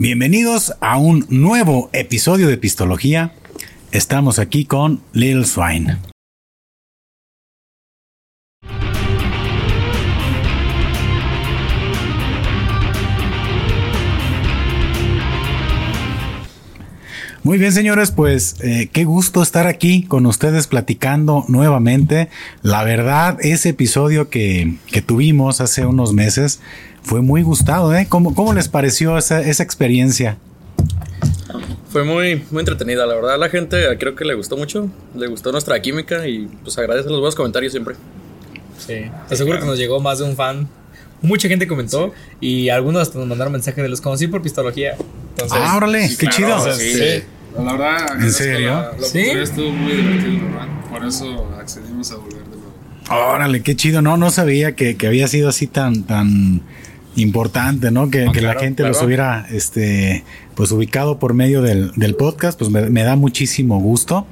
Bienvenidos a un nuevo episodio de Pistología. Estamos aquí con Little Swine. Muy bien, señores, pues eh, qué gusto estar aquí con ustedes platicando nuevamente. La verdad, ese episodio que, que tuvimos hace unos meses fue muy gustado, ¿eh? ¿Cómo, cómo les pareció esa, esa experiencia? Fue muy, muy entretenida, la verdad. La gente creo que le gustó mucho, le gustó nuestra química y pues agradece los buenos comentarios siempre. Sí, te aseguro que nos llegó más de un fan. Mucha gente comentó y algunos hasta nos mandaron mensaje de los conocí por pistología. Entonces, ah, órale, qué chido. Sí. sí. La verdad, ¿en serio? La, la ¿Sí? estuvo muy divertido, ¿verdad? Por eso accedimos a volver de nuevo. Órale, qué chido. No, no sabía que, que había sido así tan, tan importante, ¿no? Que, Ah, que la claro, gente los hubiera, este, pues ubicado por medio del, del podcast, pues me, me da muchísimo gusto.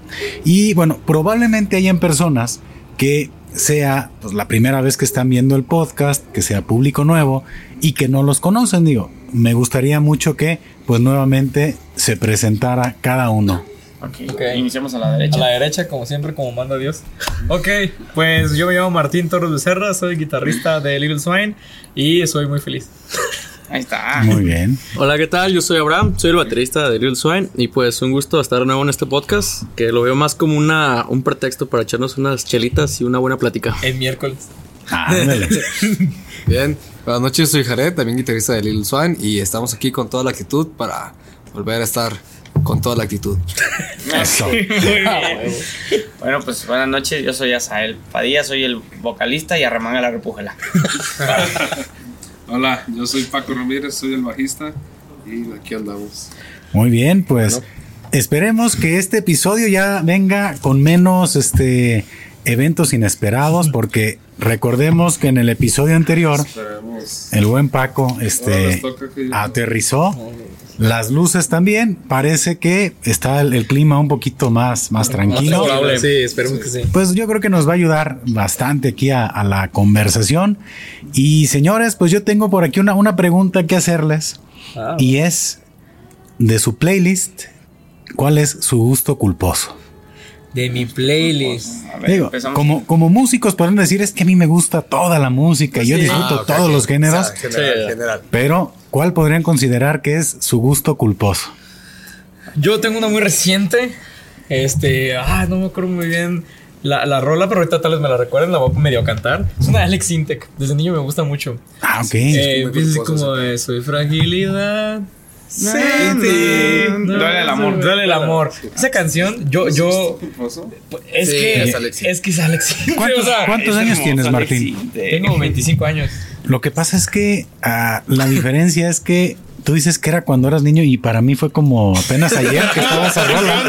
Y bueno, probablemente hayan personas que sea pues, la primera vez que están viendo el podcast, que sea público nuevo y que no los conocen, digo. Me gustaría mucho que, pues nuevamente, se presentara cada uno. Ok, Ok. iniciamos a la derecha. A la derecha, como siempre, como manda Dios. Ok, pues yo me llamo Martín Torres Becerra, soy guitarrista de Little Swine y soy muy feliz. Ahí está. Muy bien. Hola, ¿qué tal? Yo soy Abraham, soy el baterista de Little Swine y pues un gusto estar de nuevo en este podcast, que lo veo más como una, un pretexto para echarnos unas chelitas y una buena plática. El miércoles. Ándale. Bien, buenas noches, soy Jared, también guitarrista de Little Swan y estamos aquí con toda la actitud para volver a estar con toda la actitud. Eso. Muy bien. Bueno, pues buenas noches. Yo soy Asael Padilla, soy el vocalista y arremanga la repújela. Hola, yo soy Paco Ramírez, soy el bajista y aquí andamos. Muy bien, pues esperemos que este episodio ya venga con menos este eventos inesperados porque recordemos que en el episodio anterior Esperemos. el buen Paco este aterrizó las luces también parece que está el, el clima un poquito más más tranquilo favorable. Sí, esperemos que sí. pues yo creo que nos va a ayudar bastante aquí a, a la conversación y señores pues yo tengo por aquí una, una pregunta que hacerles Ah, y es de su playlist, ¿cuál es su gusto culposo? De mi playlist. Ver, Digo, como, como músicos podemos decir es que a mí me gusta toda la música y yo disfruto Ah, todos los géneros, O sea, general, Sí. general. pero ¿cuál podrían considerar que es su gusto culposo? Yo tengo una muy reciente. Este, ah, no me acuerdo muy bien la, la rola, pero ahorita tal vez me la recuerden, la voy a medio cantar. Es una de Alex Intec. Desde niño me gusta mucho. Ah, ok. Eh, empieza así culposo como de soy fragilidad. Sí, Duele el amor. Duele el amor. Esa canción, yo, yo. ¿Culposo? Es Sí, que. es Alex Intec. Es que es Alex Intec, ¿Cuántos, o sea, cuántos es años tienes, Martín? Tengo 25 años. Lo que pasa es que ah, la diferencia es que tú dices que era cuando eras niño y para mí fue como apenas ayer que estaba esa rola.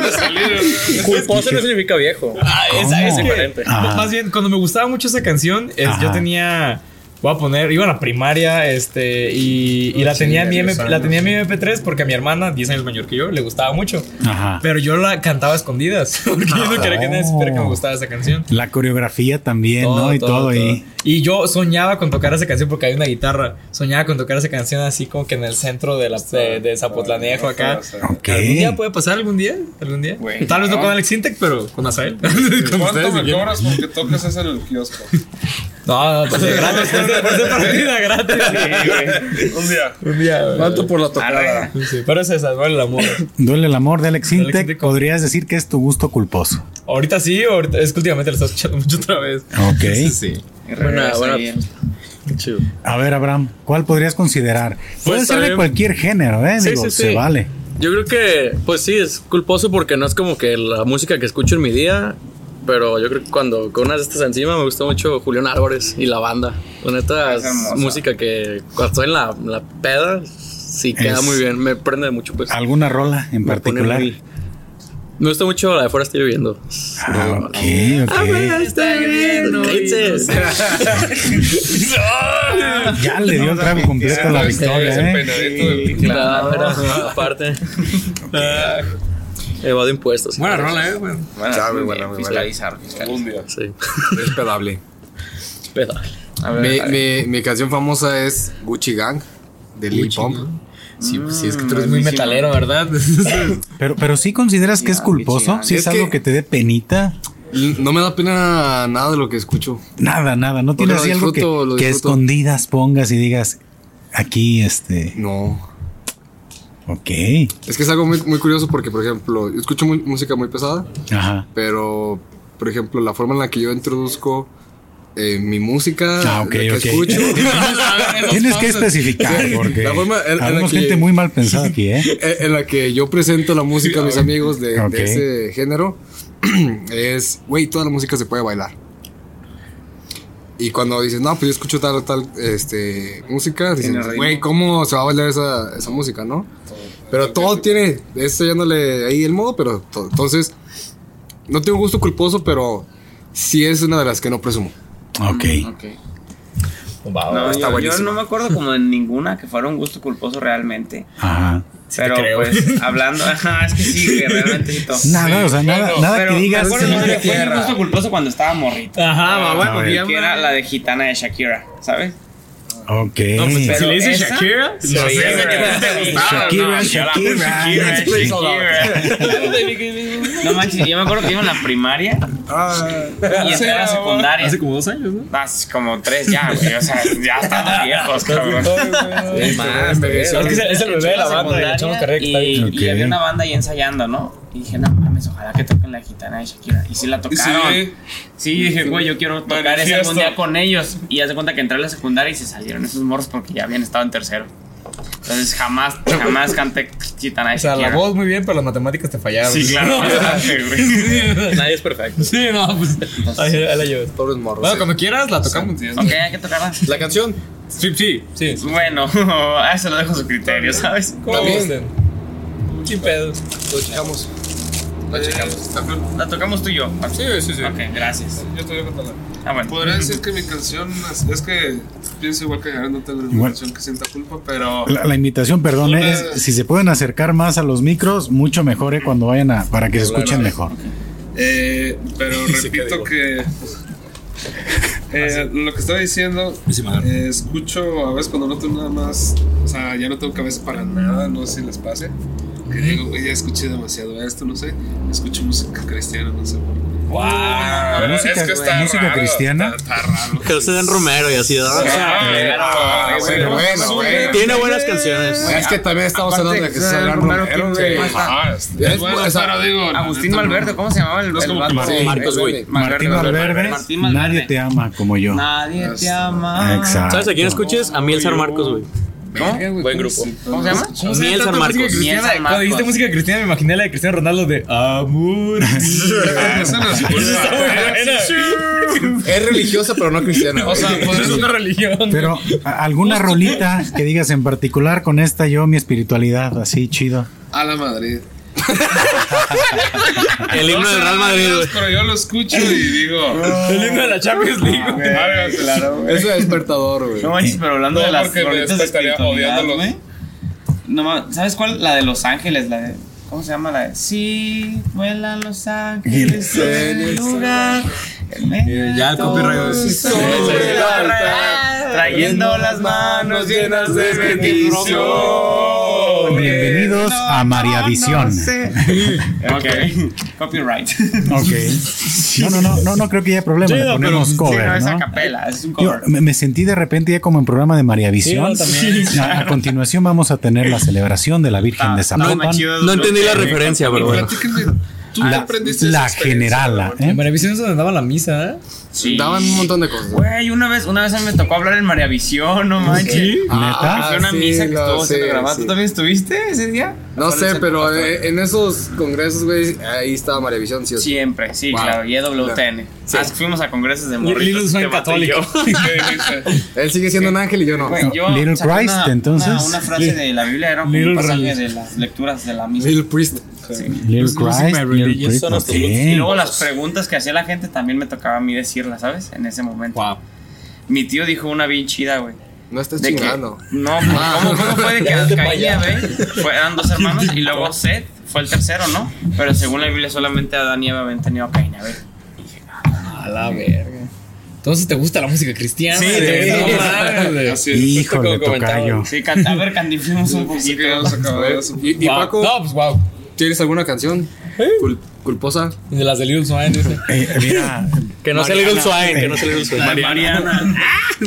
Culposo no significa viejo. Ah, es Diferente. Ajá. Más bien, cuando me gustaba mucho esa canción, es- yo tenía. Voy a poner, iba a la primaria, este, y, y la, Sí, tenía en mi ya M- diez la tenía en mi MP3 porque a mi hermana, 10 años mayor que yo, le gustaba mucho. Ajá. Pero yo la cantaba a escondidas, porque yo no quería que nadie supiera que me Oh. gustaba esa canción. La coreografía también, ¿no? Y todo, ahí. Y yo soñaba con tocar esa canción porque hay una guitarra. Soñaba con tocar esa canción así como que en el centro de, la, de, de Zapotlanejo acá. Ok. ¿Algún día puede pasar? ¿Algún día? ¿Algún día? Bueno. Tal vez no con Alex Intec, pero con Azael. ¿Cuánto me cobras porque tocas ese en el kiosco? No, no, pues de gratis. Por ser- por partida gratis. Un día. Un día. ¿Cuánto por la tocada? Sí, pero es esa, duele el amor. Duele el amor de Alex Intec. Podrías decir que es tu gusto culposo. Ahorita sí, ahorita, es que últimamente lo estás escuchando mucho otra vez. Ok. Sí, sí. Buena, buena. chido. A ver, Abraham, ¿cuál podrías considerar? Puede Pues, ser de cualquier género, ¿eh? Sí, Digo, sí, se sí. vale. Yo creo que, pues sí, es culposo porque no es como que la música que escucho en mi día, pero yo creo que cuando con unas de estas encima me gusta mucho Julián Álvarez y la banda. La neta Es es, hermosa. música que cuando estoy en la, la peda, sí queda Es- muy bien, me prende mucho, pues. ¿Alguna rola en particular? muy- Me gusta mucho la de fuera. Ah, ok, ok. lloviendo. Cállate. Ya le dio el trago completo a la victoria, Ese ¿eh? peinadito del Claro, aparte. Evado impuestos. Buena rola, eh, güey. Bueno, Ya, muy buena, bien, muy buena. fiscalizar. Sí. Es pedable. A ver, Mi, a ver. mi, mi canción famosa es Gucci Gang de Lil Pump. Gang. Sí, pues sí, es que tú eres muy metalero, ¿verdad? Pero, pero sí consideras que es culposo, si es, Es algo que- que te dé penita. No me da pena nada de lo que escucho. Nada, nada. No tienes algo que, que escondidas pongas y digas, aquí, este, No. Ok. Es que es algo muy, muy curioso porque, por ejemplo, yo escucho muy- música muy pesada, Ajá. pero, por ejemplo, la forma en la que yo introduzco eh, mi música, Ah, ok, la que ok. escucho, Tienes que especificar porque La forma en- en la que- gente muy mal pensada aquí, ¿eh? en la que yo presento la música a mis amigos de, de ese género, es, güey, toda la música se puede bailar. Y cuando dices, no, pues yo escucho tal o tal este, música, dices, güey, ¿cómo se va a bailar esa, esa música, no? Pero todo tiene, es hallándole ahí el modo, pero to- entonces, no tengo gusto culposo, pero sí es una de las que no presumo. Ok. Ok. Va, No, está yo, yo no me acuerdo como de ninguna que fuera un gusto culposo realmente. Ajá. Pero creo. pues hablando, ajá, es que sí, güey, realmente sí. todo. Nada, o sea, nada, Pero- nada pero que digas. Me acuerdo "Sí, de una que fue tierra". un gusto culposo cuando estaba morrito. Ajá, va, bueno, a ver. dígame. Que era la de gitana de Shakira, ¿sabes? Ok. No, pues, si Pero le dices Shakira, No sé, que no Shakira, no, Shakira. Shakira, Shakira. No manches, yo me acuerdo que iba en la primaria y entré a la secundaria. Hace como dos años, ¿no? Hace como tres ya, güey. O sea, ya estamos viejos, cabrón. Es que es el- es el bebé de la banda y le echamos carrera que está y, bien. y había una banda ahí ensayando, ¿no? Y dije, no mames, ojalá que toquen la gitana de Shakira. Y sí la tocaron. sí? Sí, dije, güey, yo quiero tocar ese algún día con ellos. Y haz de cuenta que entré a la secundaria y se salieron esos morros porque ya habían estado en tercero. Entonces jamás, jamás canté gitana de O sea, la voz muy bien, pero las matemáticas te fallaron. Sí, claro. Nadie es perfecto. Sí, no, pues. Ahí, la llevas. Pobres morros. Bueno, cuando quieras la tocamos. Ok, hay que tocarla. La canción, Sí, sí, sí. Bueno, a eso lo dejo a su criterio, ¿sabes? ¿Cómo También. Sin pedo. lo checamos. La checamos. La tocamos tú y yo. Sí, sí, sí. Ok, gracias. Yo te voy a Ah, bueno. Podría decir que mi canción es, es que pienso igual que Jared, no tengo una Igual. canción que sienta culpa, pero La, la invitación, perdón, Una- es si se pueden acercar más a los micros, mucho mejor ¿eh? cuando vayan a para que se escuchen mejor. Eh, pero repito que eh, lo que estaba diciendo, eh, escucho a veces cuando no tengo nada más, o sea, ya no tengo cabeza para nada, no sé si les pase, que digo, "Güey, ya escuché demasiado esto, no sé, escucho música cristiana, no sé. por qué. Wow. Pero música- es que está música raro, cristiana. Está, está raro. Que se den Romero y así. Ah, bueno, bueno, bueno. Tiene buenas canciones. Es que también estamos Aparte, hablando de que se Romero, Romero, ¿quién- güey. Ah, es, Es- es bueno, sea, pero digo, la Agustín no. Malverde, ¿cómo se llamaba el, No es el como vato? Martín, Sí, Marcos el-. Martín Martín Valverde. nadie te ama como yo. Nadie te ama. Exacto. ¿Sabes a quién escuches? A Miel San Marcos, güey. Buen grupo. ¿Cómo se llama? ¿Cómo se Miel llama San Marcos. cristiana? Miel San Cuando dijiste música cristiana, me imaginé la de Cristiano Ronaldo de Amor. No es religiosa, pero no cristiana. O sea, pues es una religión. Pero alguna rolita que digas en particular con esta yo mi espiritualidad así chido. A la Madrid. El himno del Real Madrid. Pero yo lo escucho y digo. el himno de la Champions League. "Ah, claro, güey". Eso es despertador, güey. No manches, pero hablando No, de las rolitas de. No, ¿Sabes cuál? La de Los Ángeles, la de... ¿Cómo se llama? La de... Sí, vuelan Los Ángeles en el lugar... Ya el copyright. Trayendo las manos llenas de bendición. Bienvenidos a María Visión. Ok, copyright. Ok. No, no, no, no, no creo que haya problema. Le ponemos Sí, no, cover, es a ¿no? capela, es un Yo cover. me, me sentí de repente ya como en programa de María Visión. A, continuación vamos a tener la celebración de la Virgen de Ah, Zapopan. chido No entendí la referencia, pero bueno. Tú La, aprendiste la generala? ¿eh? En Maravisión es donde daba la misa, ¿eh? Sí. Daban un montón de cosas. Güey, una vez, una vez a mí me tocó hablar en María Visión, no manches. ¿Neta? Que fue una Ah, sí, misa que estuvo siendo grabada. sí. ¿Tú también estuviste ese día? No sé, pero eh, en esos congresos, güey, ahí estaba María Visión, sí o sí. Siempre, sí, Wow. claro. Y EWTN. Sí. Ah, fuimos a congresos de Little morritos. Swan y yo. católico. Él sigue siendo un ángel y yo no. Güey, yo Little Christ, una, entonces. Una, una frase de la Biblia era Little un pasaje de las lecturas de la misma. Little Priest. Little Losing Christ, my Little religion. Christ, Son. Y luego las preguntas que hacía la gente también me tocaba a mí decirlas, ¿sabes? En ese momento. Wow. Mi tío dijo una bien chida, güey. No estás De que, chingando. no, ¿cómo, cómo fue de que Caín y Abel fueran dos hermanos y luego Seth fue el tercero, ¿no? Pero según la Biblia solamente Adán y Eva habían tenido a Caín y Abel. A la verga. Entonces te gusta la música cristiana. Sí, güey? sí, No sí. mames, güey. Así es. Híjole, tocayo. Sí, canta, a ver, cantifimos un poquito. a. Y, y Wow. Paco, No, pues wow. ¿Tienes alguna canción cul- culposa? De las de Little Swine. dice. Eh, mira, Que no sea Little Swine, que no sea Little Swine. Mariana.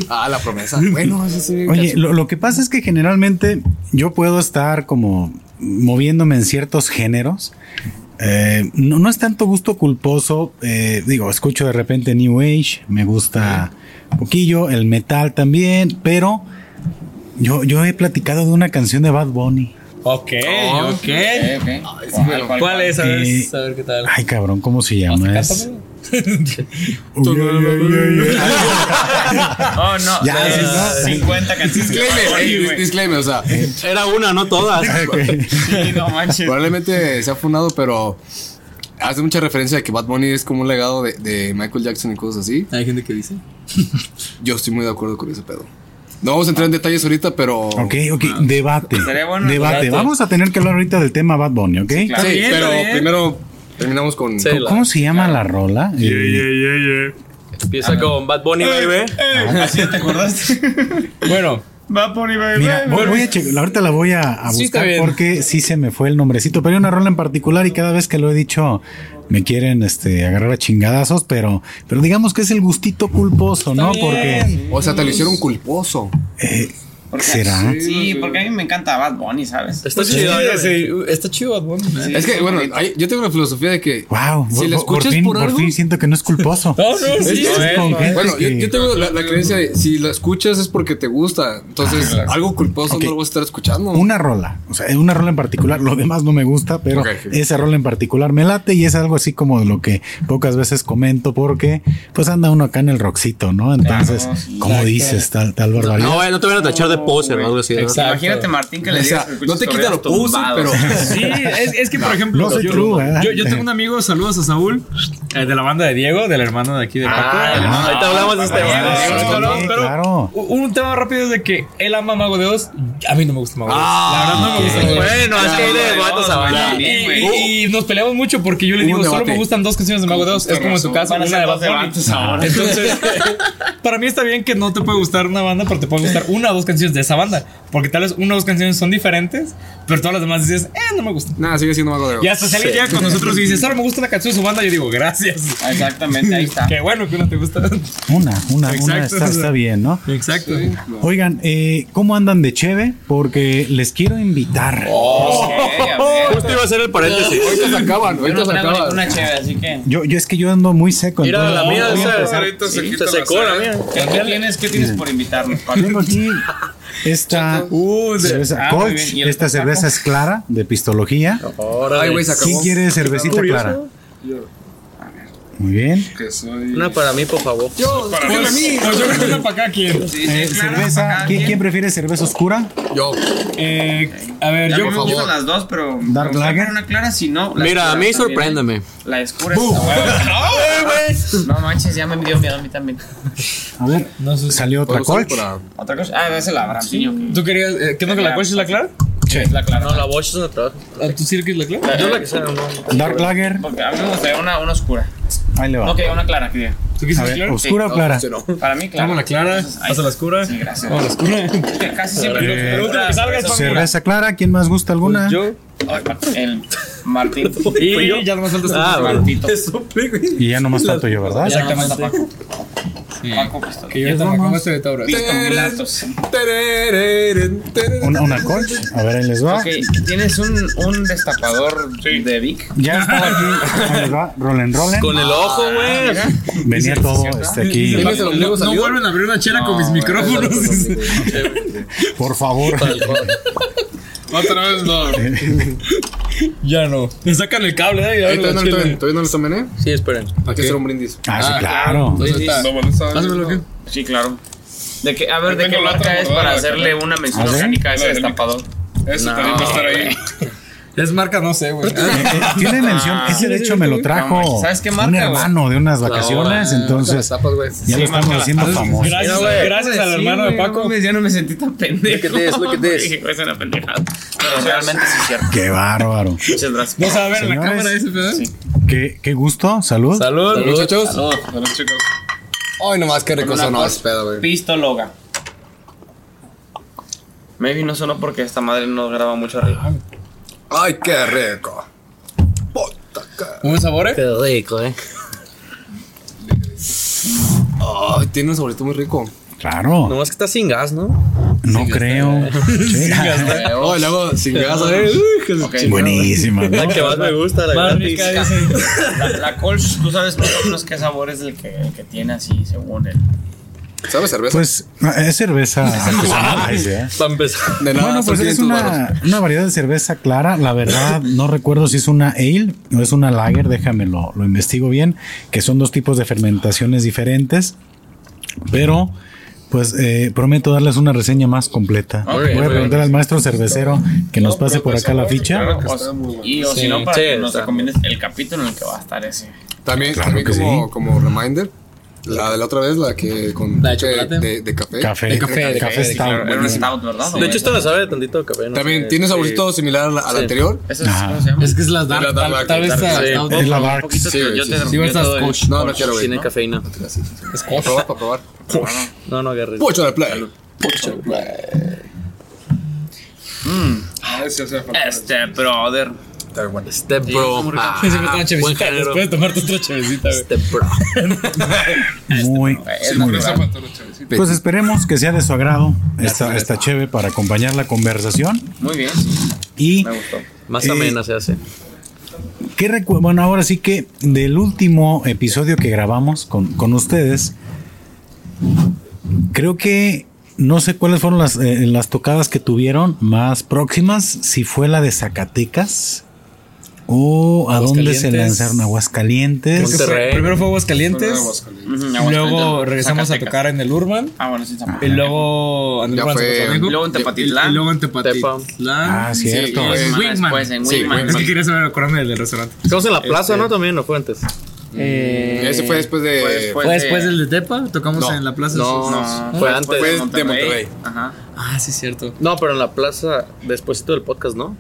Ah, la promesa. Bueno, eso sí. Oye, lo, lo que pasa es que generalmente yo puedo estar como moviéndome en ciertos géneros. Eh, no, no es tanto gusto culposo. eh, digo, escucho de repente New Age, me gusta un poquillo, el metal también, pero yo, yo he platicado de una canción de Bad Bunny. Ok, ok. Ok, ok. ¿Cuál, cuál, ¿Cuál es? A ver, Eh, a ver qué tal. Ay, cabrón, ¿cómo se llama? Es-. Oh, no. Ya, ¿no? 50 canciones. Disclaimer, Sí, ey, güey. disclaimer, o sea, Era una, no todas. Ok. Sí, no manches. probablemente se ha funado, pero hace mucha referencia a que Bad Bunny es como un legado de, de Michael Jackson y cosas así. Hay gente que dice. Yo estoy muy de acuerdo con ese pedo. No vamos a entrar en detalles ahorita, pero. Ok, ok, debate. Estaría bueno debate. debate. Vamos a tener que hablar ahorita del tema Bad Bunny, ¿ok? claro. Sí, bien, pero bien. primero terminamos con. Sí. ¿Cómo, cómo se llama la rola? Eh, Empieza con Bad Bunny, baby. ¿Así te acordaste? Bueno, Va por Mira, voy, voy a checar, ahorita la voy a, a Sí, está buscar porque sí se me fue el nombrecito, pero hay una rola en particular y cada vez que lo he dicho me quieren este agarrar a chingadazos, pero pero digamos que es el gustito culposo, ¿no? Porque O sea, te lo hicieron culposo. eh, Porque- será Sí, porque a mí me encanta Bad Bunny, ¿sabes? Está sí, chido. sí, está chido Bad Bunny. Sí, es que, bueno, hay- yo tengo una filosofía de que. Wow, Si lo por, escuchas fin, por por algo- fin siento que no es culposo. No, no, sí. Es no es, con no es. gente Bueno, yo, que- yo tengo la, la creencia de si lo escuchas es porque te gusta. Entonces, algo culposo Ok. no lo vas a estar escuchando. Una rola, o sea, una rola en particular, lo demás no me gusta, pero Ok, ok. esa rola en particular me late y es algo así como de lo que pocas veces comento porque pues anda uno acá en el roxito, ¿no? Entonces, como dices, tal, tal barbaridad. No, güey, no te van a tachar de Imagínate, Martín, que le O sea, digas que no te quita lo pussy, pero. Sí, es, es que por ejemplo, No soy yo, true, ¿eh? yo, yo tengo un amigo, saludos a Saúl, eh, de la banda de Diego, del hermano de aquí de Paco. Ah, ahorita hablamos de este Ah, sí, Pero- claro. Un un tema rápido es de que él ama Mago de Oz. A mí no me gusta Mago de Oz. Ah, la verdad no me gusta Mago de Oz. Bueno, es que hay de vatos a vatos. Y, nos peleamos mucho porque yo le digo, solo me gustan dos canciones de Mago de Oz. Es como en tu caso, una de Bad. Entonces, para mí está bien que no te puede gustar una banda, pero te puede gustar una o dos canciones de esa banda. Porque tal vez una o dos canciones son diferentes, pero todas las demás dices, eh, no me gusta. Nada, sigue siendo mago de Y hasta si alguien llega con nosotros y dice, solo me gusta una canción de su banda, yo digo, gracias. Exactamente, ahí está. Qué bueno que no te gusta. Una, una, una está, está bien, ¿no? Exacto. Oigan, eh, ¿cómo andan de cheve? Porque les quiero invitar. Ok, a ver. Justo iba a ser el paréntesis. Ahorita se acaban, Yo ahorita no se acaban. así que. Yo, yo es que yo ando muy seco. Mira, entonces la mía esa-. Ahorita se la secó la mía. ¿Qué, qué tienes, ¿Qué tienes por invitarnos, Paco? Tengo aquí esta cerveza ah, Colch. bien. ¿Y el Esta cerveza es clara, de pistología. Acabó. ¿Quién quiere cervecita clara? Muy bien. Que soy. Una para mí, por favor. para Pues, pues yo creo que una para acá, ¿quién? Sí, Eh, sí, claro, cerveza, acá, ¿quién, quién prefiere cerveza oscura? Yo. Eh, a ver, Ya yo me por favor. las dos, pero. Dark Lager. Una clara, si no. la Mira, a mí sorpréndeme. La oscura está buena. No manches, ya me dio miedo a mí también. A ver, No sé. salió otra Colch. para- Otra cosa. Ah, ese la Brampiño. ¿Tú querías, eh, qué no que la coche es la clara? Es la clara. No, la Bosch es una trabajo. ¿Ah, ¿Tú sí que es la clara? Yo la que sea, no. Dark Lager. Porque a mí me gustaría una, una oscura. Ahí le va. No, que una clara. ¿Tú quieres ver, clara? ¿oscura o clara? Sí, no. Para mí, clara. Vamos a la clara, pasa la oscura. Sí, gracias. Vamos a la oscura. Es que casi siempre. Eh, los- Pero último que salga es Eso- Cerveza clara, ¿quién más gusta alguna? Yo. Ay, El Martín. Y ya no me falta Ah, este. Martito. Y ya nomás falto yo, ¿verdad? Ya Exactamente. a Paco. Paco, pues, Que yo me este de Tauro. Una, una Colch. A ver, ahí les va. Ok, tienes un, un destapador de Vic. Ya estaba aquí. Ahí les va. Rollen, rollen. Con el ojo, güey. Venía todo este aquí. ¿Tienes el ombligo No, no vuelven a abrir una chela con mis No, micrófonos. Por favor. Otra vez no. Ya no. Me sacan el cable, ¿eh? Ahí todavía no todavía no lo tomen, ¿eh? Sí, esperen. Hay que hacer un brindis. Ah, sí, claro. Sí, claro. De que, a ver, Yo ¿de qué marca es para hacerle una mención ¿Ah, orgánica a ese destapador? Eso también va a estar ahí. Es marca, no sé, güey. Eh, eh, Tiene mención. Ese de hecho me lo trajo ¿Sabes qué marca, un hermano de unas vacaciones. Entonces ya lo estamos haciendo famoso. Gracias, güey. gracias al hermano de Paco. ya no me sentí tan pendejo. At this, look at this. Dije, "Güey, Es una pendejada. Pero realmente sí es cierto. Qué bárbaro. Muchas gracias. Vamos a ver la cámara ese pedo. Qué, qué gusto. Salud. Salud. Muchachos. Bueno, chicos. Ay, nomás que rico sonó ese pedo, güey. Pistologa. Maybe no sonó porque esta madre no graba mucho arriba. Ay, qué rico. Puta que- ¿Buen sabor, eh? Qué rico, eh. Ay, tiene un saborito muy rico. Claro, Nomás que está sin gas, ¿no? no creo. Sí. Oh, y luego sin gas, ¿eh? Uy, que se Ok. Buenísima. ¿no? La que más me gusta, la Más gratis. rica, dice. La, la Kolsch, tú sabes más o menos qué sabor es el que, el que tiene así, según él. ¿Sabe cerveza? Pues es cerveza de nada, Bueno, pues es una, una variedad de cerveza clara. La verdad, no recuerdo si es una ale o es una lager. Déjame lo, lo investigo bien. Que son dos tipos de fermentaciones diferentes. Pero, pues eh, prometo darles una reseña más completa. Ok, Voy a preguntar bien. al maestro cervecero que nos pase por acá la ficha. Claro que O- está muy bueno. y o Sí, si no, para sí, que nos recomiendes el capítulo en el que va a estar ese. También, Claro también como, sí. como reminder, la de la otra vez, la que con ¿La de chocolate? de, de café. Café, De café, de café, stout, Claro, era un stout, ¿verdad? De hecho, esta me sabe de tantito café. ¿no? También sé, tiene sí. saborcito similar a la, a la Sí. anterior. ¿Esa es. ¿Cómo se llama? Es que es las dark. Es la Tal, dark, tal vez sí. Sí. Es la dark. Sí, yo sí, te sí. Sí, el- Kolsch. No, no quiero, güey. Tiene cafeína. Es Para probar, para probar. No, no agarres. Pucho de play. A ver si hace falta. Este, brother. Step bro. Ah, buen género. Después de tomarte otra chevecita. Step bro. Muy, Es muy chavecita. Pues esperemos que sea de su agrado esta, esta cheve para acompañar la conversación. Muy bien, sí, Y me gustó. Más Eh, amena se hace. ¿Qué bueno, ahora sí que del último episodio que grabamos con, con ustedes, creo que no sé cuáles fueron las, eh, las tocadas que tuvieron más próximas, si fue la de Zacatecas o a dónde se lanzaron Aguascalientes. Monterrey. Primero fue Aguascalientes. Aguascalientes. Ujú, y Aguascalientes, Luego regresamos a tocar en el Urban. Ah, bueno, sí, Y luego en el Urban fue-. Y luego en Tepatitlán. Y luego en Tepatitlán. Ah, cierto. Sí, semana Wingman. en Sí, Wingman. Es que quería saber, acordarme del restaurante. Estamos en la plaza, ¿no? También, ¿no fue antes? Eh, Ese fue después de. Fue después. ¿Fue de- después del de Tepa? Tocamos No. en la plaza. No, No, fue antes. Fue de Monterrey. Ajá. Ah, sí, cierto. No, pero en la plaza, despuésito del podcast, ¿no?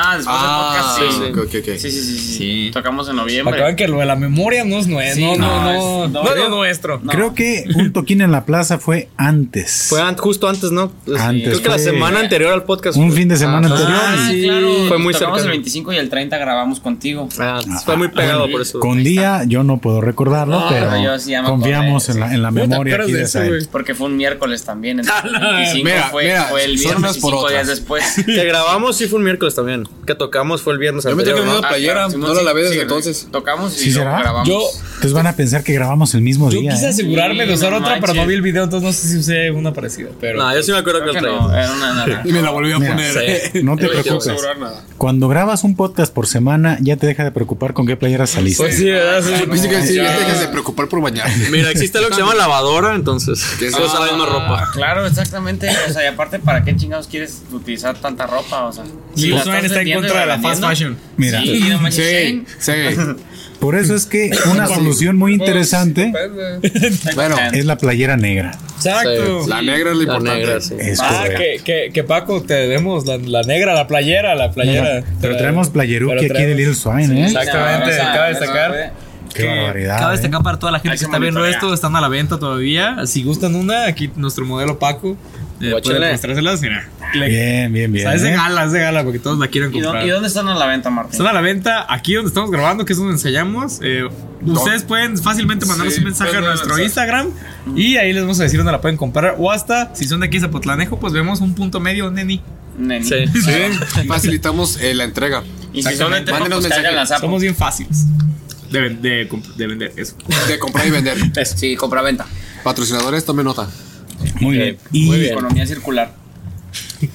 Ah, después Ah, del podcast, sí. Sí, sí, sí, sí. Sí. Tocamos en noviembre. vean que lo de la memoria no es nuestro. Sí, no, no, no, no. es- No, no, es no. nuestro. No. Creo que un toquín en la plaza fue antes. Fue an- justo antes, ¿no? Antes, Creo que la semana anterior al podcast. un fue. fin de semana Ah, anterior. Ah, Sí, claro. fue muy Tocamos cercano. el 25 y el 30 grabamos contigo. Ah, fue muy pegado por eso. Con día yo no puedo recordarlo, No, pero pero yo sí ya me confiamos acordé, en la, en la ¿Cómo te memoria acuerdas aquí de eso? Porque fue un miércoles también. el 25 Mira, fue, el viernes y por cinco días después. Que grabamos sí fue un miércoles también. Que tocamos fue el viernes Yo me anterior. tengo ¿no? una playera, Ah, no la lavé desde sí, entonces. Tocamos y ¿Sí será? grabamos. Yo, Entonces van a pensar que grabamos el mismo yo día. quise ¿eh? asegurarme de usar no otra, pero no manches. vi el video, entonces no sé si usé una parecida. Pero. No, yo sí me acuerdo que que no, era una naranja. Y me la volví a Mira, poner. No te Yo- yo- preocupes. asegurar nada. Cuando grabas un podcast por semana, ya te deja de preocupar con qué playera saliste. Pues sí, ¿verdad? Sí. Pues sí que sí, Ya. te dejas de preocupar por bañar. Mira, existe lo que se llama lavadora, entonces. ¿Qué es Todos eso? la misma ropa. Ah, Claro, exactamente. O sea, y aparte, ¿para qué chingados quieres utilizar tanta ropa? O sea, la Volkswagen estás está en contra de la fast fashion. Mira, Sí, no Sí, sí. por eso es que una solución muy interesante Depende. Bueno, es la playera negra. Exacto. Sí. la negra es lo La importante. negra, sí. Es Ah, que, que, que Paco, te demos la, la negra, la playera, la playera. Pero traemos playeruki aquí de Little Swine, ¿eh? Exactamente, esa- cabe destacar. Qué que barbaridad. Cabe ¿eh? destacar para toda la gente que está viendo esto, están a la venta todavía. Si gustan una, aquí nuestro modelo Paco. Eh, Guáchale. pueden mostrárselas, mira. Le- Bien, bien, O bien. sea, es de ¿eh? gala, es de gala, porque todos la quieren ¿Y, dó- comprar. y dónde están a la venta, Martín? Están a la venta aquí donde estamos grabando, que es donde ensayamos. Eh, ustedes pueden fácilmente mandarnos Sí, un mensaje a pueden nuestro Instagram y ahí les vamos a decir dónde la pueden comprar. O hasta, si son de aquí de Zapotlanejo, pues vemos un punto medio, neni. Neni. Sí. Sí, facilitamos eh, la entrega. Y si son de Tepa, Mándenos pues mensaje. la. Somos bien fáciles de, ven- de comp- de vender eso. De comprar y vender. Sí, compra-venta. Patrocinadores, tomen nota. Muy bien. Y muy bien. Economía circular.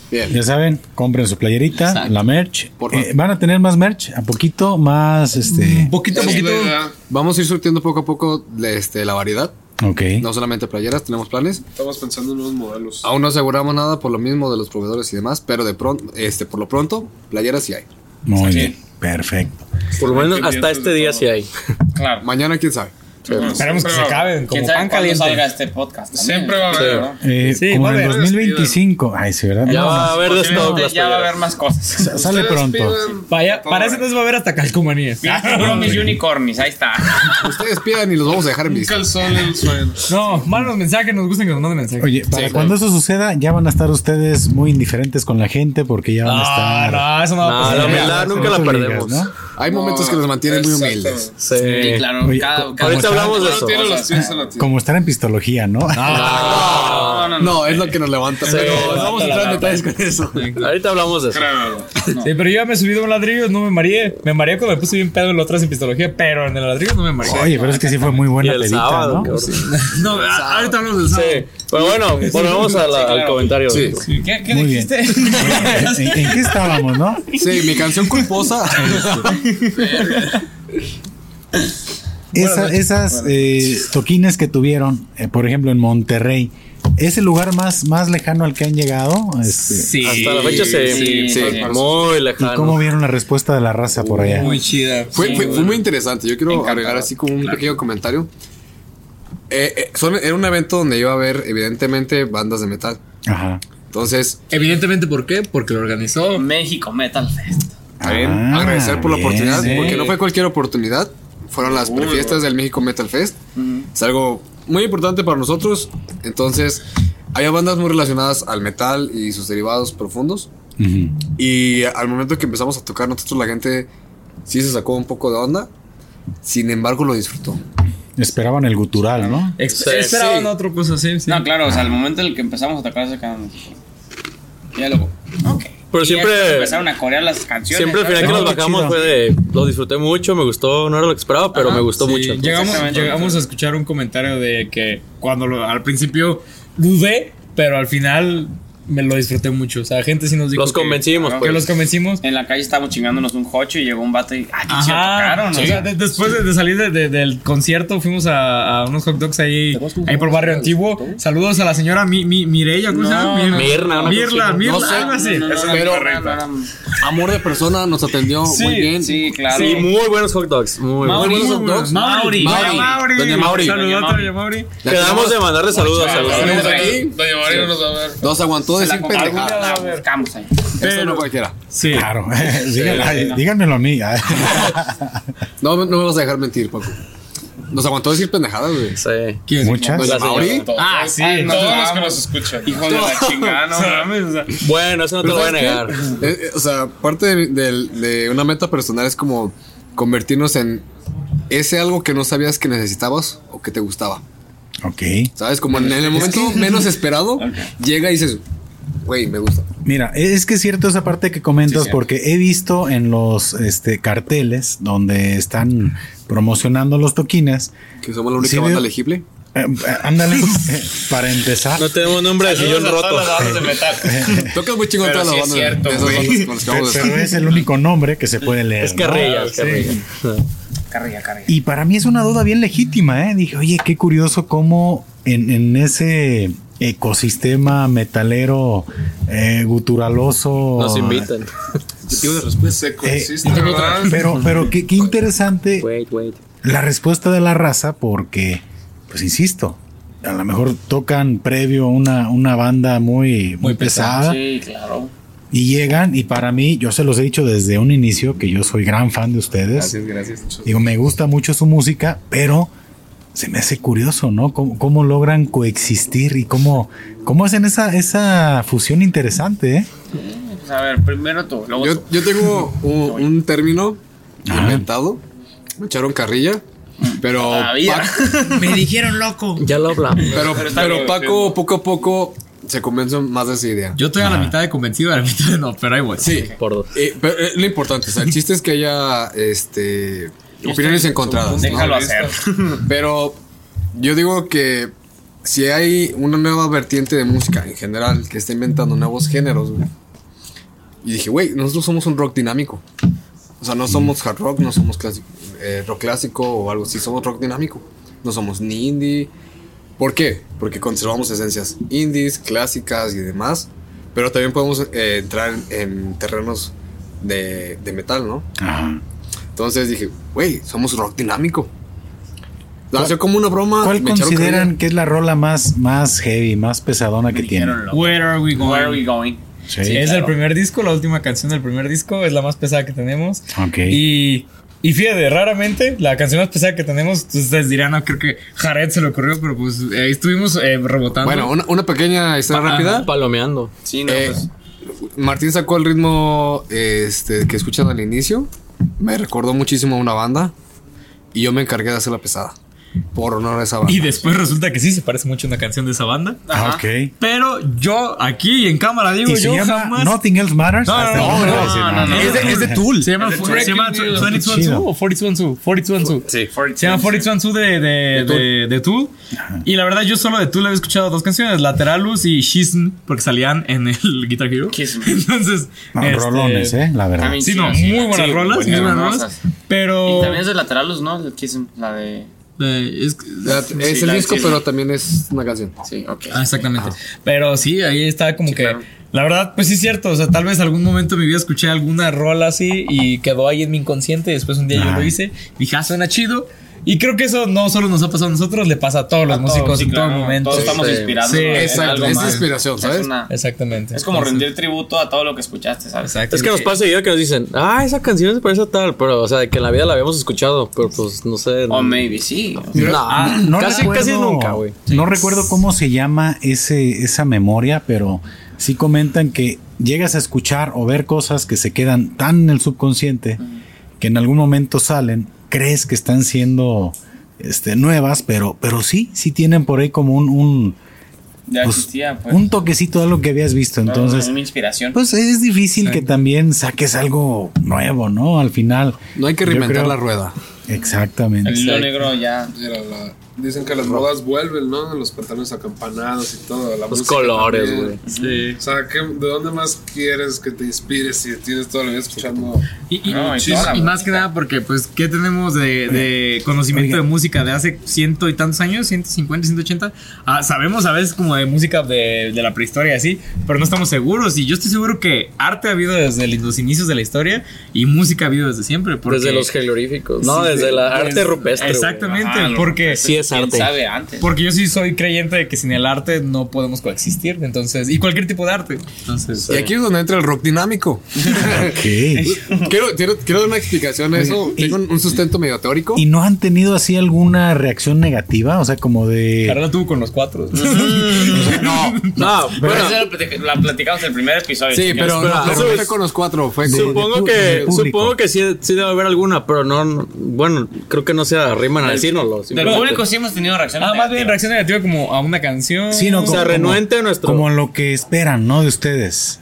Bien. ya saben, compren su playerita, Exacto. la merch. Por Eh, van a tener más merch, a poquito más, este... Poquito a poquito. Vamos a ir surtiendo poco a poco este, la variedad. Ok. No solamente playeras, tenemos planes. Estamos pensando en nuevos modelos. Aún no aseguramos nada por lo mismo de los proveedores y demás, pero de pronto, este, por lo pronto, playeras sí hay. Muy bien. Perfecto. Por lo menos hasta este día todo. sí hay. Claro. Mañana, quién sabe. Esperemos que se acaben como ¿Quién sabe pan caliente. salga este podcast? también? Siempre va a haber. ¿no? Eh, Sí, como va en el haber. 2025. Ay, sí, ¿verdad? Ya No, va a haber de las ya va a haber más cosas. sa- sale pronto. Vaya, todo para ese eso. entonces va a haber hasta calcomanías. Promis Unicornis, ahí está. Ustedes pidan y los vamos a dejar en vista. calzón en el suelo. No, mándanos mensajes, nos gustan que nos manden mensajes. Oye, para cuando eso suceda, ya van a estar ustedes muy indiferentes con la gente porque ya van a no, estar. no, eso no va a No, pasar. la humildad nunca la No perdemos. Hay momentos que nos mantienen muy humildes. Sí. Sí, claro. Oye, cada, co- cada- Ahorita hablamos de eso. tiene los en. Como estar en pistología, ¿no? No, no, no. No, es lo que nos levanta. Pero no vamos a entrar en detalles con eso. Ahorita hablamos de eso. Sí, pero yo ya me he subido a un ladrillo, no me mareé. Me mareé cuando me puse bien pedo en la otra sin pistología, pero en el ladrillo no me mareé. Oye, pero es que sí fue muy buena sábado, ¿no? No, ahorita hablamos del sábado. Sí. Pero bueno, volvemos a la- al comentario. Sí. ¿Qué, qué Muy bien. dijiste? ¿En, en qué estábamos, no? Sí, mi canción culposa. Esa- esas eh, toquines que tuvieron, eh, por ejemplo, en Monterrey, ¿es el lugar más, más lejano al que han llegado? Este, Sí. Hasta la fecha sí. Sí, sí. Muy ¿Y lejano. cómo vieron la respuesta de la raza por allá? Muy chida. Fue, fue, fue muy interesante. Yo quiero agregar así como un pequeño comentario. Eh, eh, son- era un evento donde iba a haber, evidentemente, bandas de metal. Ajá. Entonces, Evidentemente, ¿por qué? Porque lo organizó. México Metal Fest. Ah, agradecer por la bien, oportunidad, eh. porque no fue cualquier oportunidad. Fueron las prefiestas del México Metal Fest. Es algo muy importante para nosotros. Entonces, había bandas muy relacionadas al metal y sus derivados profundos. Ujú. Y al momento que empezamos a tocar, nosotros la gente sí se sacó un poco de onda. Sin embargo, lo disfrutó. Esperaban el gutural, ¿no? Ex- Sí, esperaban sí. otra cosa, sí, sí. No, claro, o sea, al momento en el que empezamos a tocar ese canal. Ya luego. Ok. Pero Y siempre- Empezaron a corear las canciones. Siempre al final que No, nos bajamos fue de. Lo disfruté mucho, me gustó, no era lo que esperaba, pero Ajá, me gustó Sí, mucho. Llegamos, llegamos a escuchar un comentario de que cuando lo- al principio dudé, pero al final me lo disfruté mucho. O sea, gente sí nos dijo Los convencimos, que, pues. los convencimos. En la calle estábamos chingándonos un jocho y llegó un vato y. ¡Ah, qué chido tocaron! o ¿no? sea, de- después de, de salir de- de- del concierto fuimos a, a unos hot dogs ahí, ahí por Barrio Antiguo. Saludos a la señora Mi, Mi, Mireya, ¿cómo se llama? No, Mi- no, Mirna, una Mirla, Mirla, No sé, algo así. No, no, no, Pero- no, no, no, no. Amor de persona nos atendió Sí, muy bien. Sí, claro. Y muy buenos hot dogs. Muy Mauri, buenos. hot dogs. Mauri. Doña Mauri. Doña Mauri. Saludos Doña a Mauri. Mauri. Quedamos de mandarle saludos a los tenemos Doña aquí. Doña María no nos va a ver. Nos aguantó La decir pendejadas. la buscamos ahí. Eso no cualquiera. Sí. Claro. Díganme- ay, díganmelo a mí. No, no me vas a dejar mentir, Paco. Nos aguantó decir pendejadas, güey. Sí. ¿Quién? Muchas. La. Mauri. Ah, sí. Ay, no, Todos los vamos. que nos escuchan. Hijo de la chingada, no mames. o sea. Bueno, eso no te lo voy a negar. Eh, eh, o sea, parte de, una meta personal es como convertirnos en ese algo que no sabías que necesitabas o que te gustaba. Ok. ¿Sabes? Como en, en el momento menos esperado, llega y dices, güey, me gusta. Mira, es que es cierto esa parte que comentas porque he visto en los este, carteles donde están promocionando los toquines. Que somos la única Sí, banda veo- legible. eh, eh, ándale, eh, para empezar. No tenemos nombre de sillón roto. Tocas muy chingón todas sí las es bandas. cierto, de bandas que Pero, es el único nombre que se puede leer. Es ¿no? carrilla, es carrilla. Carrilla, carrilla. Y para mí es una duda bien legítima, ¿eh? Dije, oye, qué curioso cómo en, en ese ecosistema metalero eh, guturaloso. Nos invitan. Se consiste, Eh, ¿verdad? Pero, pero qué, qué interesante Wait, wait. la respuesta de la raza, porque, pues insisto, a lo mejor tocan previo una, una banda muy, muy, pesada Sí, claro. y llegan, y para mí, yo se los he dicho desde un inicio que yo soy gran fan de ustedes. gracias. Digo, me gusta mucho su música, pero se me hace curioso, ¿no? Cómo, cómo logran coexistir y cómo, cómo hacen esa, esa fusión interesante, ¿eh? Pues a ver, primero tú, luego Yo, tú. yo tengo un, un término inventado. Me echaron carrilla. Pero, Me dijeron loco. Ya lo hablamos. pero, Pero está pero bien, Paco poco a poco se convenció más de esa idea. Yo estoy a la mitad de convencido, a la mitad de no, pero ahí voy. Sí. Por dos. Eh, pero, eh, lo importante, o sea, el chiste es que haya este, opiniones encontradas. ¿no? Déjalo hacer. Pero yo digo que si hay una nueva vertiente de música en general que está inventando nuevos géneros, güey. Y dije, güey, nosotros somos un rock dinámico. O sea, no somos hard rock, no somos clásico, eh, rock clásico o algo así, somos rock dinámico. No somos ni indie. ¿Por qué? Porque conservamos esencias indies, clásicas y demás. Pero también podemos eh, entrar en, en terrenos de, de metal, ¿no? Ajá. Entonces dije, güey, somos rock dinámico. Nació como una broma. ¿Cuál consideran que es la rola más, más heavy, más pesadona que tiene? Lo- Where are we going? Where are we going? Sí. es claro. el primer disco, la última canción del primer disco, es la más pesada que tenemos. Ok. Y, y fíjate, raramente la canción más pesada que tenemos, ustedes dirán, no creo que Jared se le ocurrió, pero pues eh, estuvimos eh, rebotando. Bueno, una, una pequeña historia Ah, rápida. Palomeando. Sí, no, Eh, pues. Martín sacó el ritmo este, que escuchan al inicio. Me recordó muchísimo a una banda. Y yo me encargué de hacer la pesada. Por honor a esa banda. y después resulta que sí se parece mucho a una canción de esa banda. Ah, ok. Pero yo aquí en cámara digo, ¿Y se yo llama jamás. Nothing Else Matters? No, no, no, no. Es de, es de Tool. Se llama, se llama Breaking News. 21 Chido. o 42 42 Sí, Se llama 42 de, de, de, de Tool. Y la verdad, yo solo de Tool había escuchado dos canciones: Lateralus y Shisn, porque salían en el Guitar Hero. Entonces, No, este, rolones, ¿eh? La verdad. Sí, no, muy buenas sí, rolas, muy buenas, rolas. Pero. Y también es de Lateralus, ¿no? La de. Eh, es- Es Sí, el la- disco, sí. pero también es una canción. Sí, ok. Ah, exactamente. Pero sí, ahí está como que. claro. La verdad, pues sí es cierto. O sea, tal vez algún momento en mi vida escuché alguna rola así y quedó ahí en mi inconsciente. Y después un día yo lo hice. Dije, ah, suena chido. Y creo que eso no solo nos ha pasado a nosotros, le pasa a todos los todos, músicos sí, en claro, todo momento. Todos estamos Sí. inspirados. Sí, Exacto, es inspiración, Es ¿sabes? una- Exactamente. Es como Entonces, rendir tributo a todo lo que escuchaste, ¿sabes? Exacto. Es que nos pasa seguido que nos dicen, ah, esa canción se parece a tal, pero, o sea, de que en la vida la habíamos escuchado, pero pues no sé. O maybe sí. No, No casi, recuerdo, casi nunca, güey. No recuerdo cómo se llama ese, esa memoria, pero sí comentan que llegas a escuchar o ver cosas que se quedan tan en el subconsciente que en algún momento salen, crees que están siendo este, nuevas, pero, pero sí, sí tienen por ahí como un, un, Ya pues, existía, pues. un toquecito de algo que habías visto. Entonces, Una inspiración. pues es difícil que también saques algo nuevo, ¿no? Al final. No hay que reinventar creo- la rueda. Exactamente. el hilo negro ya. Era la- Dicen que las modas vuelven, ¿no? Los pantalones acampanados y todo. La Los colores, güey. Sí. O sea, ¿qué- ¿de dónde más quieres que te inspires si tienes toda la vida escuchando? Y, y- No, y y- más que nada porque, pues, ¿qué tenemos de, de conocimiento Oiga. de música de hace ciento y tantos años? 150, 180. Ah, sabemos a veces como de música de, de la prehistoria así, pero no estamos seguros. Y yo estoy seguro que arte ha habido desde los inicios de la historia y música ha habido desde siempre. Porque, Desde los jeroglíficos. No, Sí, desde sí, la arte es- rupestre. Exactamente, lo- porque... Sí es ¿Quién arte. sabe antes? Porque yo sí soy creyente de que sin el arte no podemos coexistir. Entonces, y cualquier tipo de arte. Entonces, Y aquí es donde entra el rock dinámico. Ok. quiero, quiero, quiero dar una explicación a eso. y- Tengo un, sustento medio teórico. ¿Y no han tenido así alguna reacción negativa? O sea, como de... Carla tuvo con los cuatro. No, No, Bueno, bueno, eso la platicamos en el primer episodio. sí, pero no, pero no fue con los cuatro. Fue supongo que, supongo que sí, sí debe haber alguna, pero no, no- bueno, creo que no se arriman a decírnoslo. Del público sí hemos tenido reacciones. Ah, más bien negativas. reacción negativa como a una canción. Sí, no, O sea, como- renuente a nuestro. Como lo que esperan, ¿no? De ustedes.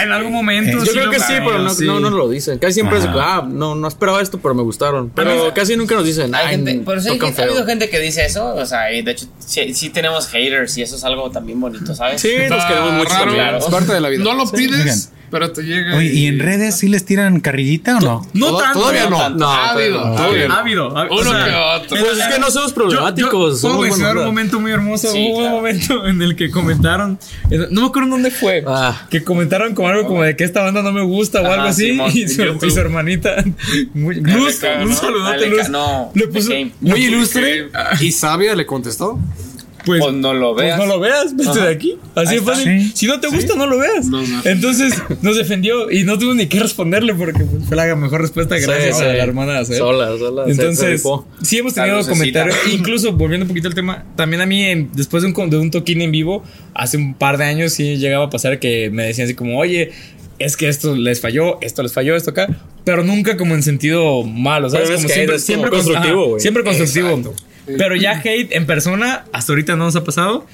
En algún momento. Eh, Yo creo que sí, pero no, sí. no, no lo dicen. Casi siempre es, Ajá. ah, no, no esperaba esto, pero me gustaron. Pero casi nunca nos dicen, Hay ay, gente, pero sí ha habido gente que dice eso, o sea, y de hecho sí, sí tenemos haters y eso es algo también bonito, ¿sabes? Sí, nos queremos mucho. Claro. Es parte de la vida. No lo pides. Pero te llega. Oye, ¿y en redes sí les tiran carrillita o no? No tanto. todavía no. No, Ha habido. Ha habido. Uno que otro. Pues es que no somos problemáticos. yo puedo mencionar un momento muy hermoso. Sí, Hubo claro. un momento en el que comentaron, eh, no me acuerdo en dónde fue, Ah. que comentaron como algo como de que esta banda no me gusta o algo así. Simón, y, su, YouTube. y su hermanita, muy, Luz, un saludote, Luz. no, le puso. Muy ilustre y sabia le contestó. Pues, Pues no lo pues veas. no lo veas, vete de aquí. Así está. fácil. Sí. Si no te gusta, no lo veas. No, no. Entonces nos defendió y no tuvo ni que responderle porque pues, fue la mejor respuesta gracias Sí, a la hermana hacer. Sola, sola. se- se Entonces, sí hemos tenido comentarios. Incluso, volviendo un poquito al tema, también a mí, en- después de un, de un toquín en vivo, hace un par de años, sí llegaba a pasar que me decían así como, oye, es que esto les falló, esto les falló, esto acá. Pero nunca como en sentido malo, ¿sabes? Es Como siempre, es como constructivo, ajá, güey. Siempre constructivo. Exacto. Pero ya hate en persona, hasta ahorita no nos ha pasado.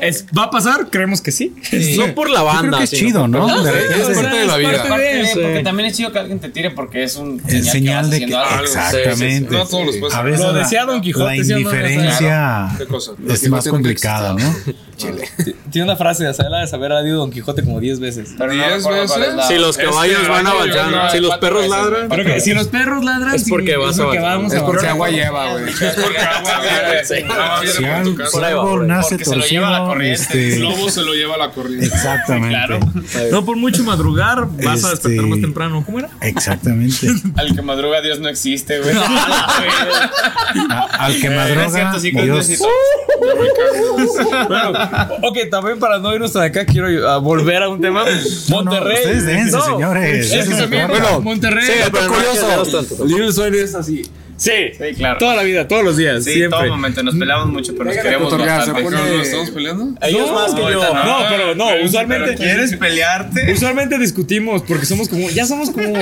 Es, ¿Va a pasar? Creemos que sí. No por la Yo banda. creo que es chido, ¿no? No, sí, repente- o sea, parte de la es vida. parte Sí. Porque también es chido que alguien te tire porque es un Es señal de que. algo. Exactamente. No a todos los A veces Lo la, decía Don Quijote, la ¿sí o no? indiferencia ¿Qué cosa? es más no complicada, ¿no? Chile. Tiene una frase de hacerla de saber ha dicho Don Quijote como 10 veces. Pero no ¿Diez recuerdo cuál es veces? la- Si los Es que caballos van hay avanzando, si los perros veces, ladran. Si los perros ladran, Es porque sí, vas es avanzando. vamos Es porque agua lleva, güey. Es porque agua Sí. viene Si va, árbol nace torcido, lleva la corriente. este, El lobo se lo lleva a la corriente. exactamente. Claro. No por mucho madrugar, vas a despertar Este- más temprano. ¿Cómo era? Exactamente. Al que madruga Dios no existe, güey. A- al que No es madruga, cierto, sí, Dios. Bueno, ok, también para no irnos de acá, quiero ah, volver a un tema. Monterrey. ustedes dense, señores. Es que también, bueno, Monterrey. Sí, pero no. Little Sueño es así. Sí, Sí, claro. Toda la vida, todos los días, Sí, siempre. todo momento. Nos peleamos mucho, pero nos queremos bastante. pone- ¿Pero ¿Nos estamos peleando? Ellos No, más que yo. No, pero no, Pero usualmente. ¿Quieres pelearte? Usualmente discutimos porque somos como, ya somos como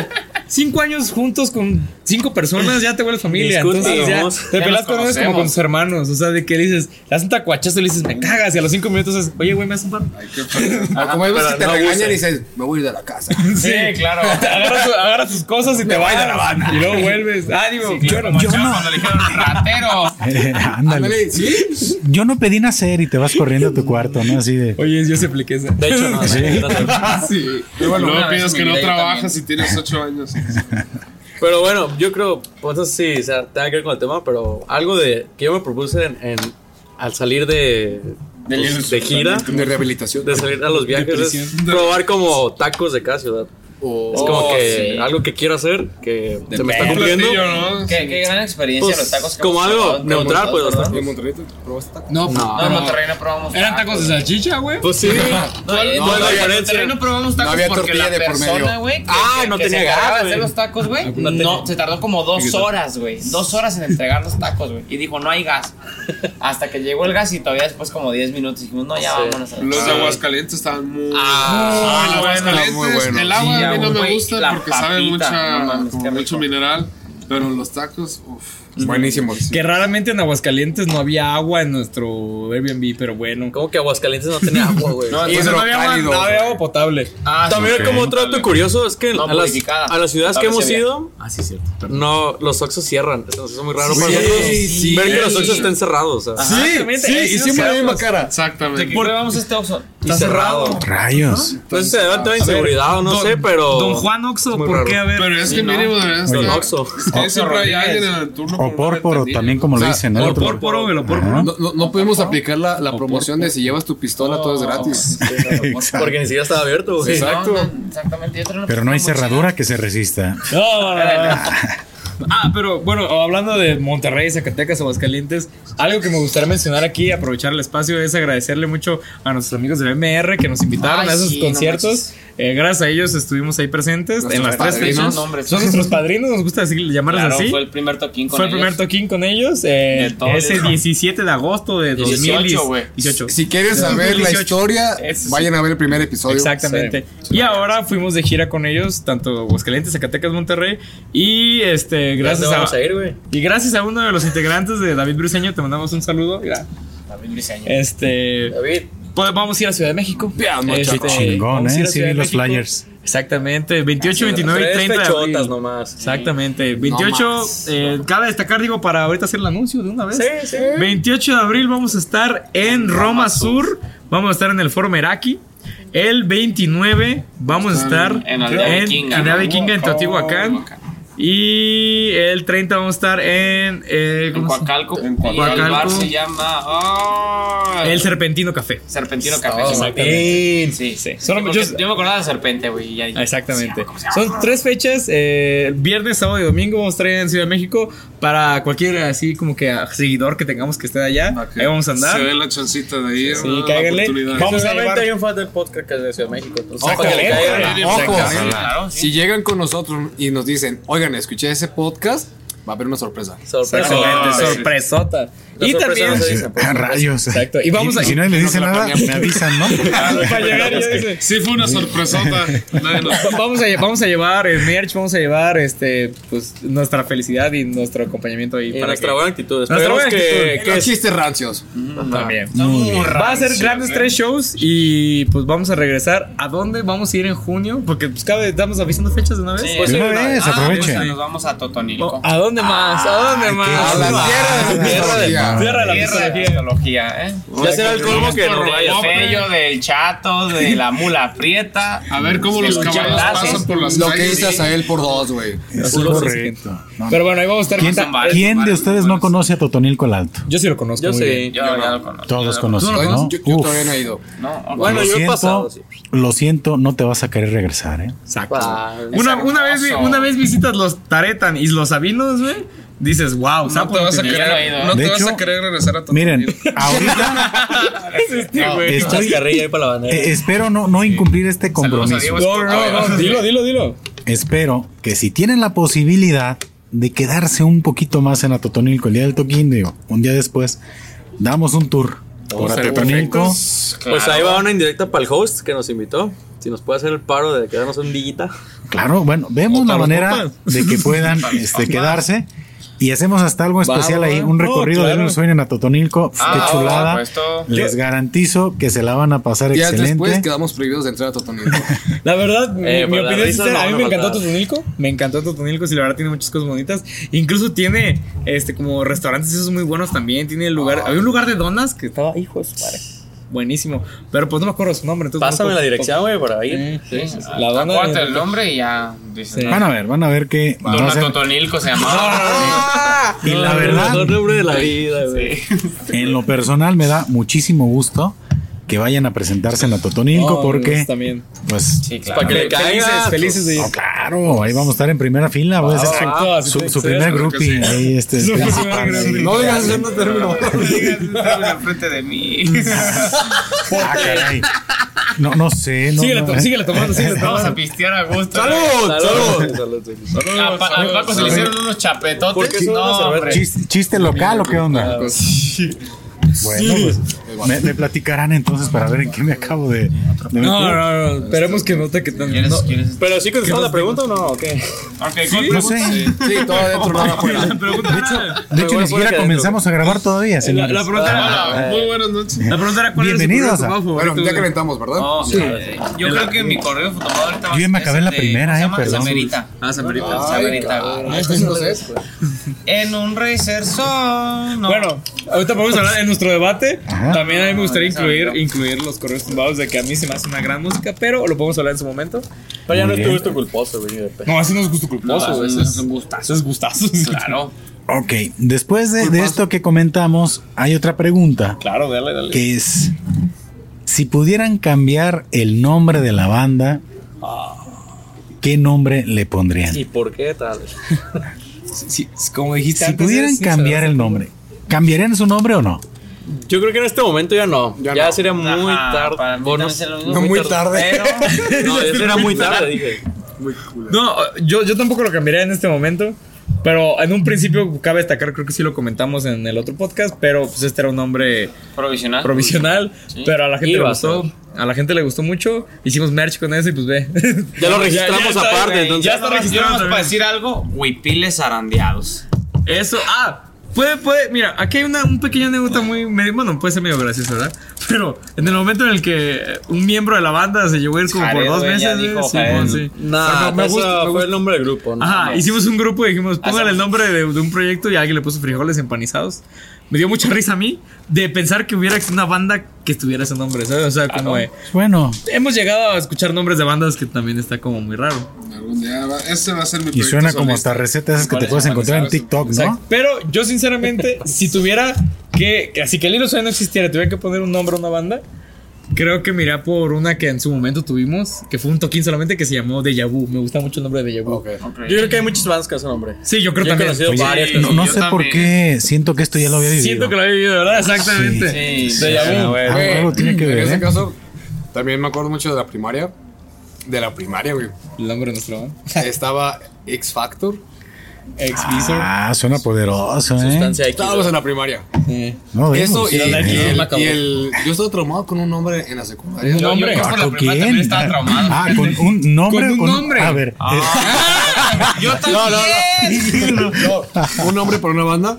cinco años juntos con cinco personas, ya te vuelves familia. Entonces ya te Ya peleas con ellos como con tus hermanos. O sea, de que le dices, le das un tacuachazo y le dices, me cagas. Y a los cinco minutos es, oye, güey, me haces un paro. Ay, qué. Ah, como hay veces te no regañan y dices, me voy a ir de la casa. Sí, claro. Agarras tu- agarras tus cosas y te vas de la banda. Y luego vuelves. Ah, digo, yo no. Yo no. Cuando le dijeron ratero. Eh, ándale. ¿sí? Yo no pedí nacer y te vas corriendo a tu cuarto, ¿no? Así de. Oye, yo se apliqué esa. De hecho, no. Sí. no, no, no. Sí. Bueno, vez piensas en que no yo trabajas también. y tienes 8 años. Pero bueno, yo creo, pues eso sí, o sea, tenga que ver con el tema, pero algo de que yo me propuse en, en- al salir de, pues, de gira, De rehabilitación. de salir a los viajes, es probar como tacos de cada ciudad. O- Es como Oh, que sí. algo que quiero hacer, que se me está cumpliendo. Platillo, ¿no? Qué, qué gran experiencia Pues, los tacos. que como algo neutral, pues, los tacos. ¿En Monterrey te probaste tacos? No, No, en Monterrey no probamos Eran tacos de salchicha, güey. Pues sí. No, en ¿Cuál es la Monterrey- no probamos tacos había porque la de por persona, medio. güey, que, Ah, que- no que tenía gas, de hacer los tacos, güey, No no, se tardó como dos horas, güey, dos horas en entregar los tacos, güey, y dijo, no hay gas, hasta que llegó el gas y todavía después como 10 minutos dijimos, no, ya vámonos. Los de chingada". Aguascalientes estaban muy. Ah, Aguascalientes, muy bueno. el agua a mí no me gusta porque sabe mucha, no como mucho mineral. Pero los tacos, uff. Buenísimos. Que raramente en Aguascalientes no había agua en nuestro Airbnb, pero bueno. Como que Aguascalientes no tenía agua, güey. No, Y entonces no había, agua, cálido. no había agua potable. Ah, sí, También ok. como otro dato curioso es que No, a, las, purificada. a las ciudades que hemos ido, Ah, sí, cierto. no, los Oxxos cierran. Eso es muy raro Sí, para nosotros sí, ver que los sí. Oxxos estén cerrados. O sea, Sí, sí, y siempre la misma cara. Exactamente. ¿Por qué vamos a este Oxxo? y cerrado. Rayos. No sé si se debe tener inseguridad o no Don- sé, pero. Don Juan Oxo, ¿por qué? A ver. Pero es que mínimo deberían Don que siempre hay alguien en el turno. O pórporo, también como le O sea, dicen, ¿no? El Otro- pórporo, el pórporo. No, no, no podemos aplicar la, la promoción de si llevas tu pistola todo es gratis. Porque ni siquiera estaba abierto, güey. Exacto. No, no, exactamente. Pero no hay cerradura que se resista. No, no, no, no. Ah, pero bueno, hablando de Monterrey, Zacatecas, Aguascalientes, algo que me gustaría mencionar aquí, aprovechar el espacio, es agradecerle mucho a nuestros amigos del MR que nos invitaron Ay, a esos sí, no conciertos. manches. Eh, gracias a ellos estuvimos ahí presentes en las tres padrinos. fechas. Son nuestros padrinos, nos gusta decir, llamarlos Claro, así. fue el primer toquín con Fue el primer ellos. toquín con ellos. eh, ese el- 17 de agosto de 18, 2018. Si quieres saber la 2018. historia, Eso sí. vayan a ver el primer episodio. Exactamente. Y ahora fuimos de gira con ellos, tanto Aguascalientes, Zacatecas, Monterrey. Y este, ¿Dónde gracias vamos a, a ir, y gracias a uno de los integrantes de David Briseño, te mandamos un saludo. Mira, David Briseño. Este, David. Pues vamos a ir a Ciudad de México. Veamos, Este, chicos. Chingón, ¿eh? Sí, Ciudad vi de los México. flyers. Exactamente, 28, 29 y Tres 30 de fechotas abril. nomás. Exactamente, 28, más. eh, cabe destacar, digo, para ahorita hacer el anuncio de una vez. Sí, sí. 28 de abril vamos a estar en Roma Sur, vamos a estar en el Foro Meraki. El 29 vamos a estar En Aldea en Vikinga, Aldea ¿no? Vikinga en Teotihuacán. Y el 30 vamos a estar en. eh, En ¿cómo se- Coacalco. En Y el bar Coacalco. se llama. ah, El Serpentino Café. Serpentino Café. Oh, Exactamente. Sí, Sí. Solo Solo- yo, yo- me acordaba de Serpente, güey. Exactamente. ¿cómo se llama? Son tres fechas, eh, viernes, sábado y domingo vamos a estar en Ciudad de México para cualquier así como que seguidor que tengamos que esté allá. Que Ahí vamos a andar. Se ve la chancita de ir. Sí. La cáiganle. Vamos a llevar- hay un fan del podcast que es de Ciudad de México. Entonces, Ojo, que le ojo, caigan. Ojo, Exactamente, claro, sí. si llegan con nosotros y nos dicen, oigan, escuché ese podcast, va a haber una sorpresa. Sorpresa. Sorpresota. La Y también no dice, pues. Ah, Rayos. Exacto. Y vamos a- si no dice no se la nada, me avisan, ¿no? para llegar dice, Sí, fue una sorpresota. Nadie Vamos a, vamos a llevar el merch, vamos a llevar este pues nuestra felicidad y nuestro acompañamiento ahí Y para nuestra que- buena actitud. Esperemos que, actitud. que chistes rancios. también. Muy. Va a ser grandes tres shows y pues vamos a regresar. ¿A dónde vamos a ir en junio? Porque pues cada vez estamos avisando fechas de una vez. Sí, Pues una vez, Ah, aprovechen. pues, nos vamos a Totonilco. ¿A dónde más? ¿A dónde más? A la tierra de tierra de la Tierra de la mitología. ¿eh? Ya será el colmo que no del vaya. fello, del chato, de la mula prieta. A ver cómo los Los caballos pasan por las Lo que calles. dice Azael por dos, güey. Es correcto. Pero bueno, ahí vamos a estar. ¿Quién, son varios, quién de ustedes no conoce a Totonilco el Alto? Yo sí lo conozco. Yo muy sí. bien. Yo ya lo conozco. Todos conocemos, ¿no? Yo, todavía no he ido. Bueno, lo yo he siento, pasado, sí. lo siento, no te vas a querer regresar, ¿eh? Exacto. Ah, Una, una, vez, vi- hermoso. una vez visitas los Taretan y los Sabinos, güey. Dices, wow, No te vas a querer, no te vas a querer regresar a tu Miren, ahorita estoy, Chascarrillo ahí para la bandera. eh, espero no, no incumplir este compromiso. Diego. No, no, no, no, dilo, dilo, dilo. Espero que si tienen la posibilidad de quedarse un poquito más en Atotonilco el día del toquín, digo, un día después, damos un tour por Atotonilco. Pues ahí va una indirecta para el host que nos invitó. Si nos puede hacer el paro de quedarnos un dillita. Claro, bueno, vemos la manera de que puedan este, quedarse. Y hacemos hasta algo especial ahí, un recorrido claro. de un sueño en Atotonilco. Ah, Qué por chulada. supuesto. Les garantizo que se la van a pasar Días excelente. después quedamos prohibidos de entrar a Totonilco. La verdad, mi- Eh, mi, opinión es sincera, no, a mí no me encantó. Totonilco. Me encantó Totonilco, sí, la verdad tiene muchas cosas bonitas. Incluso tiene este como restaurantes esos muy buenos también. Tiene el lugar, había un lugar de donas que estaba, hijo de su madre. Buenísimo. Pero pues no me acuerdo su nombre. Entonces Pásame no la dirección, güey, para ir. Sí, La. Acuérdate el nombre y ya dices. Sí. no. Van a ver, van a ver que Dona ser- Totonilco se llamaba. Y la verdad, El nombre de la vida, güey. en lo personal me da muchísimo gusto que vayan a presentarse en la Totonilco No, porque pues, también. pues Sí, claro. Para que le Felices, felices de ir. no, claro, ahí vamos a estar en primera fila, voy a ser Perfecto, así su, tiene su primer groupie sí. ahí este. No digas eso, no termino. al frente de mí. Ah, caray. No, no sé, no, síguele, no, eh. síguele tomando, síguele Vamos a tomando. pistear a gusto. ¡Salud! ¡Salud! ¡Salud! A, Pa- a Paco se le hicieron unos chapetotes. ¿Por qué son no, chiste local o qué onda? Bueno, pues me, me platicarán entonces para ver en qué me acabo de, de meter. No, no, no. Esperemos que no te que tan. ¿Quieres, no. quieres? Pero sí contestó la pregunta o no, ¿o qué? Ok, No sé. Sí, todo adentro, nada afuera. De hecho, ni siquiera comenzamos a grabar todavía, La, la pregunta era, Hola, muy buenas noches. la pregunta era cuál Bienvenidos a- Bueno, ya calentamos, ¿verdad? Sí. Yo creo que mi correo fotomado ahorita va Yo ya me es acabé el la primera, ¿cómo se eh, perdón. Samerita. Ah, Samerita, esto sí lo sé. En un receso. No. Bueno, ahorita podemos hablar en nuestro debate. Ajá. También a mí me gustaría incluir, incluir los correos tumbados de que a mí se me hace una gran música, pero lo podemos hablar en su momento. Pero ya no es tu gusto culposo, güey. No, así no es gusto No, culposo, güey. Eso es un gustazo. Es gustazo. Claro. Ok, después de, de esto que comentamos, hay otra pregunta Claro, dale, dale. que es, si pudieran cambiar el nombre de la banda, ¿qué nombre le pondrían? ¿Y por qué tal? Sí, como dijiste Si antes, pudieran cambiar el nombre, ¿cambiarían su nombre o no? Yo creo que en este momento ya no. Ya Ya, no. sería muy Ajá, tarde. no muy tarde. Pero. No, ya sería muy tarde, dije. No, yo, yo tampoco lo cambiaría en este momento. Pero en un principio cabe destacar, creo que sí lo comentamos en el otro podcast, pero pues este era un nombre Provisional. provisional, Sí. pero a la gente Iba le a gustó. ser. A la gente le gustó mucho. Hicimos merch con eso y pues ve. Ya lo registramos está, aparte, güey, entonces. Ya está registrado. para decir algo, huipiles zarandeados. Eso, ah, puede, puede, mira, aquí hay una, un pequeño anécdota muy, medio- bueno, puede ser medio gracioso, ¿verdad? Pero en el momento en el que un miembro de la banda se llevó a ir como por dos meses, dijo sí, pues, sí. Nah, me gusta, me fue gusta. el nombre del grupo, ¿no? Ajá, No. hicimos un grupo y dijimos, póngale el nombre de, de un proyecto y alguien le puso frijoles empanizados. Me dio mucha risa a mí de pensar que hubiera una banda que estuviera ese nombre, ¿sabes? O sea, como de- Bueno, hemos llegado a escuchar nombres de bandas que también está como muy raro. Algún día va- ese va a ser mi y suena como hasta recetas esas que te ¿Cuáles puedes encontrar en. TikTok, Exacto. ¿no? Pero yo sinceramente, si tuviera que, que así que el hilo no existiera, tuviera que poner un nombre a una banda, creo que me iría por una que en su momento tuvimos, que fue un toquín solamente que se llamó Deja Vu. Me gusta mucho el nombre de Deja Vu. Yo creo que hay muchas bandas con ese nombre. Sí, yo creo Yo he también. conocido Oye, varias. No, no yo sé por qué siento que esto ya lo había vivido. Siento que lo había vivido, ¿verdad? Exactamente. Sí, sí, vu. güey. Ah, tiene que en ese ¿eh? caso, también me acuerdo mucho de la primaria. De la primaria, güey. El nombre de nuestro. Estaba X Factor. Ex Visor. Ah, suena poderoso, ¿eh? Sustancia X. Estábamos en la primaria. Eh, No, Eso y, Sí, y sí, el, y el- Yo estaba traumado con un nombre en la secundaria. Un Yo, yo nombre. por la ¿Con quién? también estaba traumado. Ah, con un nombre. Con un nombre. A ver, Yo también. No, un nombre para una banda.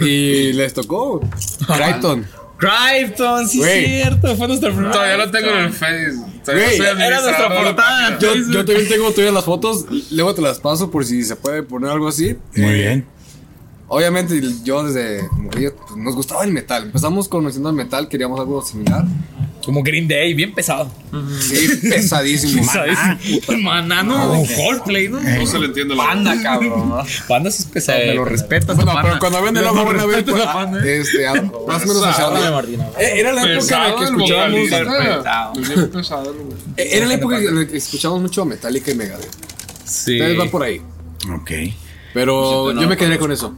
Y les tocó Crichton. Crypton, sí es cierto. Fue nuestra primera. Todavía lo tengo en el Face. Güey, Era nuestra portada. Yo, yo también tengo todavía las fotos. Luego te las paso por si se puede poner algo así. muy Eh, bien. Obviamente yo desde morrillo, pues, nos gustaba el metal. Empezamos conociendo el metal, queríamos algo similar. Como Green Day, bien pesado. Sí, pesadísimo. Maná, no, Coldplay, ¿no? No se le entiende la Panda, cabrón. ¿no? Panda sí es pesado, me lo respetas. Bueno, pero cuando ven el agua a ¿eh? este, ah, más o menos Pesado. Eh, Era la época en la que escuchábamos. Pesado. Pesado, eh, Era la época en la que escuchábamos mucho Metallica y Megadeth. Sí. Ustedes van por ahí. Ok. Pero Pues, no, yo me no, quedé no. con eso.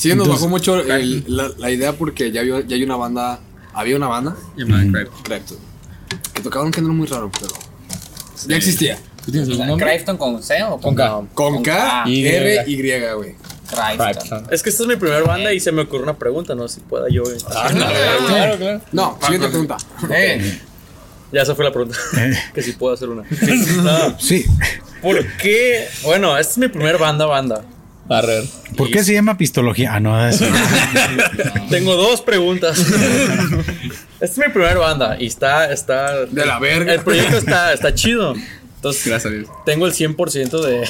Sí, nos Entonces- bajó mucho el- la, la idea porque ya, había- ya hay una banda. Había una banda, Llamada correcto. Que tocaba un género muy raro, pero. Ya existía. ¿Tú tienes algún nombre? ¿Crypton con C o Con K. Con K, Y- R, Y, güey. Crypton. Es que esta es mi primera banda y se me ocurrió una pregunta, no sé si pueda yo. Claro, claro. No, siguiente pregunta. Eh, Ya esa fue la pregunta. que si puedo hacer una. No, Sí. ¿Por qué? Bueno, esta es mi primera banda, banda. Barrer. ¿Por qué se llama pistología? Ah, no, eso. Tengo dos preguntas. Esta es mi primera banda y está, está. De la verga. El proyecto está, está chido. Entonces, Gracias a Dios. tengo el 100% de,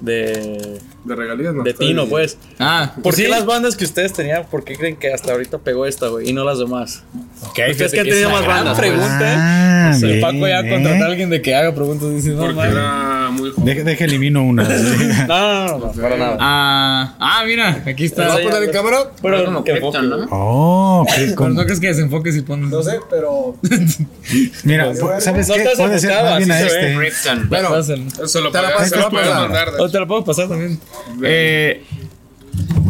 de, De regalías, no. de Tino, pues. Ah, ¿Por sí. qué las bandas que ustedes tenían, por qué creen que hasta ahorita pegó esta, güey, y no las demás? Ok, Ustedes que han tenido más bandas. pregunta. Ah, El bien, Paco ya bien. contratar a alguien de que haga preguntas. Dice, no, Porque mames. Deje elimino una. No, no, no, no, para nada. Ah, ah, mira, aquí ¿Te está. vas a poner en cámara? Pero como que enfoque, ¿no? Oh, qué no crees que desenfoques y pones. No sé, pero. Mira, ¿sabes No qué? Puede ser más bien a este. Bueno. Se lo lo paso. mandar. O te la puedo pasar también. Eh,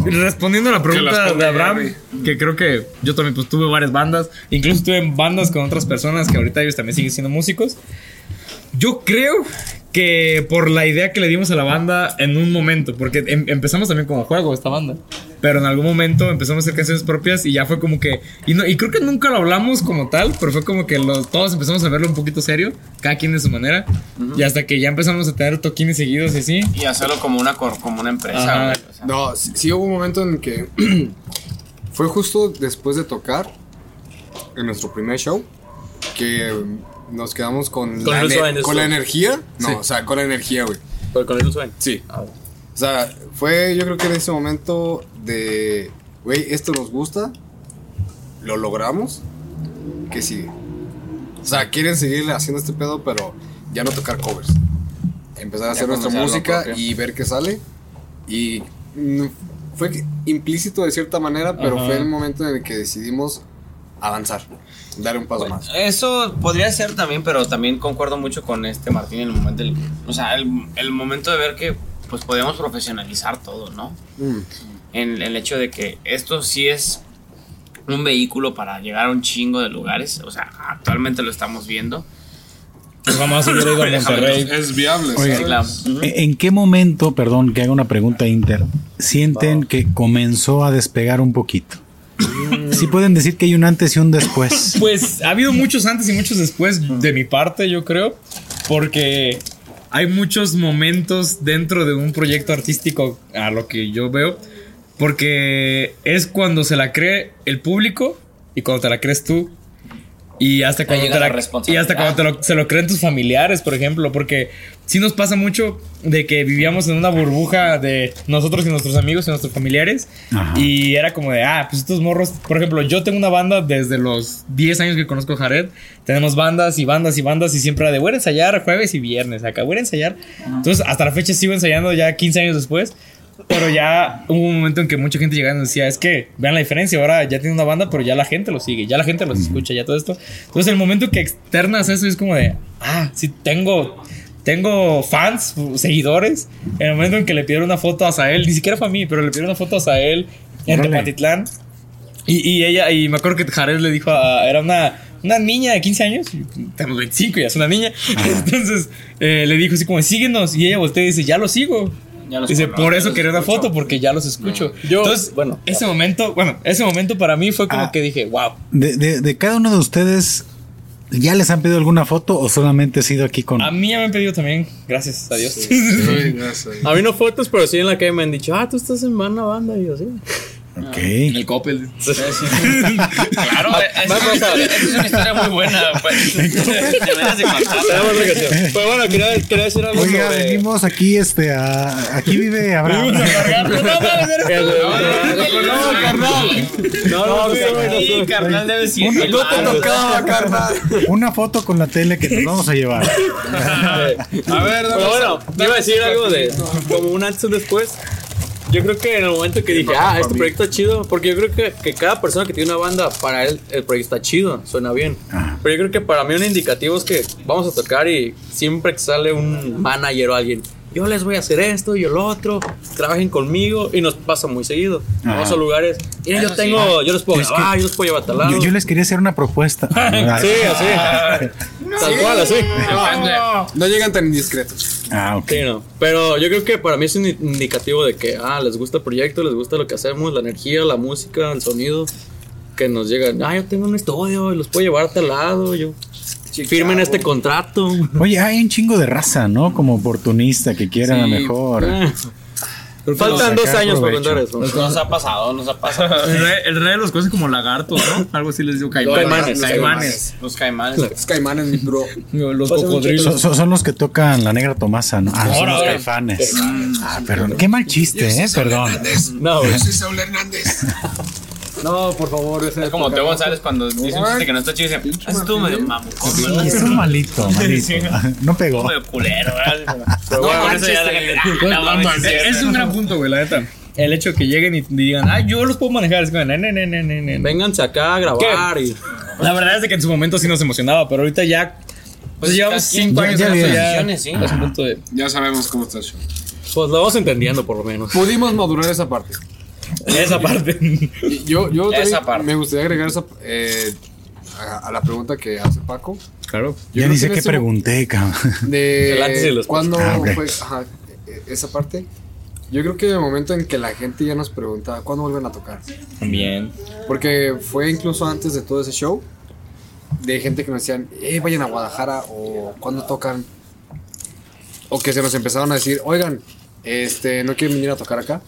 respondiendo a la pregunta de Abraham, que creo que yo también pues tuve varias bandas, incluso tuve bandas con otras personas que ahorita ellos también siguen siendo músicos. Yo creo que por la idea que le dimos a la banda en un momento, porque em- empezamos también como juego esta banda, pero en algún momento empezamos a hacer canciones propias y ya fue como que, y, no, y creo que nunca lo hablamos como tal, pero fue como que los, todos empezamos a verlo un poquito serio, cada quien de su manera, y hasta que ya empezamos a tener toquines seguidos y así. Y hacerlo como una, como una empresa, o sea. No, sí, sí hubo un momento en que fue justo después de tocar en nuestro primer show que nos quedamos con, Con la, ener- con la energía. No, Sí. o sea, con la energía, güey. Pero con el sueño. Sí. Ah, O sea, fue yo creo que en ese momento de, güey, esto nos gusta, lo logramos, ¿qué sigue? O sea, quieren seguir haciendo este pedo, pero ya no tocar covers. Empezar a hacer nuestra música y ver qué sale. Y mm, fue implícito de cierta manera, pero Ajá. fue el momento en el que decidimos avanzar, dar un paso más. Eso podría ser también, pero también concuerdo mucho con este Martín en el momento del, o sea, el, el momento de ver que pues podemos profesionalizar todo, ¿no? Mm. En el hecho de que esto sí es un vehículo para llegar a un chingo de lugares, o sea, actualmente lo estamos viendo. Pues vamos a seguir a Monterrey. Es viable, Oye, ¿sabes? Claro. ¿E- ¿En qué momento, perdón, que haga una pregunta inter, sienten que comenzó a despegar un poquito? Si pueden decir que hay un antes y un después. Pues ha habido muchos antes y muchos después de mi parte, yo creo, porque hay muchos momentos dentro de un proyecto artístico, a lo que yo veo, porque es cuando se la cree el público y cuando te la crees tú. Y hasta cuando, te la y hasta cuando te lo- se lo creen tus familiares, por ejemplo, porque sí nos pasa mucho de que vivíamos en una burbuja de nosotros y nuestros amigos y nuestros familiares. Ajá. Y era como de, ah, pues estos morros, por ejemplo, yo tengo una banda desde los 10 años que conozco a Jared. Tenemos bandas y bandas y bandas y siempre era de voy a ensayar jueves y viernes, acá voy a ensayar. Entonces, hasta la fecha sigo ensayando ya 15 años después. Pero ya hubo un momento en que mucha gente llegaba y nos decía, es que vean la diferencia, ahora ya tiene una banda, pero ya la gente lo sigue, ya la gente los escucha, ya todo esto. Entonces, el momento que externas eso es como de, ah, sí, tengo, tengo fans, seguidores. En el momento en que le pidieron una foto a Sael, ni siquiera fue a mí, pero le pidieron una foto a Sael en. Tepatitlán. Y, y ella, y me acuerdo que Jared le dijo a, era una, una niña de 15 años, y tenemos 25 y ya es una niña. Entonces eh, le dijo así como, síguenos. Y ella voltea y dice, ya lo sigo. Ya los dice, por eso quería una escucho". foto, porque ya los escucho. Yo, Entonces, bueno, ese momento, bueno, ese momento para mí fue como Ah. que dije, wow. De, de- de cada uno de ustedes, ¿ya les han pedido alguna foto o solamente ha sido aquí con... A mí ya me han pedido también, gracias a Dios. Sí, ya sé. A mí no fotos, pero sí en la que me han dicho, ah, tú estás en una banda. Y yo, sí. Ok. En el Coppel. Claro, esa es, es una historia muy buena. Pues. De. Pero bueno, quería, quería decir algo Oiga, sobre- venimos aquí, este, a, aquí vive Abraham. No, carnal. No, no, no carnal, debe ser. No te tocaba, carnal. Una foto con la tele que nos vamos a llevar. A ver, Pero bueno, iba a decir algo de como un antes y un después. Yo creo que en el momento que dije, ah, este proyecto está chido, porque yo creo que, que cada persona que tiene una banda, para él el proyecto está chido, suena bien. Ajá. Pero yo creo que para mí un indicativo es que vamos a tocar y siempre que sale un manager o alguien, yo les voy a hacer esto y yo lo otro, trabajen conmigo y nos pasa muy seguido. Vamos Ajá. a lugares, miren, yo tengo, yo les puedo Es que- grabar, yo les puedo llevar a tal lado. Yo, yo les quería hacer una propuesta. Sí, así. Tal cual, así. No llegan tan indiscretos. Ah, ok. Sí, no. Pero yo creo que para mí es un indicativo de que, ah, les gusta el proyecto, les gusta lo que hacemos, la energía, la música, el sonido. Que nos llegan, ah, yo tengo un estudio y los puedo llevar a tal lado. Yo, firmen este contrato. Oye, hay un chingo de raza, ¿no? Como oportunista que quiera Sí. mejor. Ah. Faltan dos años para contar eso. Nos ha pasado, nos ha pasado. El rey, el rey los conoce como lagartos, ¿no? Algo así les digo Caimanes. caimanes. Caimanes. Los caimanes. Es Caimanes, bro. Los cocodrilos. Son, los que tocan la negra Tomasa, ¿no? Ah, son los ahora. caifanes. Ah, perdón. Qué mal chiste, ¿eh? Perdón. No. Yo soy Saúl Hernández. No, por favor. ese Es como Teo González cuando dice un chiste que no está chido y dice, "Ah, estuvo medio mamucón, Sí, ¿verdad? estuvo malito, malito. No pegó. Medio culero, No, por eso ya la gente, "Ah, no Es un gran punto, güey, la neta. El hecho de que lleguen y digan, ah, yo los puedo manejar. Es como, "Ne, ne, ne, ne, ne, ne". Vénganse acá a grabar y. La verdad es de que en su momento sí nos emocionaba, pero ahorita ya. Pues llevamos cada quien cinco ya- años ya en ya. Sí. Es un de. Ya sabemos cómo está el show. Pues lo vamos entendiendo por lo menos. Pudimos madurar esa parte. Esa parte. Yo, yo Esa también parte. me gustaría agregar esa, eh, a, a la pregunta que hace Paco. claro. Yo Ya ni que este pregunté, cabrón. De cuando Ah, fue ajá, e- esa parte. Yo creo que en el momento en que la gente ya nos pregunta cuándo vuelven a tocar. También. Porque fue incluso antes de todo ese show. De gente que nos decían, eh, vayan a Guadalajara o cuándo tocan. O que se nos empezaron a decir, oigan, este, no quieren venir a tocar acá.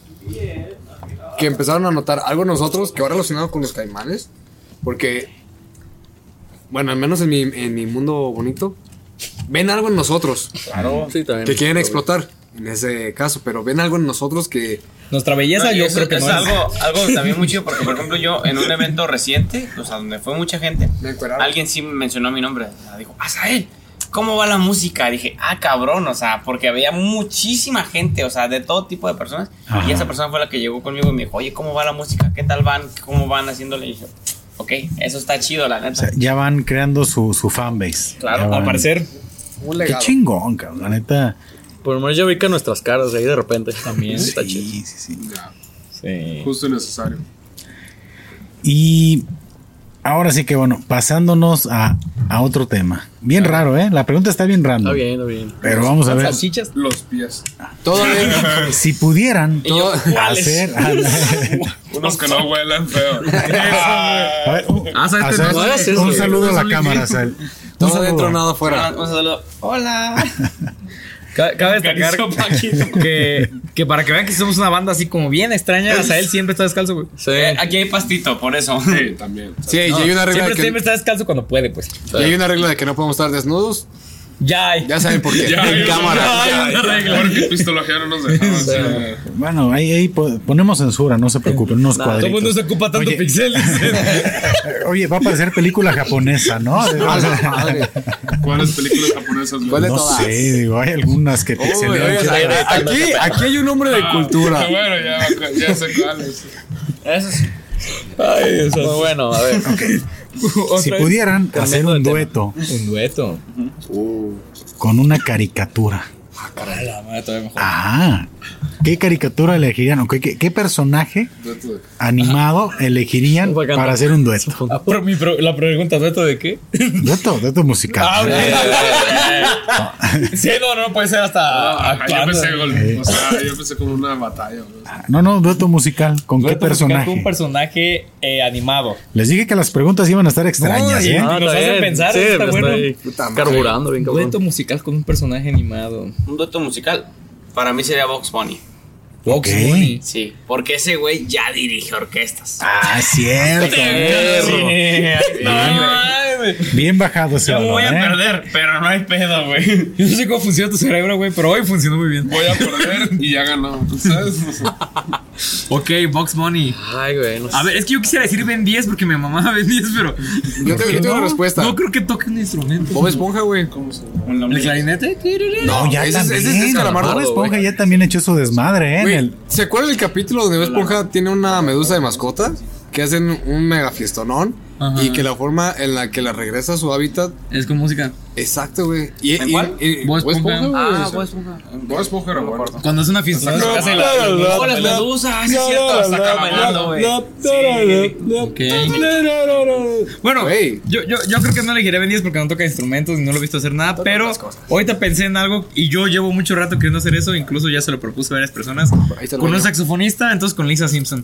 Que empezaron a notar algo en nosotros que va relacionado con los caimanes. Porque, bueno, al menos en mi, en mi mundo bonito, ven algo en nosotros Claro. Sí, también. que quieren explotar. En ese caso, pero ven algo en nosotros que. Nuestra belleza, No, yo eso creo que es no es. algo, algo también muy chido porque, por ejemplo, yo en un evento reciente, o sea, donde fue mucha gente, alguien sí mencionó mi nombre. Dijo, Azael, ¿cómo va la música? Dije, ah, cabrón, o sea, porque había muchísima gente, o sea, de todo tipo de personas. Ajá. Y esa persona fue la que llegó conmigo y me dijo, oye, ¿cómo va la música? ¿Qué tal van? ¿Cómo van haciéndole? Y dije, ok, eso está chido, la O neta. sea, ya van creando su, su fanbase. Claro, Al parecer, Un Qué chingón, cabrón. La neta. Por lo menos ya ubican nuestras caras ahí de repente. También. Está chido. Sí, sí, sí. Sí. justo y necesario. Y ahora sí que bueno, pasándonos a, a otro tema. Bien raro, ¿eh? La pregunta está bien random. Está bien, está bien. Pero vamos a ver. Salchichas. Los pies. Todavía. Si pudieran hacer. Unos que no huelan feo. A ver, un- Ah, un saludo a la cámara. Un Todo saludo. adentro, nada Ah, afuera. un saludo. Hola. Ca- Cabe destacar que, que para que vean que somos una banda así como bien extraña, Azael siempre está descalzo, güey. Sí. Eh, aquí hay pastito, por eso. Sí, también. Sí, y hay una regla Siempre, de que. siempre está descalzo cuando puede, pues. y hay una regla de que no podemos estar desnudos. Ya hay. Ya saben por qué. Ya, en ya, cámara. ya, hay una regla. Porque pistología no nos. Sí. así. Bueno, ahí, ahí po- ponemos censura, no se preocupen, unos Nah, Todo el cuadritos. mundo se ocupa tanto Oye. pixeles. Oye, va a parecer película japonesa, ¿no? ¿Cuáles películas japonesas? güey? ¿Cuál de No todas? sé, digo, hay algunas que ciertas- aquí, aquí hay un hombre de Ah, cultura. Bueno, ya, ya sé cuáles. Eso es. Ay, eso. Muy bueno, a ver. Si pudieran hacer un dueto Un dueto. con una caricatura. A la madre, todavía mejor. Ah, ¿qué caricatura elegirían? ¿O qué, qué- qué personaje animado elegirían para hacer un dueto? Ah, pero mi pro- la pregunta, ¿dueto de qué? Dueto, dueto musical. Ah, Sí, no, no puede ser hasta Ah, yo actuando. pensé, gol- o sea, yo pensé como una batalla. güey. No, no, dueto musical. ¿Con qué Dueto musical personaje? con Un personaje eh, animado. Les dije que las preguntas iban a estar extrañas, No, ¿eh? y- Ah, nos está hace bien. pensar, Sí, está bueno. Puta madre. carburando bien cabrón. Dueto musical con un personaje animado. Un dueto musical. Para mí sería Box Bunny. Box Ok. Bunny. Sí, porque ese güey ya dirige orquestas. Ah, cierto. No. Bien bajado ese Yo voy a ¿eh? perder, pero no hay pedo, güey. Yo no sé cómo funciona tu cerebro, güey, pero hoy funcionó muy bien. Voy a perder y ya ganó. ¿Sabes? Ok, Box Money. Ay, güey, no sé. A ver, es que yo quisiera decir Ben 10 porque mi mamá Ben 10, pero Yo tengo, yo tengo una respuesta. no creo que toque un instrumento. Bob Esponja, güey. ¿El clarinete? No, ya ese es- también. ese es Calamardo, Bob güey. Esponja ya también echó su desmadre, ¿eh? ¿Se acuerdan del capítulo donde Esponja tiene una medusa de mascota? Que hacen un mega fiestonón Ajá. y que la forma en la que la regresa a su hábitat. Es con música. Exacto, güey. Y, ¿En y- cuál? y- Bob Bob Esponja. Esponja. Ah, pues, ponga. Voy a escoger a bueno. Cuando es una fiesta. No, hace no, la- no, Oh, las medusas, sí, es cierto, acá bailando, güey. Bueno, Güey. yo, yo, yo creo que no elegiré Ben 10 porque no toca instrumentos y no lo he visto hacer nada, pero ahorita pensé en algo y yo llevo mucho rato queriendo hacer eso, incluso ya se lo propuse a varias personas. Está Con un saxofonista, entonces con Lisa Simpson.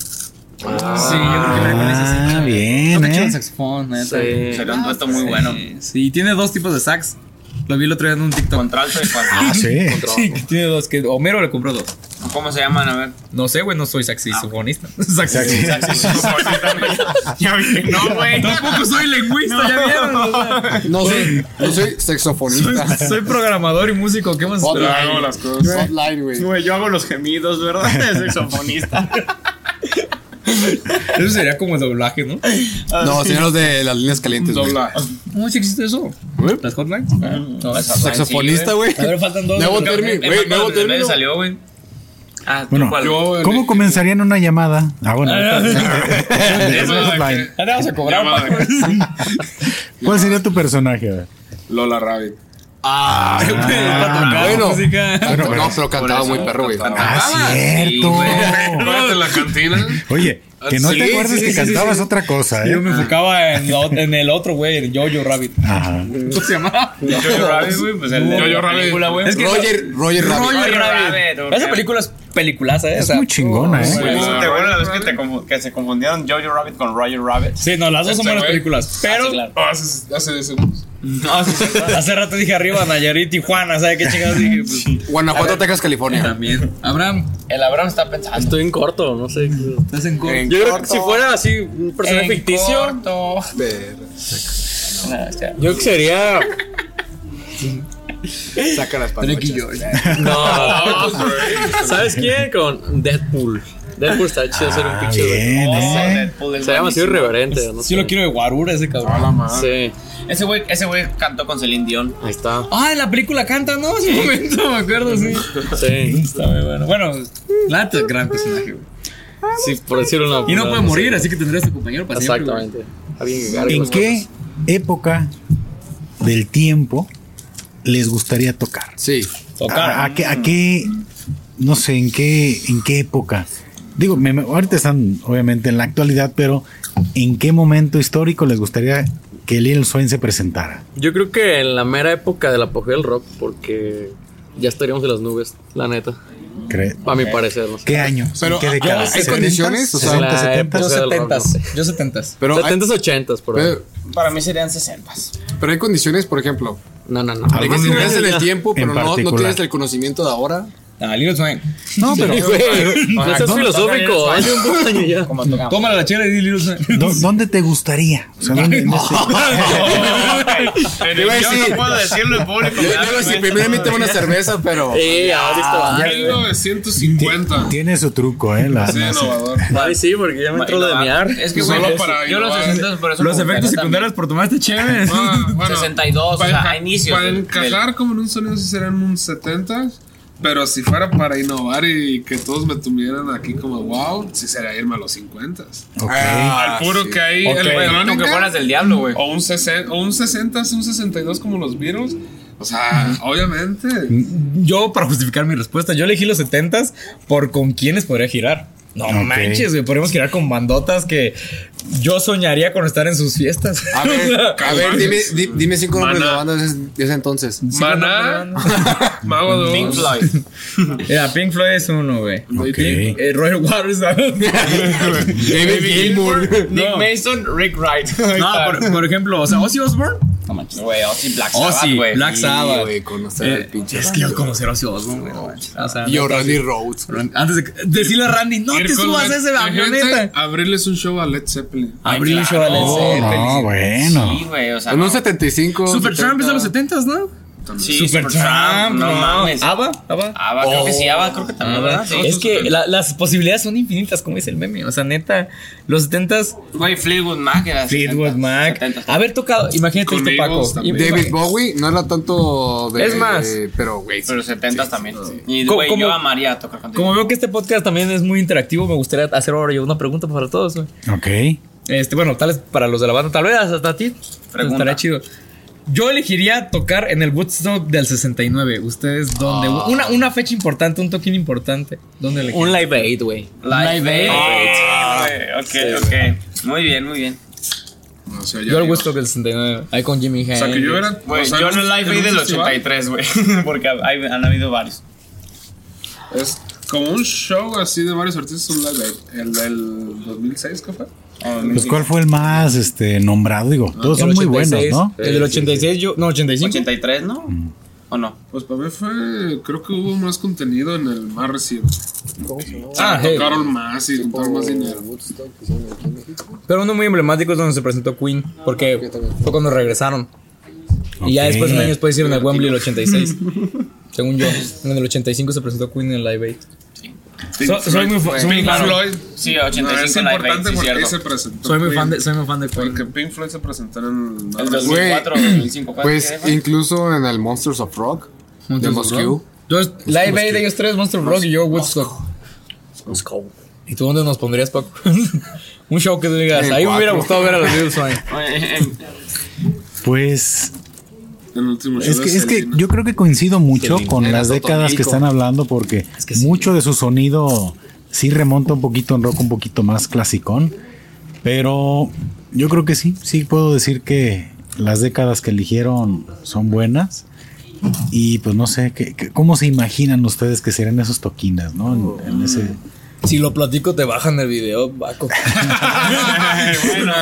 Sí, yo creo que la Lisa Ah, bien, Toca chido el ¿eh? saxofón, neta. Sí. Sería un dueto muy bueno. Sí, Sí, tiene dos tipos de sax. Lo vi el otro día en un TikTok. Contralto y cual- Ah, sí. Sí, que tiene dos. Que Homero le compró dos. ¿Cómo se llaman? A ver. No sé, güey, no soy saxofonista. Saxofonista. Ya vi que no, güey. Tampoco soy lingüista, ya vieron. O sea, No soy, no soy saxofonista. soy programador y músico. ¿Qué más Yo hago las cosas. Hotline. Güey, yo hago los gemidos, ¿verdad? De saxofonista. Eso sería como doblaje, ¿no? No, señor, los de las líneas calientes, güey. Dobla. ¿Cómo si existe eso? ¿Las hotlines? No, Saxofonista, güey. A ver, faltan dos. Nuevo término, El güey, nuevo término. salió, güey. Ah, Bueno, ¿cuál? Yo, ¿Cómo comenzarían una llamada? Ah, bueno. Ah, de- de- de- Eso de hotline. Ya te vamos a cobrar. ¿Cuál sería tu personaje? Lola Rabbit. Ah, tocar bueno. música. Bueno, no, pero cantaba eso, muy perro, güey. Ah, cierto. güey. En la cantina. Oye, que no Sí, te acuerdas sí, que sí, cantabas sí. otra cosa, Yo ¿eh? me enfocaba en, lo- en el otro, güey, en Jojo Rabbit. Ajá. ¿Cómo se llama? Jojo Rabbit, güey, pues el Jojo Rabbit. película, güey. Es que- Roger, Roger Rabbit. Roger Rabbit, Rabbit. Esa película es peliculaza, ¿eh? O Es sea, muy chingona, ¿eh? Güey, ¿Te acuerdas la vez que, te se confundieron Jojo Rabbit con Roger Rabbit? Sí, no, las dos son buenas películas. Pero. Oh, hace, hace segundos. Rato dije arriba Nayarit, Tijuana, ¿sabes qué chingados dije? Pues, Guanajuato, Texas, California. también. Abraham, El Abraham está pensando. Estoy en corto, no sé. estás en corto. En Yo creo que si fuera así un personaje En ficticio, corto. Ver, No, está- yo creo que sería. Saca las. George. No. ¿Sabes quién? Con Deadpool. Deadpool está chido hacer un pinche. Bien, Oh, ¿eh? Deadpool Se llama así irreverente, ¿no? Sí lo quiero de Guarura ese cabrón. la madre. Sí, Ese güey, ese güey cantó con Celine Dion. ahí está. Ah, en la película canta, ¿no? Hace un momento, me acuerdo, sí. Sí, Está muy bueno. Bueno, es gran personaje, güey. sí, por decirlo una Y no puede morir, así que tendrías a tu compañero para siempre. Exactamente. Que cargue ¿En qué época del tiempo les gustaría tocar? Sí. Tocar. ¿A, a qué, a qué- no sé, en qué, en qué época? Digo, me- me- ahorita están obviamente en la actualidad, pero ¿en qué momento histórico les gustaría que Lil Swain se presentara? Yo creo que en la mera época del apogeo del rock, porque ya estaríamos en las nubes, la neta. Cre- A mi parecer, no sé. ¿Qué año? Pero, ¿En qué década? ¿hay 70s? condiciones? O sea, 60, la 70. Yo época del rock, setentas. no sé. Yo setentas. pero, hay, 70s, 80s, por ahí. Para mí serían 60. pero hay condiciones, por ejemplo, No, no, no. de que en el tiempo, pero no, no tienes el conocimiento de ahora. Ah, Lil Swain. No, pero, Güey, no seas ¿dónde- filosófico. Hace un puto año ya. Tómala la chela y di Lil Swain. ¿dó- ¿dónde te gustaría? O sea, ¿dónde- dónde Te iba a decir- no puedo decirlo en público. Yo me da digo, si vergüenza. primero me tengo una cerveza, pero. Sí, ahorita va. 1950. tiene su truco, ¿eh? La, Sí, la- innovador. Ay, sí, porque ya me entró lo de miar. Es que, Solo para yo los innovar. 60 por eso Los me efectos gustaría secundarios por tomarte chévere. Ah, bueno, 62, o para sea, a inicios Para del- encajar como en un sonido, sí serían un 70 Pero si fuera para innovar y que todos me tuvieran aquí como wow, sí sería irme a los 50 Ok. Ah, Al puro sí. que hay Ok. electrónica, Aunque fueras del diablo, güey. o un 60, o un 60, un 62 como los Beatles. O sea, obviamente. Yo, para justificar mi respuesta, yo elegí los 70s por con quiénes podría girar. No Ok. manches, güey. Podríamos girar con bandotas que yo soñaría con estar en sus fiestas. A ver, a ver, dime, di- dime cinco nombres de bandas de ese, entonces. Maná, Mago 2. Pink Floyd. Mira, Pink Floyd es uno, güey. Ok. Eh, Roger Waters. David Gilmour. Nick No. Mason, Rick Wright. No, por, por ejemplo, o sea, Ozzy Osbourne No manches. Güey, Ozzy Black Oh, Sabbath, sí, güey. Black Sí, Sabbath. güey, conocer Eh, al pinche es que yo conocer a Ozzy Osbourne, güey, no manches. O sea, Y yo, Randy. Rhodes. Antes de que- decirle a Randy, no te subas a ese avioneta. Abrirles un show a Led Zeppelin. Abrir un show a Led Zeppelin. no, bueno. Sí, güey, o sea. En un no. 75. Supertramp es de los 70. 70s, ¿no? Sí, Supertramp, Supertramp, no mames. ¿Ava? ¿Ava? Ava, creo que sí, Ava, creo que también, ¿verdad? Sí. Es que la- las posibilidades son infinitas, como dice el meme. O sea, neta, los 70s, Güey, Fleetwood Mac era. Fleetwood 70, Mac. 70. Haber tocado, imagínate Con esto, Eagles Paco. también. David Bowie no era tanto de. Es más. pero, güey. Pero 70 también. Y, güey, como- yo amaría a tocar contigo. Como veo que este podcast también es muy interactivo, me gustaría hacer ahora yo una pregunta para todos. güey. Ok. Este, bueno, tal vez para los de la banda, tal vez hasta a ti. Pregunta. Estaría chido. Yo elegiría tocar en el Woodstock del 69. ¿Ustedes dónde? Una, una fecha importante, un toquín importante. ¿Dónde le Un live aid, güey. Live Aid. Ah, güey, ok, ok. Muy bien, muy bien. O sea, ya Yo digo. Woodstock del 69. Ahí con Jimmy O sea, que yo era. Güey, o sea, yo en el Live Aid del festival 83, güey. Porque hay- han habido varios. Es como un show así de varios artistas, un live aid. El del 2006, ¿qué fue? Pues, ¿cuál fue el más este, nombrado? Digo, todos son muy buenos, ¿no? El del 86, yo. No, 85. 83, ¿no? ¿O no? Pues para mí fue. Creo que hubo más contenido en el más reciente. Ah, hey. Tocaron más y juntaron más dinero. Pero uno muy emblemático es donde se presentó Queen. Porque fue cuando regresaron. Y ya después, un año después, hicieron el Wembley el 86. según yo. En el 85 se presentó Queen en el Live Aid. Pink So- soy muy fa- soy muy Pink fan. Floyd. Sí, No, 85 es Live Aid, importante porque ahí se presentó. Soy muy fan de, soy muy fan de Queen. Porque Pink Floyd se presentó en el. El más reciente. 2004 2005. ¿cuál Pues incluso en el Monsters of Rock de Monsters Moscú. Live Aid, ellos tres, Monster of Rock y yo, Woodstock. ¿Y tú dónde nos pondrías, Paco? Un show que tú digas, ahí me hubiera gustado ver a los Beatles. Oye, em, Pues es de que, es que yo creo que coincido mucho con Era las décadas que están hablando porque mucho de su sonido sí remonta un poquito en rock, un poquito más clasicón. Pero yo creo que sí, sí puedo decir que las décadas que eligieron son buenas. Y pues no sé, ¿qué, qué- ¿cómo se imaginan ustedes que serían esos toquines, no? En, en ese... Si lo platico, te bajan el video, Paco.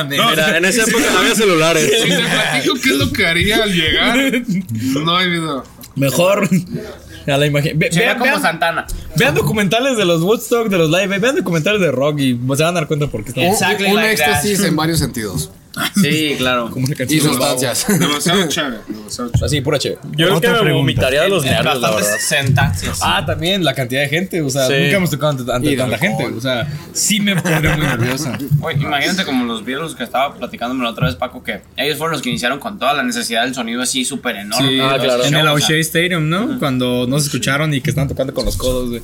Mira, en esa época no había celulares. Si te platico qué es lo que haría al llegar, no hay video. Mejor. A la imagen. Ve- vean, como vean- Santana. vean documentales de los Woodstock, de los Live vean documentales de rock y se van a dar cuenta por qué están. Un, Exactly un like éxtasis that. en varios sentidos. Sí, claro. Como una Y sustancias. Demasiado chévere. Demasiado chévere. Así, pura chévere. Yo creo que me pregunta. vomitaría de los nervios, la verdad. Sentancias. Ah, también la cantidad de gente. O sea, Sí. nunca hemos tocado ante, ante tanta gente. O sea, sí me pondría muy nerviosa. Güey, imagínate como los Beatles que estaba platicándome la otra vez, Paco, que ellos fueron los que iniciaron con toda la necesidad del sonido así súper enorme. Sí, Ah, claro. en el O'Shea Stadium, ¿no? Cuando no se escucharon y que estaban tocando con los codos, güey.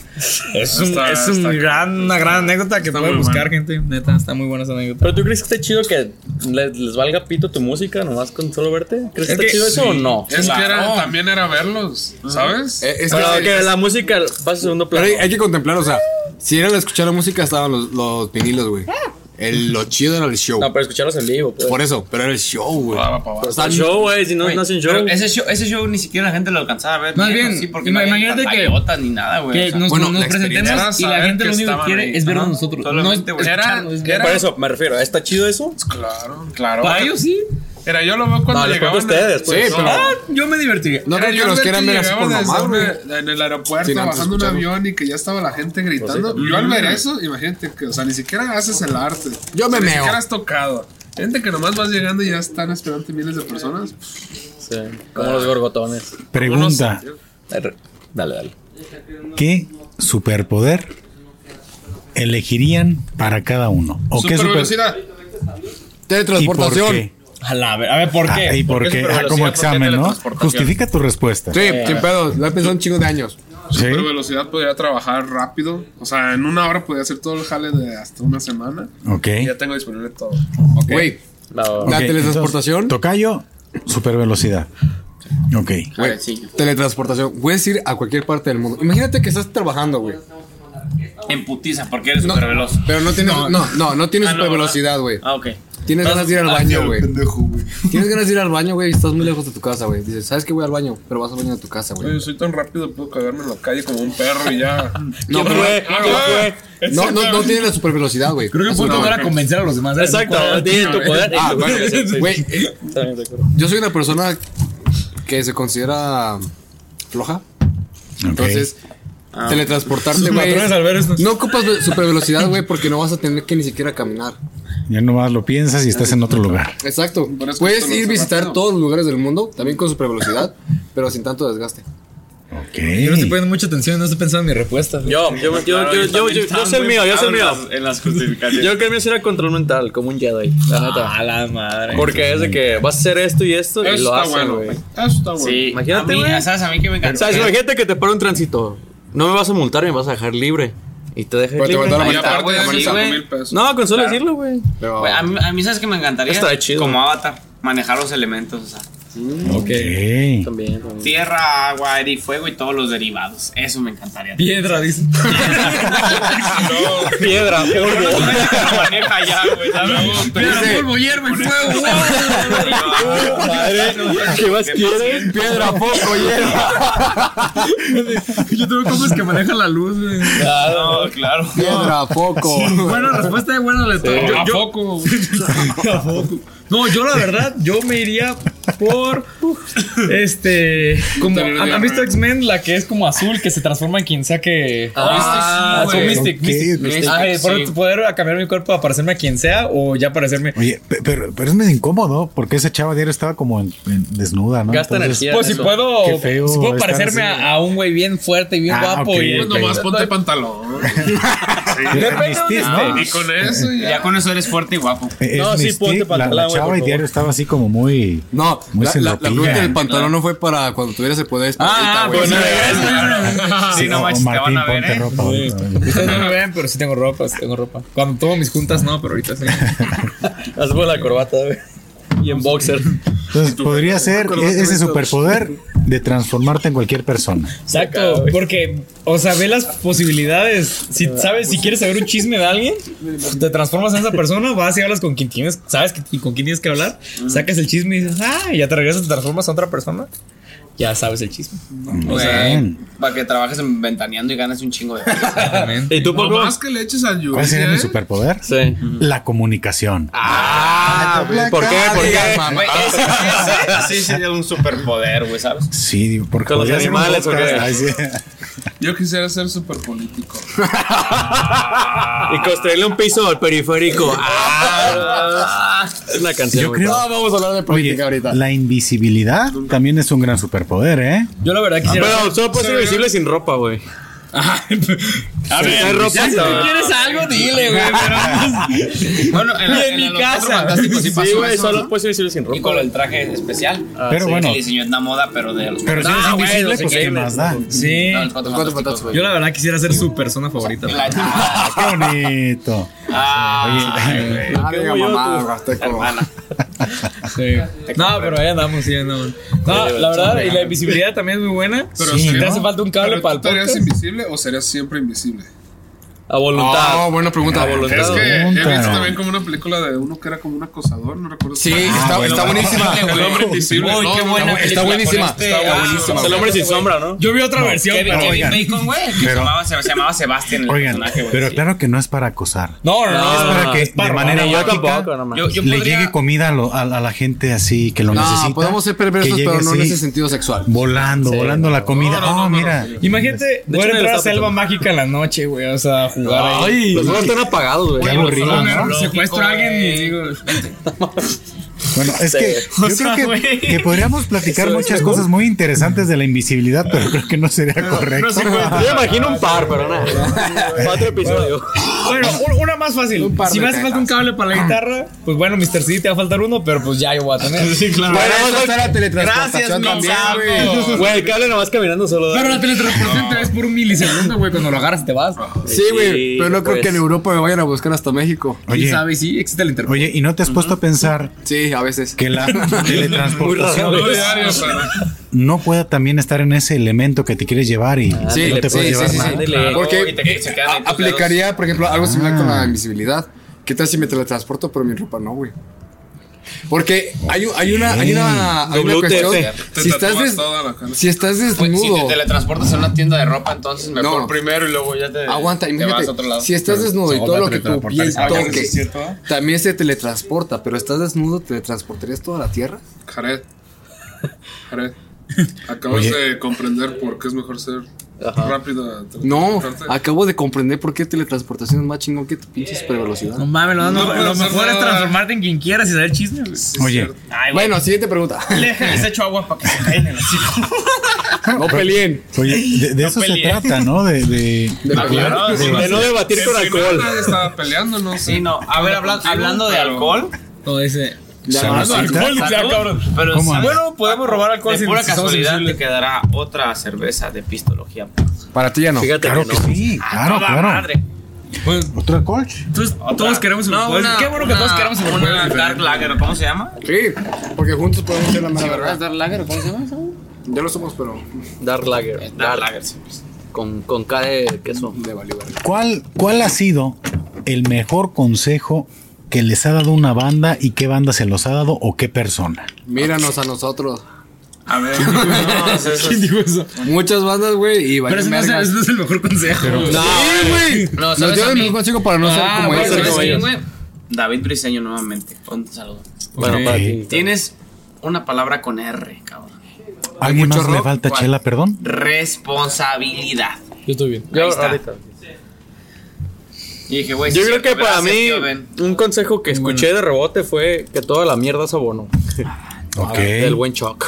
Es, un, Está- es un está- gran, una gran anécdota que pueden buscar, bueno. gente. Neta, está muy buena esa anécdota. Pero tú crees que está chido que les, les valga pito tu música nomás con solo verte? ¿Crees que Es está chido eso o no? Es que era, también era verlos, ¿sabes? Eh, es que, Pero que la música pase a segundo pero plano. hay, hay que contemplar, o sea, si era el escuchar la música estaban los, los vinilos, güey. El, lo chido era el show. No, pero escucharlos en vivo, pues. Por eso, pero era el show, güey. O sea, el show, güey, si no, güey, no hacen show. pero ese show. Ese show ni siquiera la gente lo alcanzaba a ver. Más bien, sí, porque no imagínate que- ni nada, güey. Que o sea, nos, bueno, nos presentemos y era la gente lo único que quiere ahí. es vernos Ajá. nosotros. No es ver- Por eso, me refiero. ¿Está chido eso? Claro, claro. Para ellos sí. Era yo lo veo cuando No, llegaban. a ustedes, pues. Sí, pero Ah, yo me divertiría. no Era creo que los quieran ver así por desde En el aeropuerto, bajando un avión y que ya estaba la gente gritando. yo al ver eso, imagínate que, o sea, ni siquiera haces el arte. Yo O sea, me Ni meo. siquiera has tocado. Gente que nomás vas llegando y ya están esperando miles de personas. Sí, como los gorgotones. Pregunta, Dale, dale. ¿qué superpoder elegirían para cada uno? ¿O qué Super velocidad. ¿Y por Teletransportación. Qué? A, la, ver- a ver, ¿por qué? Ah, ¿Y por qué qué? Ah, como ¿Por qué examen, ¿no? Justifica tu respuesta. Sí, sin pedo. Lo he pensado un chingo de años. Sí. Super velocidad podría trabajar rápido. O sea, en una hora podría hacer todo el jale de hasta una semana. Ok. Y ya tengo disponible todo. Güey, La- La Ok, teletransportación. entonces, tocayo, super velocidad. Ok. güey, sí. teletransportación. Puedes ir a cualquier parte del mundo. Imagínate que estás trabajando, güey. En putiza, porque eres No, súper veloz. Pero no tienes, no, no, no, tienes Ah, no, super ¿verdad? velocidad, güey. Ah, ok. Tienes ganas de ir al baño, güey. Tienes ganas de ir al baño, güey, y estás muy lejos de tu casa, güey. Dices, ¿sabes que voy al baño? Pero vas al baño de tu casa, güey. Soy tan rápido, puedo cagarme en la calle como un perro y ya. No, ¿Quién pero- fue? ¿Quién fue? no, no, no tiene la super velocidad, güey. Creo que puedo llegar a convencer a los demás. Exacto, tiene tu poder. Ah, güey, yo soy una persona que se considera floja. Entonces, teletransportarte, Sus güey. No ocupas super velocidad, güey, porque no vas a tener que ni siquiera caminar. Ya nomás lo piensas y estás en otro lugar. Exacto. Puedes ir a visitar todos los lugares del mundo, también con super velocidad, pero sin tanto desgaste. Ok. Yo no estoy poniendo mucha atención, no estoy pensando en mi respuesta. Yo, yo, yo, yo, yo, yo, yo sé el mío, yo sé el mío. En las justificaciones. Yo creo que el mío será control mental, como un Jedi, la neta. A la madre. Porque es de que vas a hacer esto y esto y Eso lo está hacen, bueno, güey. güey. Eso está bueno. Sí, Imagínate, a mí, güey. ¿sabes? A mí que me O encanta. sea, imagínate que te para un tránsito. No me vas a multar me vas a dejar libre. Y te te libre. mandó la Y mitad, aparte güey, de sí, 25 güey. mil pesos. No, con solo Claro. decirlo, güey. A, mí, a mí, ¿sabes que me encantaría? Está chido. Como avatar, manejar los elementos, o sea. Ok. Ok. También, también. Tierra, agua, aire y fuego y todos los derivados. Eso me encantaría. Piedra, dice. Piedra, polvo. maneja ya, güey. Piedra, polvo, hierba y fuego. Madre, ¿qué más quieres? piedra, poco, hierba. Yo tengo cosas que manejan la luz, güey. No, claro. Piedra, poco. Buena respuesta de buena le Sí. yo, ¿A yo- ¿A poco? No, yo la verdad, yo me iría por este como ¿han, han visto X-Men la que es como azul que se transforma en quien sea que Ah, Ah, sí. Mystic, Ok, Mystic. Mystic. Ah, Sí. por poder cambiar mi cuerpo a parecerme a quien sea o ya parecerme Oye, pe- pero, pero es medio incómodo porque esa chava diario estaba como en- en desnuda, ¿no? Gasta Entonces, energía. pues si eso. puedo, Qué feo si puedo parecerme a, a un güey bien fuerte y bien Ah, guapo ok, y Pues ok. nomás ponte pantalón. Depende de Mystic, dónde ¿no? Y con eso ya. Ya con eso eres fuerte y guapo. Es No, sí, ponte pantalón, por y diario estaba así como muy... No, Muy la, la, la celopilla. pregunta del pantalón no fue para cuando tuvieras el poder Ah, pues, Sí, Sí, no manches, te van a ver, ¿eh? ropa. Sí. Ustedes no me ven, pero sí tengo ropa, sí tengo ropa. Cuando tomo mis juntas no, pero ahorita sí. Haz por la corbata, güey. Y en boxer. Entonces, podría ser e- ese superpoder de transformarte en cualquier persona. Exacto, porque, o sea, ve las posibilidades. Si sabes, si quieres saber un chisme de alguien, te transformas en esa persona, vas y hablas con quien tienes, sabes que, con quién tienes que hablar, sacas el chisme y dices, ah, y ya te regresas, te transformas a otra persona, ya sabes el chisme. O sea, Bien. para que trabajes en ventaneando y ganes un chingo de Exactamente. ¿Y tú, Por Poco? más que le eches al ¿Cuál sería mi superpoder? Sí. La comunicación. Ah, ¿por qué? ¿Por qué? Ese sería un superpoder, güey, ¿sabes? Sí, digo, porque Con los animales, ¿o Yo quisiera ser súper político. Y construirle un piso al periférico. Ah, es una canción. Yo creo- No, vamos a hablar de Oye, política ahorita. la invisibilidad también es un gran superpoder, ¿eh? Yo la verdad quisiera. Pero solo puede ser visible sin ropa, güey. a ya si tú quieres algo, dile, güey. Pero Bueno, en, la- Y en mi casa. Sí güey, eso, solo ¿no? puede ser visible sin Y ropa. con el traje especial. Pero Sí, bueno, que diseñó una moda, pero de los pero si Ah, eres güey, invisible, pues ¿qué más da? Sí. No, los Cuatro. Yo la verdad quisiera ser su persona favorita. Ah, qué bonito. Ah, Ah, hermana. Sí. No, pero ahí andamos, sí, andamos. No, la verdad, y la invisibilidad también es muy buena. Pero Sí, si te ¿no? hace falta un cable ¿Pero para el tú podcast. invisible o serías siempre invisible? A voluntad. Oh, buena pregunta. A voluntad. Es que he visto también como una película de uno que era como un acosador, no recuerdo. Sí, si- está, bueno. está buenísima. El hombre invisible. Uy, no, qué no, buena no, está buenísima. este- Está ah, buenísima. El hombre sin sombra, ¿no? Yo vi otra versión, Kevin, pero. Kevin Bacon, güey, que se llamaba, se, llamaba Sebastián el Oigan, personaje, güey. pero sí. claro que no es para acosar. No, no, no. No, Es para no, que es para de manera no yo le podría- llegue comida a, lo- a- a la gente así que lo necesita. No, podemos ser que perversos, llegue pero no en ese sentido sexual. Volando, volando la comida. No, no, oh, no, no, mira. no. Imagínate De poder hecho, entrar a Selva. Mágica en la noche, güey. O sea, jugar ahí. Ay, Los juegos están apagados, güey. Qué aburrido, Poner- ¿no? Secuestro a alguien y digo. Bueno, es que yo O sea, creo güey. que, que podríamos platicar Eso es muchas cosas muy interesantes de la invisibilidad, pero creo que no sería correcto. se cuenta. Yo imagino un par, pero nada. Cuatro episodios. Bueno, un- una más fácil. par Si me hace falta un cable para la guitarra, pues bueno, Mr. C te va a faltar uno, pero pues ya yo voy a tener. Sí, claro. Bueno, eso está la teletransportación Gracias, también, mi güey. Güey, el cable nomás caminando solo. Pero la teletransportación te ves por un milisegundo, güey. Cuando lo agarras te vas. Sí, güey, Sí, pero no creo pues. que en Europa me vayan a buscar hasta México. ¿Quién Oye, sabe? Sí, existe la internet. oye, ¿y no te has puesto a pensar Sí, a veces. que la teletransportación No pueda también estar en ese elemento que te quieres llevar y Sí, no te sí, puedes sí, llevar sí. Porque te- se a- tus aplicaría, por ejemplo, algo similar con la invisibilidad. ¿Qué tal si me teletransporto pero mi ropa no, güey? Porque hay, un- hay una, hay una, hay una cuestión. Te Si estás, des- si Pues, si desnudo. te teletransportas a una tienda de ropa, entonces mejor No. primero y luego ya te, Aguanta, te vas imagínate. a otro lado. Si estás desnudo y todo lo que tu piel toque también se teletransporta, pero estás desnudo, ¿teletransportarías toda la tierra? Jared. Jared. Acabas Oye. de comprender por qué es mejor ser Ajá. rápido. a No, acabo de comprender por qué teletransportación es más chingón que tu pinche supervelocidad. No mames, lo, No puedes lo mejor es transformarte en quien quieras y saber chisme. güey. Sí, Oye. Ay. Bueno, siguiente pregunta. Les echo agua para que se caigan en el hocico. No peleen. Oye, de, de eso se peleé. trata, ¿no? De, de, claro, De no debatir con alcohol. nadie estaba peleando, no sé. Sí, no. A ver, habla- hablando de alcohol. O ese. Alcohol, ya, cabrón. Pero. Bueno, podemos robar alcohol de sin pura casualidad te quedará otra cerveza de pistología. Para ti ya no. Fíjate Claro que sí, claro, claro. madre. Pues, Otra. todos queremos un No, una- Qué bueno que todos queremos un Una. Dark Lager, ¿cómo se llama? Sí, porque juntos podemos ser la mera ¿Verdad? verdad. Dark Lager, ¿cómo se llama? Ya lo somos, pero Dark Lager. Dark Dark. Lager, sí. pues. Con, con K de queso. de valió verga. ¿Cuál, ¿Cuál ha sido el mejor consejo que les ha dado una banda y qué banda se los ha dado o qué persona? Míranos a nosotros. A ver. No, eso es- ¿Quién dijo eso? Muchas bandas, güey, y Pero ese no, es, ese no es el mejor consejo. güey. No, sí, güey. No, Nos ¿sabes dieron a el mejor consejo para no ser Ah. ¿Sabes como quién, ellos. güey? David Briseño nuevamente. Un saludo. Bueno, para ti. Tienes una palabra con R, cabrón. ¿A ¿Alguien mucho más le rock? falta ¿Cuál? chela, perdón? Responsabilidad. Yo estoy bien. Yo Ahí está. ahorita. Y dije, güey, Yo creo que para mí un consejo que escuché de rebote fue que toda la mierda es abono. Ok. Del buen Chuck.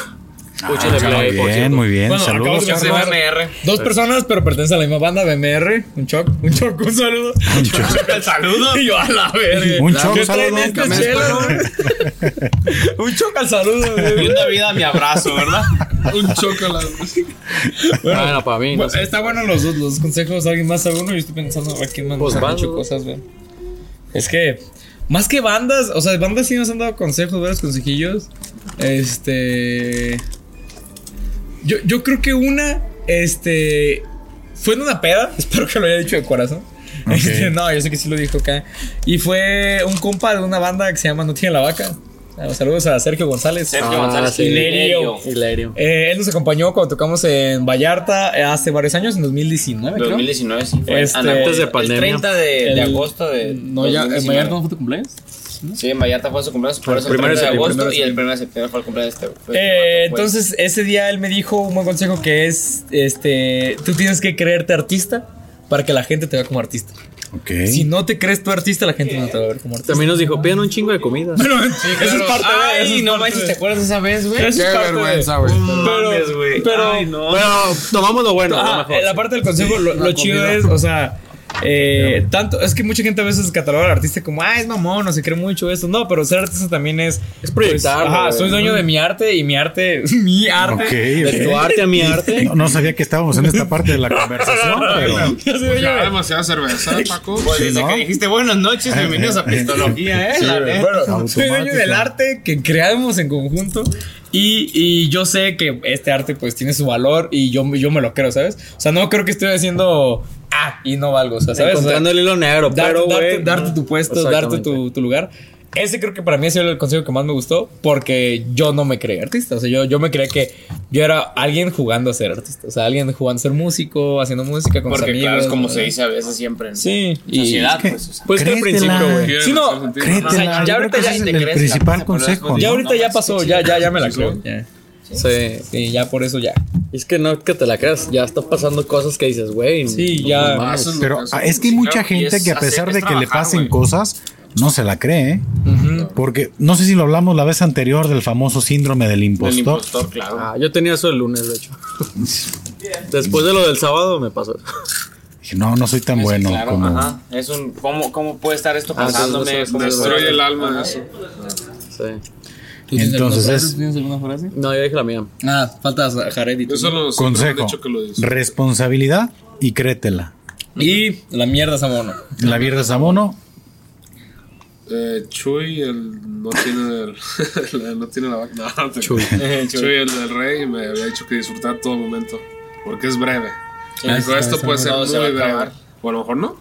Escuchen Ah, Play, muy bien, muy bien. Bueno, Saludos. de Se mencionar- llama MR. Dos personas, pero pertenecen a la misma banda, BMR. Un choc, un choc, un saludo. Un choc. El saludo. Y yo a la verga. Un choc, ¿Qué saludo. güey? Un choc al saludo, Y güey. una vida mi abrazo, ¿verdad? Un chocolate. Bueno, para mí, no Bueno, está bueno los dos los consejos. ¿Alguien más sabe uno? Yo estoy pensando a quién más Pues ¿no? cosas, güey. Es que, más que bandas, o sea, bandas sí nos han dado consejos, varios consejillos. Este. Yo, yo creo que una, este. Fue en una peda, espero que lo haya dicho de corazón. Ok. Este, no, yo sé que sí lo dijo acá. Y fue un compa de una banda que se llama No Tiene la Vaca. Ah, Saludos a Sergio González. Sergio Ah, González sí. Hilerio. Hilario. Eh, él nos acompañó cuando tocamos en Vallarta eh, hace varios años, en 2019, creo. 2019, sí. Fue Este, antes de el pandemia. 30 de, de El- agosto de. No, ya, en 2019. Vallarta no fue tu cumpleaños. Sí, en Vallarta fue su cumpleaños, por El eso el primero 30 de agosto y el 1 de septiembre fue el cumpleaños de este. Eh, fue- entonces, ese día él me dijo un buen consejo que es: este, tú tienes que creerte artista para que la gente te vea como artista. Ok. Si no te crees tú artista, la gente no te va a ver como artista. También nos dijo, pidan un chingo de comida. Bueno, eso es parte de eso Ay, es no manches, ¿te acuerdas de esa vez, güey? Eso Qué es parte de- vergüenza, güey. Mames, güey. pero- Ay, no. Pero tomamos lo bueno, Ajá, lo mejor. la parte del consejo, lo, lo chido es, o sea, eh, tanto, es que mucha gente a veces cataloga al artista como, ah, es mamón, no se cree mucho esto. No, pero ser artista también es. Es proyectarlo, pues, ajá, soy dueño de mi arte y mi arte, mi arte. Ok, De tu arte a mi arte. No, no sabía que estábamos en esta parte de la conversación, pero. Dueño Ya de- demasiada cerveza, Paco. Pues Sí, desde ¿no? que dijiste buenas noches, bienvenidos a Pistología, ¿eh? La neta. Bueno, soy dueño del arte que creamos en conjunto y, y yo sé que este arte pues tiene su valor y yo, yo me lo creo, ¿sabes? O sea, no creo que estoy haciendo ah y no valgo, o sea, ¿sabes? O sea, Encontrando el hilo negro, darte, pero, darte- tu puesto, darte tu lugar. Ese creo que para mí ha sido el consejo que más me gustó porque yo no me creía artista. O sea, yo, yo me creía que yo era alguien jugando a ser artista. O sea, alguien jugando a ser músico, haciendo música con sus Porque amigos. claro, es como ¿no? se dice a veces siempre en Sí, y- sociedad, es que- pues. o sea. Pues que al principio, güey. Sí, no, Créetela, O sea, ya ahorita ya es te el crees principal consejo. Ya ahorita No, ya pasó, ya, ya, ya me la creo. Ya. Sí. Sí, ya por eso ya. Es que no que te la creas, ya está pasando cosas que dices, güey. Sí, no ya. Pero es que hay mucha gente que a pesar es de que le pasen cosas, no se la cree, ¿eh? Porque no sé si lo hablamos la vez anterior del famoso síndrome del El impostor. impostor, claro. Ah, yo tenía eso el lunes, de hecho. Después de lo del sábado me pasó. Dije, no, no soy tan bueno claro, como. ajá. Es un. ¿cómo, ¿Cómo puede estar esto Ah, pasándome? eso- ¿Cómo Destruye el alma eso. Sí. ¿Tú tienes Entonces alguna es- frase? ¿Tienes alguna frase? No, yo dije la mía. Ah, falta Jared y tú. Eso lo Consejo: dicho que lo responsabilidad y créetela. Y la mierda es mono. La viernes a mono, Eh, Chuy, el no tiene el, la- no tiene la vaca. No, te- Chuy. Chuy, el del rey, me había dicho que disfrutar todo momento. Porque es breve. Ah, esto puede ser se muy breve. acabar. O a lo mejor no.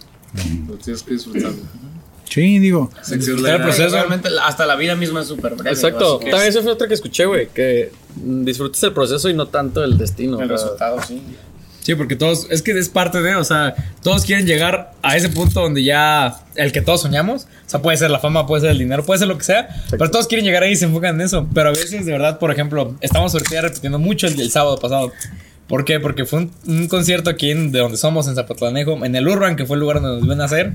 Lo tienes que disfrutar. Sí, digo. El proceso. Realmente hasta la vida misma es súper breve. Exacto. También esa fue otra que escuché, güey. Que mm, disfrutes el proceso y no tanto el destino. El resultado, sí. Sí, porque todos, es que es parte de, o sea, todos quieren llegar a ese punto donde ya el que todos soñamos, o sea, puede ser la fama, puede ser el dinero, puede ser lo que sea, pero todos quieren llegar ahí y se enfocan en eso. Pero a veces, de verdad, por ejemplo, estamos ahorita repitiendo mucho el, el sábado pasado. ¿Por qué? Porque fue un, un concierto aquí en, de donde somos, en Zapotlanejo, en el Urban, que fue el lugar donde nos ven a hacer.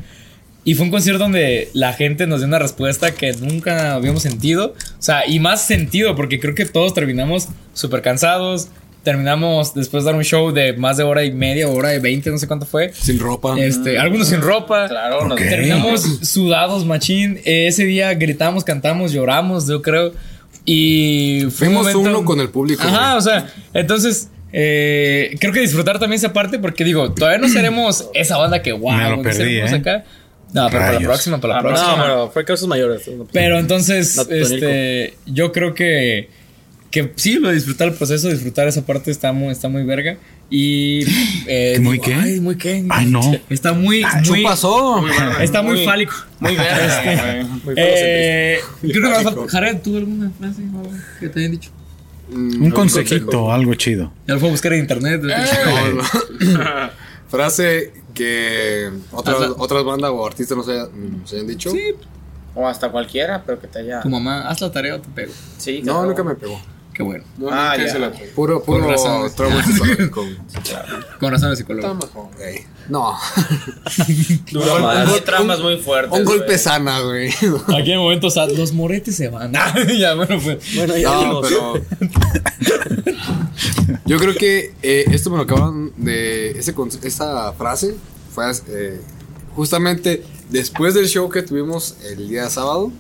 Y fue un concierto donde la gente nos dio una respuesta que nunca habíamos sentido. O sea, y más sentido, porque creo que todos terminamos súper cansados. Terminamos después de dar un show de más de hora y media, hora y veinte, no sé cuánto fue. Sin ropa. Este, algunos sin ropa. Claro, nos Ok. Terminamos sudados, machín. Eh, ese día gritamos, cantamos, lloramos, yo creo. Y un Fuimos momento- uno con el público. Ajá, güey. o sea, entonces eh, creo que disfrutar también esa parte porque digo, todavía no seremos esa banda que wow, Me lo que perdí, seremos ¿eh? acá. No, pero para la próxima, para la Ah, próxima. No, pero fue causas mayores. Pero entonces, este, yo creo que, que sí, lo de disfrutar el proceso, disfrutar esa parte está muy, está muy verga. Y. eh, ¿Muy digo, qué? Ay, muy qué. Ay, no. Está muy. muy pasó? está muy, fálico. Muy verde. Muy Eh, creo que Jared, ¿tú alguna frase que te hayan dicho? Un consejito, algo chido. Ya lo fue a buscar en internet. Frase que otras, otras bandas o artistas nos, haya- nos hayan dicho. Sí, O hasta cualquiera, pero que te haya. tu mamá, haz la tarea o te pego. Sí, No, nunca me pegó. Qué bueno. No, Ah, ya. se la Puro, puro razón. trauma psicológico. Con razón psicólogo. Ey, No. Más. Hubo traumas muy fuertes. Un golpe sana, güey. Aquí en momentos o sea, los moretes se van. ya, bueno, pues. Bueno, ya No, pero. Yo creo que eh, esto me lo acaban de. Ese, esta frase fue eh, justamente después del show que tuvimos el día sábado.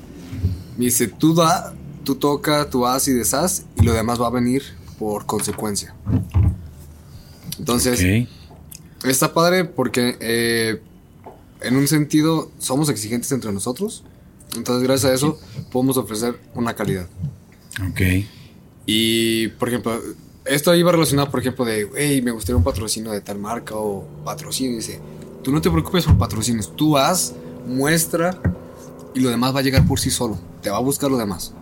Me dice: Tú da, tú toca, tú haz y deshaz, y lo demás va a venir por consecuencia. Entonces, Ok. está padre porque eh, en un sentido somos exigentes entre nosotros. Entonces, gracias a eso, podemos ofrecer una calidad. Ok. Y, por ejemplo, esto iba relacionado, por ejemplo, de, hey, me gustaría un patrocinio de tal marca o patrocinio. Dice, tú no te preocupes por patrocinios, tú haz, muestra y lo demás va a llegar por sí solo. Te va a buscar lo demás.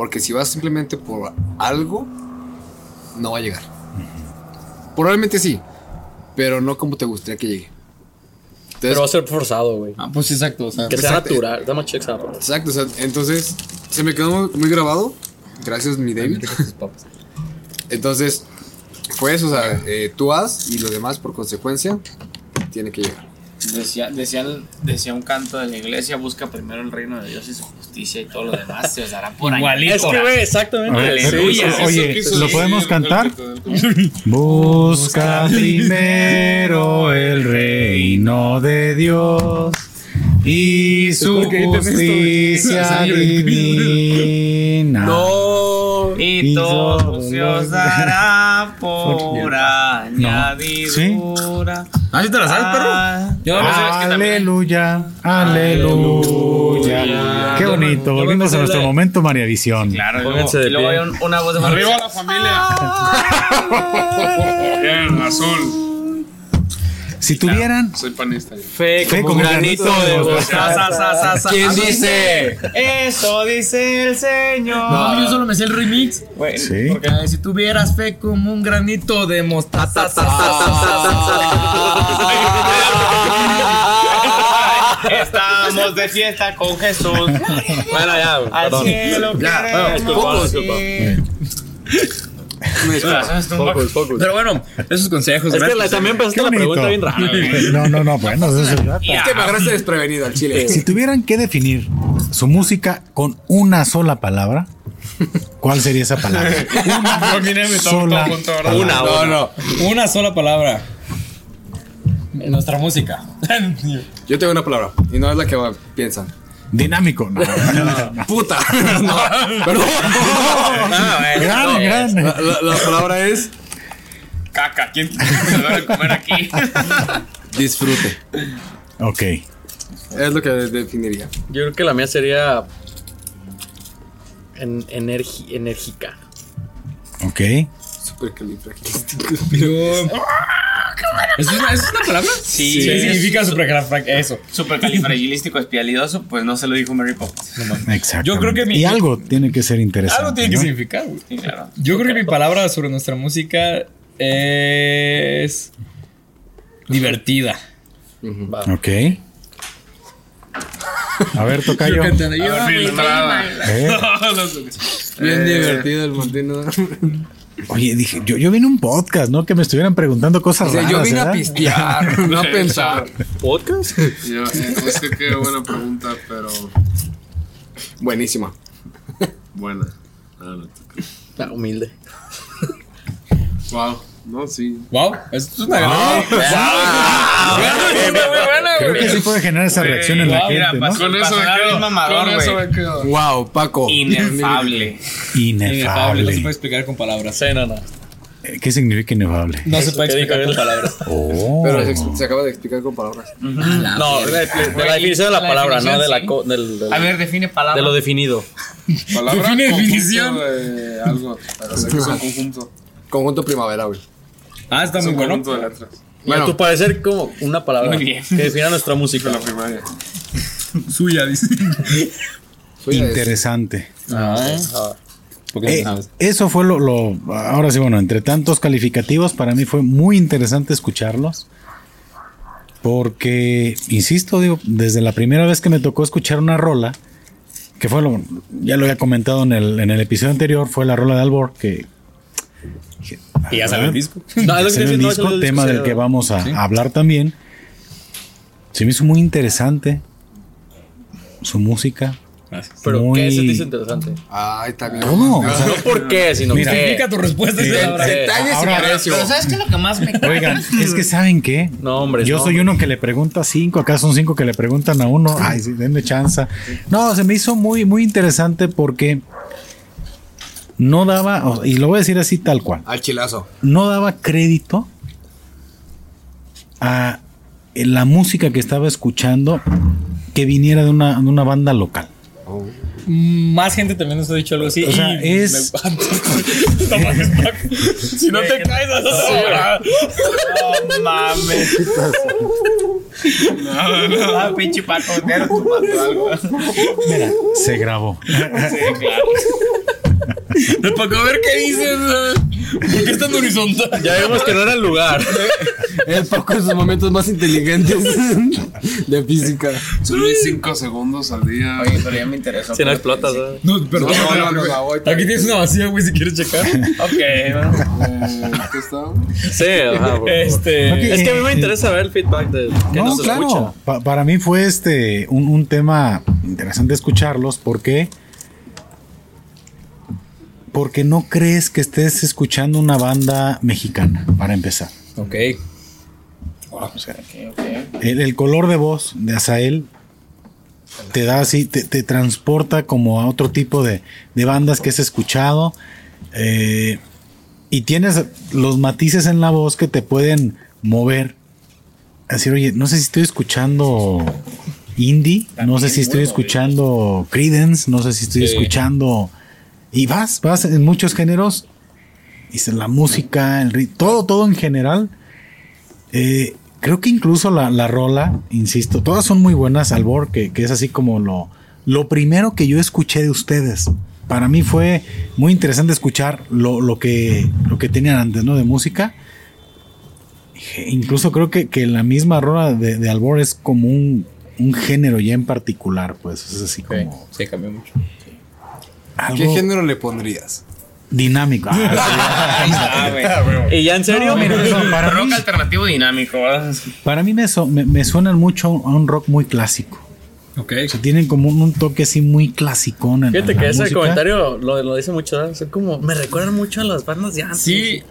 Porque si vas simplemente por algo, no va a llegar. Probablemente sí, pero no como te gustaría que llegue. Entonces, Pero va a ser forzado, güey. Ah, pues exacto. O sea, Que sea Exacto. natural. Dame checks a la parte. Exacto, o sea, entonces se me quedó muy, muy grabado. Gracias, mi David. Entonces, fue eso, o sea, eh, tú haz y lo demás por consecuencia tiene que llegar. Decía, decía, decía un canto de la iglesia: busca primero el reino de Dios y su justicia y todo lo demás se os dará por ahí. Igualito. Es que, güey, exactamente. Sí, Aleluya. sí, Oye, ¿lo podemos cantar? Busca primero el reino de Dios y su justicia Sí. divina. No. Y Y todo se os dará por añadidura. ¿Ah, sí te la sabes, perro? Ah, Yo no me sé, es que Aleluya, aleluya. Qué Yo me- bonito, yo me volvimos a nuestro la- momento María Visión. Claro, y Pónganse de y luego pie. hay un- una voz de Arriba la familia. Bien, azul. Si tuvieran Soy panista. yo. Fe, Fe como como granito granito de mostaza. ¿Quién dice? Eso dice el Señor. No, yo solo me sé el remix. Bueno, Sí. Porque si tuvieras fe como un granito de mostaza. Estamos de fiesta con Jesús. Bueno, ya, Al perdón. cielo Ya, Focus, focus. Pero bueno, esos consejos. Es que la- también empezaste la pregunta bien rara, güey. No, no, no, bueno, eso. Es que me agarraste desprevenido al chile. Si tuvieran que definir su música con una sola palabra, ¿cuál sería esa palabra? Una sola palabra. Una, No, una. no. Una sola palabra. En nuestra música. Yo tengo una palabra y no es la que piensan. Dinámico. No, no, no. Puta. No, perdón. Gran, gran. La, la- la palabra es Caca, ¿quién se va a comer aquí? disfrute. Ok. Es lo que definiría. Yo creo que la mía sería. En, energi- enérgica. Ok. Super califragilístico. Yo. ¿Es una, ¿Es una palabra? Sí. ¿Qué significa supercalifrag- eso? Supercalifragilístico espialidoso, pues no se lo dijo Mary Poppins. Exacto. Yo creo que mi- Y algo tiene que ser interesante. Algo tiene que significar, güey. Sí, claro. Yo creo que mi palabra sobre nuestra música es. divertida. Ok. A ver, toca yo. Eh, Bien divertido el Martín. ¿No? Oye, dije, yo, yo vine a un podcast, ¿no? Que me estuvieran preguntando cosas O sea, raras. yo vine a pistear, no a pensar. ¿Podcast? Yo, eh, es que qué buena pregunta, pero Buenísima. buena. Ah, no humilde. Wow. No, sí. Wow, esto es una gran. Creo que sí puede generar esa reacción en la Mira, gente, Con eso me quedo. mamador, Con eso me quedo. Wow, Paco. Inefable. Inefable. No se puede explicar con palabras. Sí, no, no. Eh, ¿Qué significa inefable? No se puede ¿Qué explicar con palabras. Oh. Pero se, se acaba de explicar con palabras. No, de, de- de la definición de la la palabra, no de la sí. co- del, del- A ver, define palabra. de lo definido. Palabra Define definición. de algo. Pero sé que es un conjunto. Conjunto primavera, güey. Ah, está Es muy un bueno. conjunto de letras. Bueno, a tu parecer, como una palabra Muy bien. que defina nuestra música. De la primaria. Suya, dice. De- Interesante. Ah, ¿Por qué Eh, no sabes? eso fue lo, lo- Ahora sí, bueno, entre tantos calificativos, para mí fue muy interesante escucharlos. Porque, insisto, digo, desde la primera vez que me tocó escuchar una rola, que fue lo. Ya lo había comentado en el, en el episodio anterior, fue la rola de Albor, que. Y ya salió el disco. No, es lo que el no, disco, el tema disco, del que vamos a Sí. hablar también. Se me hizo muy interesante su música. Gracias. Pero, muy- ¿qué se te hizo interesante? Ay, también. ¿Cómo? O sea, No por qué, sino Mira. qué. Explica tu respuesta. Sí. Detalles Ahora- y precio. Pero ¿sabes qué es lo que más me? Oigan, es que ¿saben qué? No, hombre. Yo no, soy hombre. uno que le pregunta a cinco, acá son cinco que le preguntan a uno. Ay, sí, denme chance. No, se me hizo muy, muy interesante porque no daba, y lo voy a decir así tal cual, Al chilazo. no daba crédito a la música que estaba escuchando que viniera de una, de una banda local. Más gente también nos ha dicho algo así. O sea, y es- si no te caes, vas a No mames. Ah, pinche Paco, algo. Mira, se grabó. Me tocó ver qué dices. ¿Por qué están horizontal? Ya vimos que no era el lugar. El Paco en sus momentos más inteligentes de física. Solo 5 segundos al día. Oye, pero ya me interesó. Si no explotas, ¿eh? No, perdón. No, no, no, Aquí tienes una vacía, güey, si quieres checar. Ok, bueno. Eh, ¿Qué estábamos? Sí, ajá. Este. Ok. Es que a mí me interesa ver el feedback de que No, nos claro. escucha. Pa- para mí fue este un, un tema interesante escucharlos porque porque no crees que estés escuchando una banda mexicana para empezar. Ok. O sea, Ok, ok. el, el color de voz de Azael te da así, te, te transporta como a otro tipo de, de bandas que has escuchado. eh, y tienes los matices en la voz que te pueden mover. Decir, oye, no sé si estoy escuchando indie, no sé si estoy escuchando Credence, no sé si estoy Sí. escuchando. Y vas, vas en muchos géneros. Dice la música, el ritmo, todo, todo en general. Eh, creo que incluso la, la rola, insisto, todas son muy buenas. Albor, que, que es así como lo, lo primero que yo escuché de ustedes. Para mí fue muy interesante escuchar lo, lo que, lo que tenían antes, ¿no? De música. Incluso creo que, que la misma rola de, de Albor es como un, un género ya en particular, pues es así como Sí, cambió mucho. ¿Qué algo género le pondrías? dinámico. ¿Y ya en serio? No, mira, eso para Rock mí- alternativo dinámico, ¿verdad? Para mí me, me, me suenan mucho a un rock muy clásico. Ok. O sea, tienen como un, un toque así muy clasicón. en- Fíjate en la que ese música. comentario lo, lo dice mucho. Son como, me recuerdan mucho a las bandas de antes. Sí,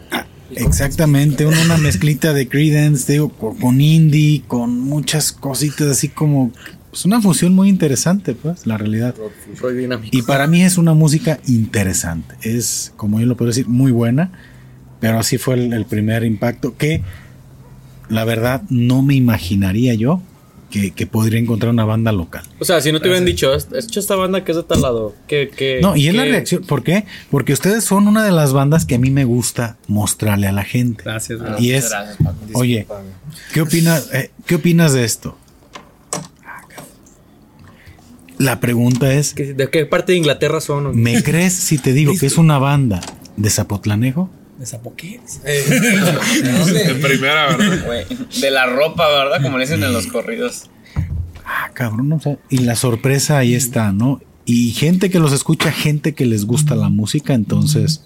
Exactamente, una, una mezclita de Creedence, digo, con, con indie, con muchas cositas así como... Es una fusión muy interesante, pues, la realidad. Rock dinámico. Y para mí es una música interesante. Es, como yo lo puedo decir, muy buena. Pero así fue el, el primer impacto que, la verdad, no me imaginaría yo que, que podría encontrar una banda local. O sea, si no te hubieran dicho, escucha esta banda que es de tal lado. Que, que, No, y es la reacción. ¿Por qué? Porque ustedes son una de las bandas que a mí me gusta mostrarle a la gente. Gracias, güey. Y es, Gracias, Paco. oye, ¿qué opinas, eh, ¿qué opinas de esto? La pregunta es, ¿De qué parte de Inglaterra son? o? ¿me crees si te digo que es una banda de Zapotlanejo? ¿De Zapoqué? De primera, ¿verdad? De la ropa, ¿verdad? Como le dicen en los corridos. Ah, cabrón, o sea, y la sorpresa ahí está, ¿no? Y gente que los escucha, gente que les gusta la música, entonces,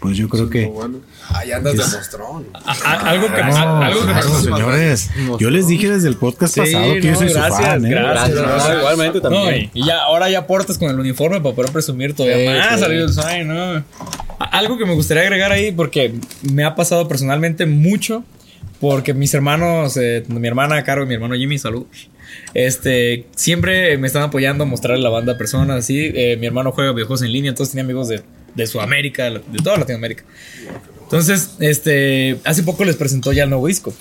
pues yo creo que... Bueno. Ahí andas de mostrón. Algo que, No, a- algo que claro, señores, yo les dije desde el podcast Sí, pasado que yo no, soy su gracias, fan, ¿eh? gracias. Gracias, igualmente No, también. y y ya, ahora ya portas con el uniforme para poder presumir todavía Sí, más sí. salir del sueño, ¿no? Algo que me gustaría agregar ahí, porque me ha pasado personalmente mucho, porque mis hermanos, eh, mi hermana Caro y mi hermano Jimmy, salud. Este, siempre me están apoyando a mostrarle la banda a personas así. Eh, mi hermano juega videojuegos en línea, entonces tiene amigos de, de Sudamérica, de toda Latinoamérica. Entonces, este, hace poco les presentó ya el nuevo disco.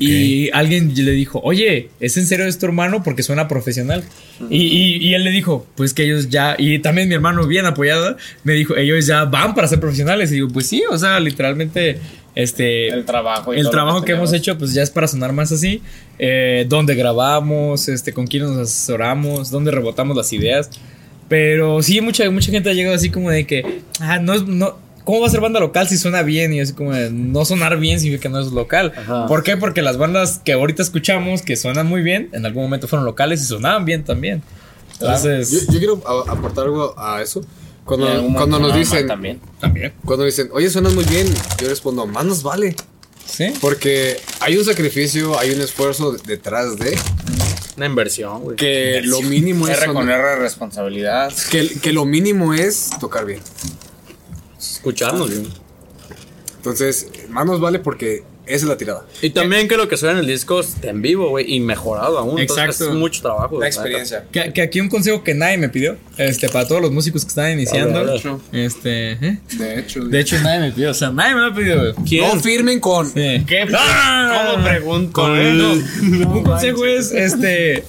Y alguien le dijo, oye, ¿es en serio es tu hermano? Porque suena profesional. Y, y- y él le dijo, pues que ellos ya, y también mi hermano bien apoyado, me dijo, ellos ya van para ser profesionales. Y digo, pues sí, o sea, literalmente, este... El trabajo. y El trabajo que hemos hecho, pues ya es para sonar más así. Eh, dónde grabamos, este, con quién nos asesoramos, dónde rebotamos las ideas. Pero sí, mucha, mucha gente ha llegado así como de que, ah, no es, no, ¿cómo va a ser banda local si suena bien? Y así como de, no sonar bien significa que no es local. Ajá. ¿Por qué? Porque las bandas que ahorita escuchamos, que suenan muy bien, en algún momento fueron locales y sonaban bien también. Entonces, Yo, yo quiero a- aportar algo a eso. Cuando, cuando nos dicen, También. también. cuando dicen, oye, suenas muy bien, yo respondo, más nos vale. ¿Sí? Porque hay un sacrificio, hay un esfuerzo detrás de Una inversión, güey. que lo mínimo es R con son- R de responsabilidad. que, que lo mínimo es tocar bien. Escucharnos, güey. Entonces, más nos vale porque esa es la tirada. Y también que lo que suena en el disco esté en vivo, güey, y mejorado aún. Entonces, Exacto. es mucho trabajo. La experiencia. Que, que aquí un consejo que nadie me pidió, este, para todos los músicos que están iniciando. Habla, habla. Este, ¿eh? De hecho, De hecho, nadie me pidió, o sea, nadie me lo ha pedido, güey. ¿Quién? No firmen con. Sí. ¿Qué? Ah, ¿Cómo pregunto? Con- no, un consejo es, este,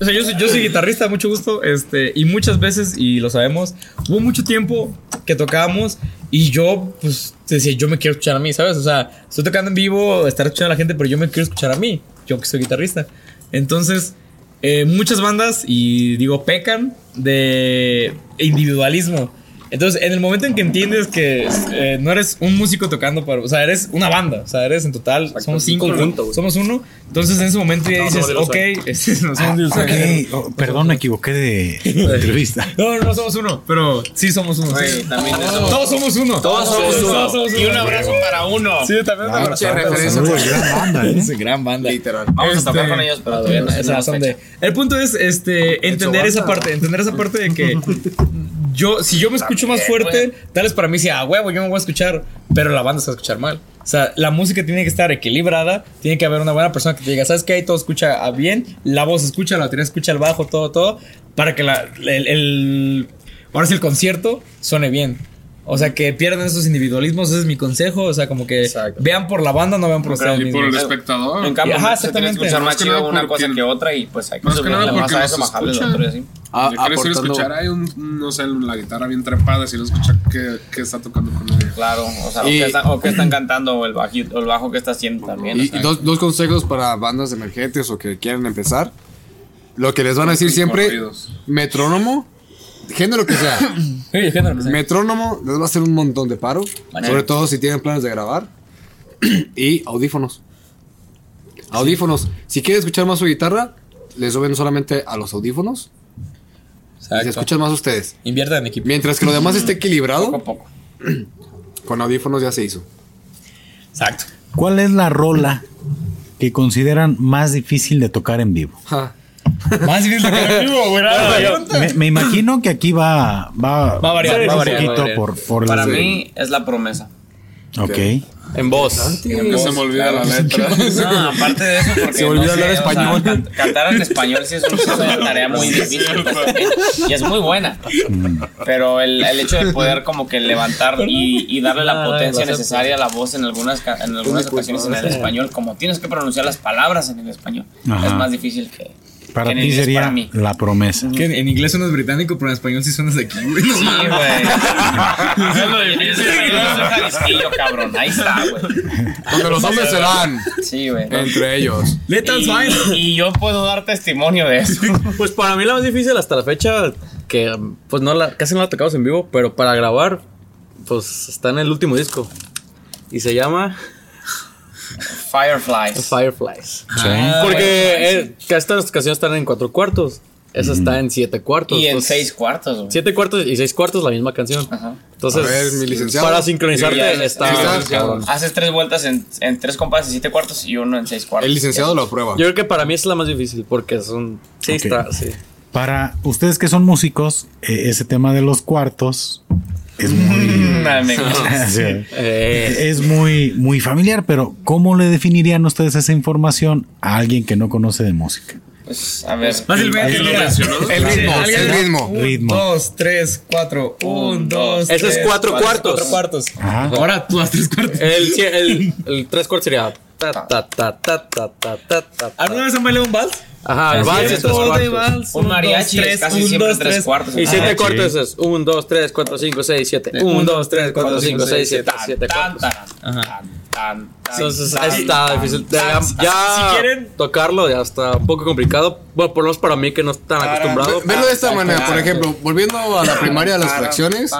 o sea, yo soy, yo soy guitarrista, mucho gusto, este, y muchas veces, y lo sabemos, hubo mucho tiempo que tocábamos y yo, pues, decía, yo me quiero escuchar a mí, ¿sabes? O sea, estoy tocando en vivo, estar escuchando a la gente, pero yo me quiero escuchar a mí, yo que soy guitarrista. Entonces, eh, muchas bandas, y digo, pecan de individualismo. Entonces, en el momento en que entiendes que eh, no eres un músico tocando para. O sea, eres una banda. O sea, eres en total. Somos cinco. un conjunto, güey. somos uno. Entonces, en ese momento ya No, dices, ok. este, no, somos oh, perdón, me equivoqué de, entrevista. No, no, no somos uno. Pero sí somos uno. Sí. también. Todos somos uno. Todos somos uno. Todos somos Y un abrazo para uno. Sí, también un abrazo. Pinche referencia. Saludos, gran banda, ¿eh? Es gran banda. Literal. Vamos a tocar Este, con ellos, pero todavía no Esa tenemos razón de- fecha. El punto es este entender esa parte, entender esa parte de que yo, si yo me escucho más fuerte, tal vez para mí sea, "Ah, huevo, yo me voy a escuchar, pero la banda se va a escuchar mal. O sea, la música tiene que estar equilibrada, tiene que haber una buena persona que te diga, ¿sabes qué? Ahí todo escucha ah, bien, la voz escucha, la batería escucha el bajo, todo, todo, para que la, el, el- ahora sí el concierto suene bien. O sea, que pierdan esos individualismos, ese es mi consejo. O sea, como que Exacto. vean por la banda, no vean por ustedes y por el mismos. espectador. En cambio, Ajá, se tiene que exactamente. escuchar más chido una cosa que otra y pues hay que Más que nada subirle porque más a eso, bajarle lo escuchan. otro y así. Ah, Yo quiero decir, aportando- escuchar hay un, no sé, la guitarra bien trepada, si no escucha que, que está tocando con ella. Claro, o sea, Y- o, que están, o que están cantando o el, bajito, o el bajo que está haciendo también. Y, o y sea. dos, dos consejos para bandas emergentes o que quieren empezar. Lo que les van a decir siempre, Corridos. metrónomo, género que sea. Sí, el género que sea. Metrónomo les va a hacer un montón de paro. Vale. Sobre todo si tienen planes de grabar. y audífonos. Audífonos. Si quieren escuchar más su guitarra, les suben solamente a los audífonos. Y se Exacto. escuchan más ustedes. Invierta en equipo. Mientras que lo demás esté Poco equilibrado, a poco. con audífonos ya se hizo. Exacto. ¿Cuál es la rola que consideran más difícil de tocar en vivo? Ja. Más difícil de que en vivo, güey. Me, me imagino que aquí va, va, Va a variar, un va a variar, poquito variar. por, por Para mí es la promesa. Ok. En voz. No se me olvida la letra. No, aparte de eso, porque Se me no sé, hablar o sea, español. can- cantar en español sí es, un- una tarea muy difícil y es muy buena. Pero el, el hecho de poder como que levantar y, y darle la potencia necesaria a la voz en algunas en algunas ocasiones en el español, como tienes que pronunciar las palabras en el español, Ajá. es más difícil que, Para ti sería para mí. la promesa. Que en, en inglés suenas británico, pero en español sí suenas de aquí, güey. No Sí, güey. Es jalisquillo, cabrón. Ahí está, güey. Donde los hombres se dan Sí, güey. entre ellos. Y, y yo puedo dar testimonio de eso. Pues para mí la más difícil hasta la fecha, que pues no la, casi no la tocamos en vivo, pero para grabar, pues está en el último disco. Y se llama Fireflies. Fireflies. Sí. Porque eh, estas canciones están en cuatro cuartos. Esa está en siete cuartos. Y en Entonces, seis cuartos, güey. Siete cuartos y seis cuartos la misma canción. Ajá. Entonces, ver, mi licenciado. para sincronizarte Ya, está. Haces tres vueltas en, en tres compases siete cuartos y uno en seis cuartos. El licenciado lo aprueba. Yo creo que para mí es la más difícil porque son. Sí, Ok. está, sí. Para ustedes que son músicos, eh, ese tema de los cuartos es muy. Mm, eh. Es muy, muy familiar, pero ¿cómo le definirían ustedes esa información a alguien que no conoce de música? Pues, a ver. Fácilmente. El. El ritmo. Dos, tres, cuatro. Un, dos. Eso es cuatro cuartos. Ahora tú das tres cuartos. El, tres cuartos sería. ¿Alguna vez han bailado un vals? Ajá, el vals es tres cuartos. Un mariachi es casi siempre tres cuartos. Y siete Ah, cuartos sí. es 1, 2, 3, 4, 5, 6, 7. 1, 2, 3, 4, 5, 6, 7. 7 Tan, cuartos. tan, tan, tan, Entonces tan, está tan, difícil. tan, Ya, tan. ya Si quieren- tocarlo ya está un poco complicado. Bueno, por lo menos para mí que no estoy tan acostumbrado. Ve- Verlo de esta manera, por ejemplo, volviendo a la primaria de las fracciones,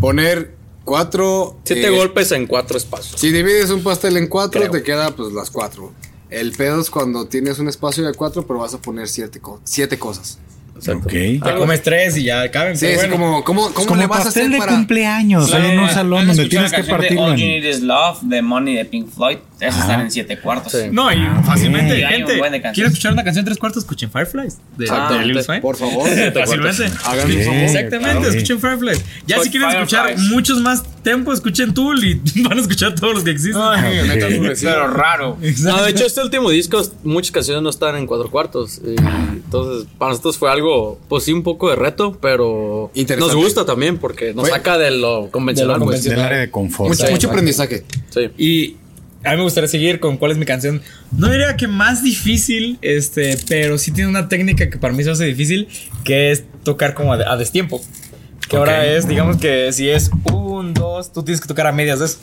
poner cuatro. Siete eh, golpes en cuatro espacios. Si divides un pastel en cuatro, Creo. te queda pues las cuatro. El pedo es cuando tienes un espacio de cuatro, pero vas a poner siete, co- siete cosas. Ok. Te comes tres y ya caben. Sí, pero es bueno. como, ¿cómo, cómo Es como le vas a hacer de para.? cumpleaños en un ¿han salón donde tienes que partirlo All en... You Need Is Love de Money de Pink Floyd. Están en siete cuartos. Sí. No, y fácilmente, Sí, hay un gente. ¿Quieren escuchar una canción en tres cuartos? Escuchen Fireflies. De, Ah, de Lil. Por favor, Fácilmente. un Sí. favor. Exactamente, claro. escuchen Fireflies. Ya Soy si quieren escuchar muchos más tempos, escuchen Tool y van a escuchar todos los que existen. Pero raro. No, de hecho, este último disco, muchas canciones no están en cuatro cuartos. Y entonces, para nosotros fue algo, pues sí, un poco de reto, pero Interesante. nos gusta también porque nos saca de lo convencional. De lo pues. Del área de confort. Mucho, Sí. mucho aprendizaje. Sí. Y a mí me gustaría seguir con cuál es mi canción. No diría que más difícil, este, pero sí tiene una técnica que para mí se hace difícil, que es tocar como a, a destiempo. Que ahora es, digamos que si es un, dos, tú tienes que tocar a medias de eso.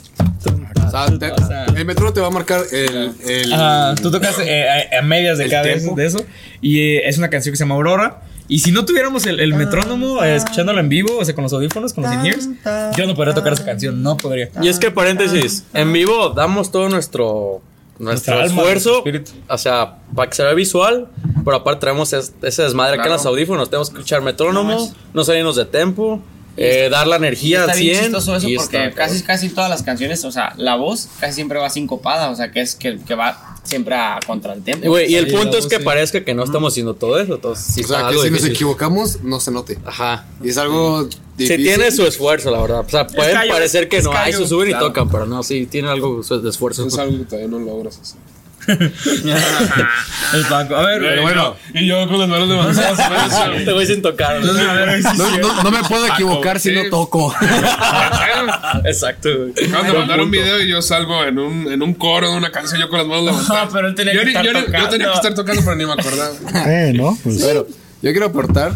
O sea, te- O sea- el metro te va a marcar el. el- Ajá, tú tocas eh, a, a medias de cada vez de eso. Y eh, es una canción que se llama Aurora. Y si no tuviéramos el, el metrónomo eh, escuchándolo en vivo, o sea, con los audífonos, con los in-ears, yo no podría tocar esa canción, no podría. Y es que, paréntesis, en vivo damos todo nuestro, nuestro Nuestra alma, esfuerzo, espíritu. o sea, para que se vea visual, pero aparte traemos es- ese desmadre acá en los audífonos, tenemos que escuchar metrónomo, no salirnos de tempo, eh, dar la energía al Está bien 100. chistoso eso y porque está, casi, casi todas las canciones, o sea, la voz casi siempre va sincopada, o sea, que es que, que va siempre a contra el tiempo. y el Sí, punto es que sí. parezca que no estamos haciendo todo eso, sí o sea, que si nos equivocamos, no se note. Ajá. Y es algo Sí difícil. tiene su esfuerzo, la verdad. O sea, puede parecer que es no, ahí callo, se suben claro. y tocan, pero no, sí tiene algo de esfuerzo. Es algo que todavía no logras hacer. El banco. A ver, Pero bueno. Y yo con las manos levantadas. Te voy sin tocar. ¿no? A ver, sí, No, no- no me puedo equivocar si sí. no toco. Exacto, güey. Acaban de Buen mandar un video y yo salgo en un, en un coro de una canción yo con las manos levantadas. pero él tenía yo, que estar yo ni- yo tocando. tenía que estar tocando, pero ni me acordaba. Eh, ¿no? Pues, Pero yo quiero aportar.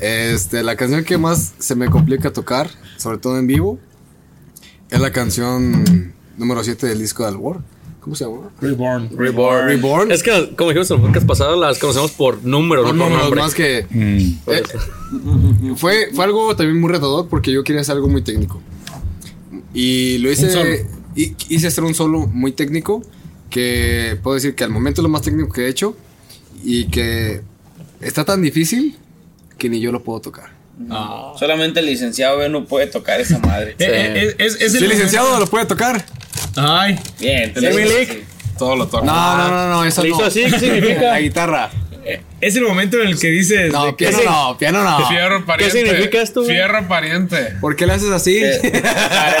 Este, la canción que más se me complica tocar, sobre todo en vivo, es la canción número 7 del disco de Albor. ¿Cómo se llama? Reborn. Reborn. Reborn. Es que, como dijimos en el podcast pasado, las conocemos por número, No, no, no, por no, nombre. más que. mm, eh, fue, fue algo también muy retador porque yo quería hacer algo muy técnico. Y lo hice. y- Hice hacer un solo muy técnico. Que puedo decir que al momento es lo más técnico que he hecho. Y que está tan difícil que ni yo lo puedo tocar. Solamente el licenciado B no puede tocar esa madre. Eh, eh, es, es, es Si el el licenciado lo puede tocar. Ay. Bien, sí, League. sí. Todo lo toco. No, no, no, no, eso ¿Le hizo no. así? ¿Qué significa? La guitarra. Es el momento en el que dices. No, piano no, piano no. Fierro pariente. significa esto, güey? Fierro pariente. ¿Por qué le haces así?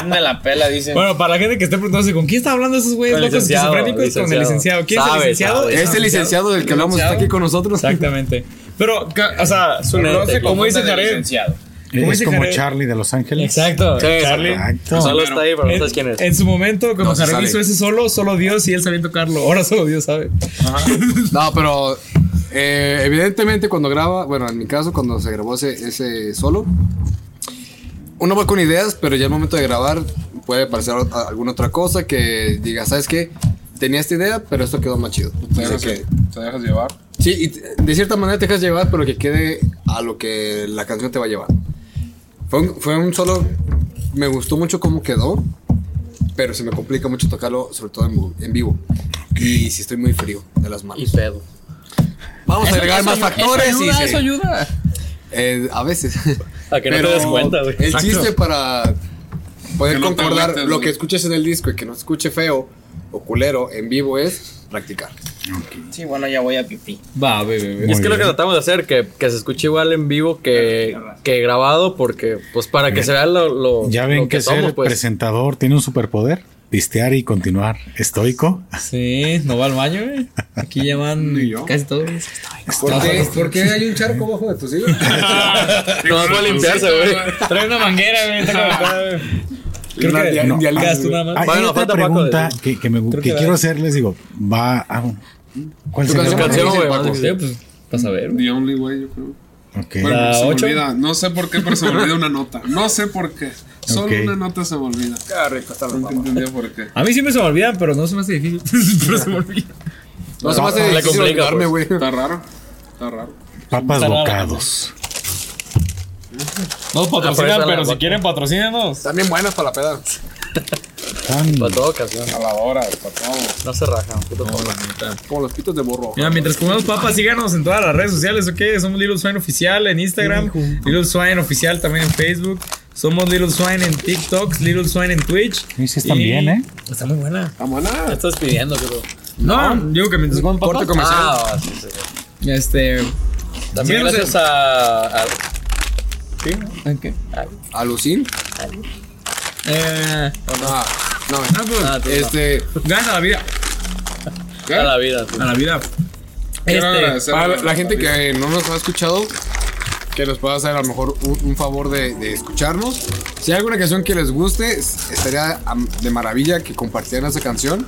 Me la pela, dice. Bueno, para la gente que esté preguntándose con quién está hablando esos güeyes Con el locos esquizofrénicos, con el licenciado. ¿Quién es el licenciado? sabe. Este licenciado del que hablamos está aquí con nosotros. Exactamente. Pero, o sea, sé cómo dice Jared. Licenciado. ¿Cómo Es como Jared? Charlie de Los Ángeles. Exacto. Sí, Charlie. Exacto. Solo está ahí, pero no sabes quién es. en su momento, cuando No, sale. hizo ese solo, solo Dios y él sabía tocarlo. Ahora solo Dios sabe. No, pero eh, evidentemente cuando graba, bueno, en mi caso, cuando se grabó ese, ese solo, uno va con ideas, pero ya al momento de grabar puede parecer alguna otra cosa que diga, ¿sabes qué? Tenía esta idea, pero esto quedó más chido. Te dejas, que- te dejas llevar. sí, y de cierta manera te dejas llevar, pero que quede a lo que la canción te va a llevar. Fue un, fue un solo, me gustó mucho cómo quedó, pero se me complica mucho tocarlo, sobre todo en, en vivo. Y si estoy muy frío de las Y manos. pedo. Vamos a agregar más factores Eso y ayuda, se- eso ayuda. Eh, a veces. A que no te des cuenta, güey. El Exacto. chiste para poder Que no te concordar lo que escuches en el disco y que no se escuche feo o culero en vivo es practicar. Sí, bueno, ya voy a pipí. Va, bebé, bebé. Y es que Muy lo que bien. tratamos de hacer, que, que se escuche igual en vivo que, que grabado, porque, pues, para que se vea lo, lo- Ya lo ven que, somos, ser pues. presentador tiene un superpoder. Pistear y continuar estoico. Sí, no va al baño, güey. Aquí llaman casi todos. ¿Por qué, ¿Por qué hay un charco abajo de tus hijos? No va a limpiarse, güey. Trae una manguera, güey. Está. Creo Una que no, quedas tú güey. nada más. Hay, Bueno, otra pregunta decir. que, que me, que que quiero hacerles. Digo, va. ah, bueno. ¿Cuál canción la canción, favorita, güey, pues, vas a ver. The Only Way, yo creo. Ok. Bueno, La se me ocho. olvida. No sé por qué, pero se me olvida una nota. No sé por qué. Solo Ok. una nota se me olvida. Nunca entendía por qué. A mí siempre se me olvidan, pero no se me hace difícil. pero se me olvida. No se me hace le difícil pues. güey. Está raro. Está raro. Papas bocados. No patrocinan, Aprovecha la pero si quieren patrocínanos. Están bien buenas para la peda. Para toda ocasión. A la hora, para todo. No se rajan, puto pobre. Como los pitos de borro. Mira, mientras comemos papas, síganos en todas las redes sociales, ¿ok? Somos Little Swine Oficial en Instagram, Little Swine Oficial también en Facebook. Somos Little Swine en TikTok, Little Swine en Twitch. Sí, sí están Y- bien, ¿eh? Está muy buena. Está buena. ¿Qué estás pidiendo, creo? No, digo que mientras comemos Corte papas. comercial. Ah, sí, sí. sí. Este. También Síganos gracias a... a- ¿Sí? ¿en qué? Alucin. Eh, Ah, no. ah, pues, Ah, tú no. Este. gracias a la vida. ¿Qué? A la vida. sí. A la vida. Quiero Este, agradecer Para a la, la gente que no nos ha escuchado, que nos pueda hacer a lo mejor un, un favor de, de escucharnos. Si hay alguna canción que les guste, es- estaría de maravilla que compartieran esa canción.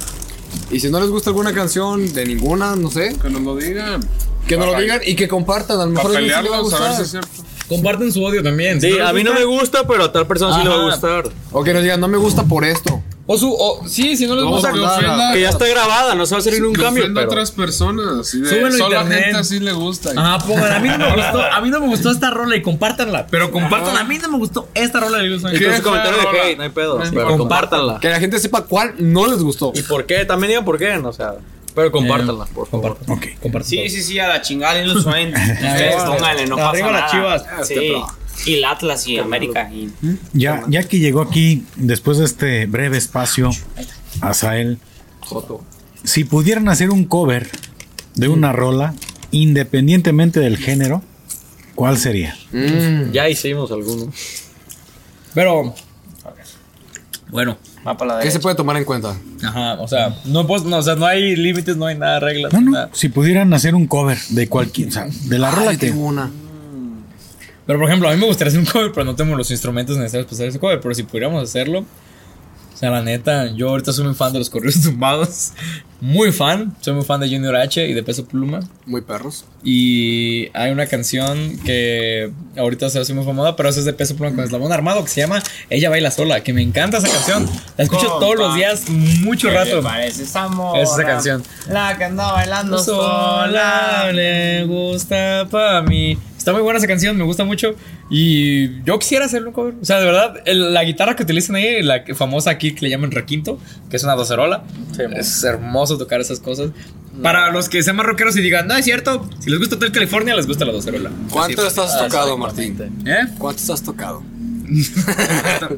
Y si no les gusta alguna canción de ninguna, no sé, Que nos lo digan. que nos lo digan y que compartan. A lo mejor Para a alguien sí le va a pelearlos, a ver si gustar. es cierto. Comparten su odio también. Sí, a mí no me gusta, pero a tal persona sí le va a gustar. O que nos digan, no me gusta por esto. O su. O, sí, si no les No, gusta. que Que ya está grabada, no se va a hacer ningún que cambio, ofenda a pero... otras personas. Y de, solo a gente así le gusta. Ajá, pongan, a mí no me gustó, a mí no me gustó esta rola y compártanla. Pero compartan, a mí no me gustó esta rola de Little Swine. Y con ¿Qué su comentario de no hay pedo. No pero compártanla. Que la gente sepa cuál no les gustó. ¿Y por qué? También digan por qué, no, o sea... Pero compártanla, por favor. Compartan. Ok. Compartan. Sí, sí, sí, a la chingada Little Swine. Ustedes pónganle, no pasa Arriba las chivas. Sí. Y el Atlas y América. Y... Ya, ya que llegó aquí, después de este breve espacio, Azael, si pudieran hacer un cover de una rola, independientemente del género, ¿cuál sería? Ya hicimos alguno. Pero. Bueno, Va para la ¿Qué se puede tomar en cuenta? ajá, o sea, no, puedo- no, o sea, no hay límites, no hay nada, reglas. No, no, nada. si pudieran hacer un cover de cualquier, o sea, de la rola Ay, que... tengo una. Pero por ejemplo, a mí me gustaría hacer un cover, pero no tengo los instrumentos necesarios para hacer ese cover. Pero si pudiéramos hacerlo, o sea, la neta, yo ahorita soy muy fan de los corridos tumbados. Muy fan. Soy muy fan de Junior H y de Peso Pluma. Muy perros. Y hay una canción que ahorita se hace muy famosa, pero esa es de Peso Pluma con Eslabón Armado, que se llama Ella Baila Sola, que me encanta esa canción. La escucho Compa. todos los días, mucho rato. Parece esa morra, Es esa canción. La que anda bailando Sola sola. le gusta para mí. Está muy buena esa canción, me gusta mucho. Y yo quisiera hacerlo un cover. O sea, de verdad, el- la guitarra que utilizan ahí, la famosa aquí que le llaman requinto, que es una docerola. es hermoso tocar esas cosas. Para los que sean más rockeros y digan, no es cierto, si les gusta Hotel California, les gusta la docerola. ¿Cuántas has Ah, tocado, Martín? ¿Eh? ¿Cuántas has tocado?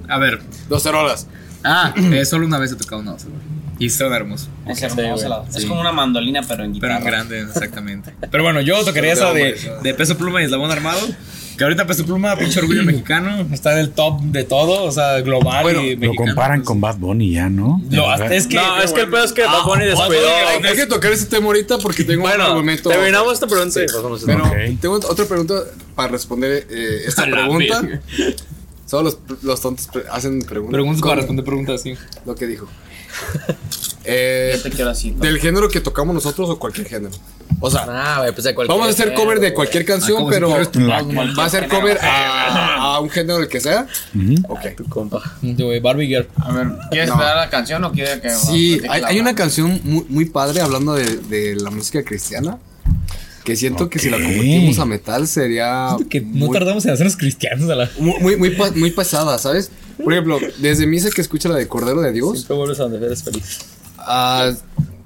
A ver. Dos cerolas. Ah, eh, solo una vez he tocado una docerola. Y son hermosos. Es hermosa. güey. la- Es como una mandolina, pero en Pero guitarra. en grande, exactamente. Pero bueno, yo tocaría esa de, de peso pluma y eslabón armado. Que ahorita peso pluma, pinche orgullo mexicano. Está en el top de todo, o sea, global Bueno, y Lo mexicano. comparan con Bad Bunny ya, ¿no? Lo- hasta es que. No, es que el pedo es que Bad Bunny Ah, descuidó. Hay, hay que tocar ese tema ahorita porque tengo un Bueno, argumento. terminamos esta pregunta y pasamos a Pero Ok. tengo otra pregunta para responder eh, esta pregunta. Solo los, los tontos pre- hacen preguntas. Preguntas para responder preguntas, sí. Lo que dijo. Eh, Yo te quiero así. ¿no? del género que tocamos nosotros o cualquier género. O sea, Ah, güey, pues de cualquier. vamos a hacer cover de cualquier canción, como si pero fueras tu va a ser cover a, a un género el que sea. Ok. compa. Yo, güey, Barbie Girl. A ver, ¿quieres No. dar la canción o quieres que.? Sí, hay, hay una canción muy, muy padre hablando de, de la música cristiana. Que siento que si la convertimos a metal sería. Que no muy- tardamos en hacernos cristianos a la. Muy, muy, muy, pa- muy pesada, ¿sabes? Por ejemplo, desde misa que escucha la de Cordero de Dios, Siempre vuelves a donde eres feliz. ah,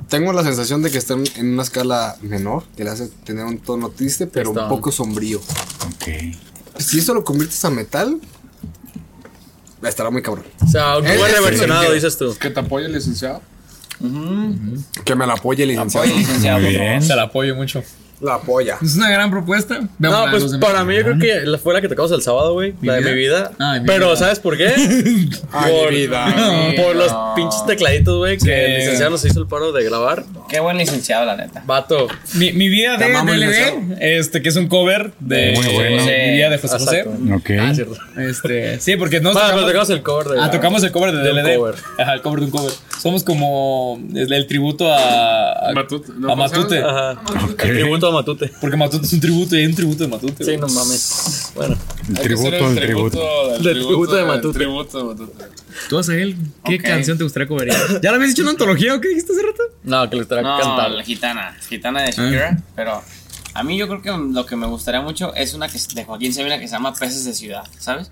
tengo la sensación de que está en- una escala menor, que le hace tener un tono triste, pero un poco sombrío. Ok. Si eso lo conviertes a metal, estará muy cabrón. O sea, un es- reversionado, es- dices tú. ¿Que te apoya el licenciado? Que me la apoye, licenciado. Oye, licenciado. Favor. bien. Se la apoyo mucho. La apoya. Es una gran propuesta. Veamos No, la pues para mí yo creo que la- fue la que tocamos el sábado, güey. La de mi vida. Ah, mi Pero vida. ¿sabes por qué? Ay, por, mi vida. por los pinches tecladitos, güey, que Sí. el licenciado nos hizo el paro de grabar. Qué buen licenciado, la neta. Vato. Mi, mi vida de DLD, este, que es un cover de Muy bueno. Mi vida de José José. Ok. Ah, cierto. Este, sí, porque no Bueno, pero tocamos, tocamos el cover de. ah, tocamos el cover de, de DLD. cover. Ajá, el cover de un cover. Somos como el, el tributo a, a Matute. Ajá. El tributo a Matute. Porque Matute es un tributo y hay un tributo de Matute. Sí, no mames. Bueno. El tributo, el tributo. Del tributo de Matute. tributo de Matute. ¿Tú, Asael, qué Ok. canción te gustaría coverear? ¿Ya la habías hecho una antología o qué dijiste hace rato? No, que le estará No, cantando. la gitana. Gitana de Shakira. Pero a mí yo creo que lo que me gustaría mucho es una que de Joaquín Sabina que se llama Peces de Ciudad, ¿sabes?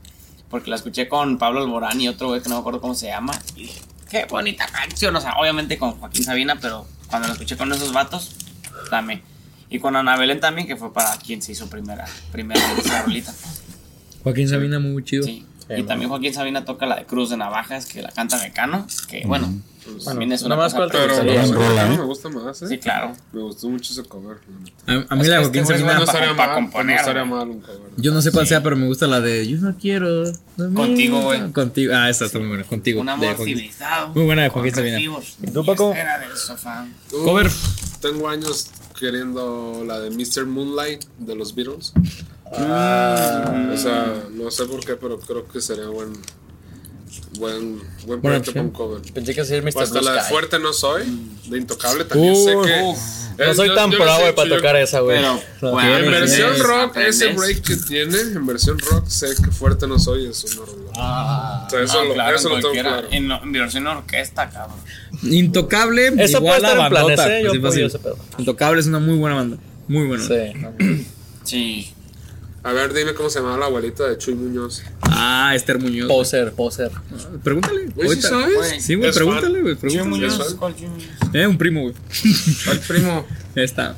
Porque la escuché con Pablo Alborán y otro güey que no me acuerdo cómo se llama. Y dije, qué bonita canción. O sea, obviamente con Joaquín Sabina, pero cuando la escuché con esos vatos, dame. Y con Ana Belén también, que fue para quien se hizo primera, primera esa rolita. Joaquín Sabina, muy chido. Sí. Y también Joaquín Sabina toca la de Cruz de Navajas, que la canta Mecano, que bueno, pues, también es una más cosa Pero rola, no ¿eh? me gusta más, ¿eh? Sí, claro. Me gustó mucho ese cover. A, a mí Es la de Joaquín este Sabina. no No estaría pa' mal, componer, no mal un cover. Yo no sé cuál sea, pero me gusta la de Yo no quiero. Contigo, güey. Contigo. Ah, esa está muy buena. Contigo. Un de amor civilizado. Muy buena de Joaquín Sabina. recibos ¿Y tú, Paco? Era del sofá. Uf, Cover. Tengo años queriendo la de Mr. Moonlight de los Beatles. Ah. O sea, no sé por qué, pero creo que sería buen buen buen proyecto un opción. cover. Pensé que ser Mr. Hasta Blue la de Sky. Fuerte no soy, de Intocable también sé Uh, que No Eh, soy yo- tan yo güey, dicho, para yo- tocar esa, güey. Pero, bueno, En versión rock, aprendes. ese break que tiene, en versión rock, sé que Fuerte no soy es o sea, eso, No, lo, claro, eso en lo tengo claro. En, en versión orquesta, cabrón. Intocable. Esa igual puede estar a en planes, bandota, ¿eh? Yo apoyo fácil. ese pedo. Intocable es una muy buena banda. Muy buena. Sí. Sí. A ver, dime cómo se llamaba la abuelita de Chuy Muñoz. Ah, Esther Muñoz. Poser, poser. Pregúntale. Güey, ¿sí ahorita. sabes? Güey. Sí, güey, Es pregúntale, güey. Chuy. Muñoz, ¿cuál Chuy Muñoz? Eh, un primo, güey. El primo. Ya está.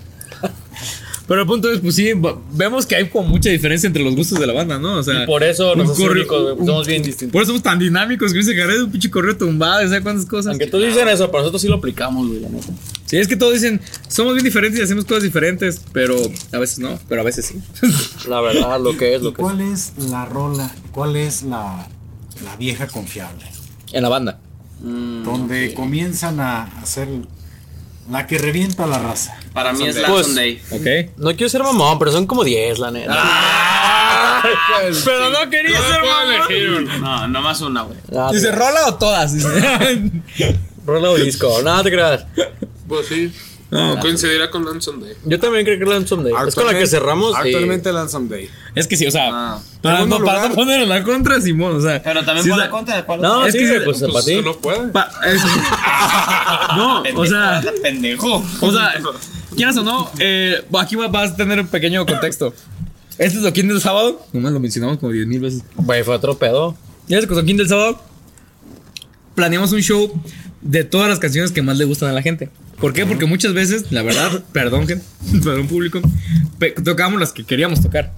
Pero el punto es, pues sí, vemos que hay como mucha diferencia entre los gustos de la banda, ¿no? O sea, Y por eso nos únicos, un- Somos bien distintos. Por eso somos tan dinámicos que carrera es un pinche correo tumbado, ¿sabes cuántas cosas? Aunque todos dicen eso, pero nosotros sí lo aplicamos, güey, la neta. Sí, es que todos dicen, somos bien diferentes y hacemos cosas diferentes, pero a veces no, pero a veces sí. La verdad, lo que es, lo que es. ¿Cuál es la rola? ¿Cuál es la, la vieja confiable? En la banda. Donde comienzan a hacer la que revienta la raza. Para mí es la Pues- Sunday. ¿Ok? No quiero ser mamón, pero son como 10, la neta. Pero no quería ser mamón. No, nomás una, güey. Ah, Dice, te- ¿rola o todas? Dice. Rola o disco. No, te creas. Pues sí, coincidirá con Lanson Day. Yo también creo que la Someday. Es con la que cerramos. y- Actualmente Lansom Day. es que sí, o sea, Ah. para, no, para no poner en la contra, Simón, o sea. Pero también sí, por la contra de cuál. No, Es sí, que pues Pues para ti. no puede. pa- es- no, o sea, pendejo. o sea, quieras o no, eh, aquí va- vas a tener un pequeño contexto. Este es Toquín del sábado, nomás lo mencionamos como 10 mil veces. Güey, fue otro pedo. Y este Toquín del sábado, planeamos un show de todas las canciones que más le gustan a la gente. ¿Por qué? Porque muchas veces, la verdad, perdón, gente, perdón, público, tocábamos las que queríamos tocar.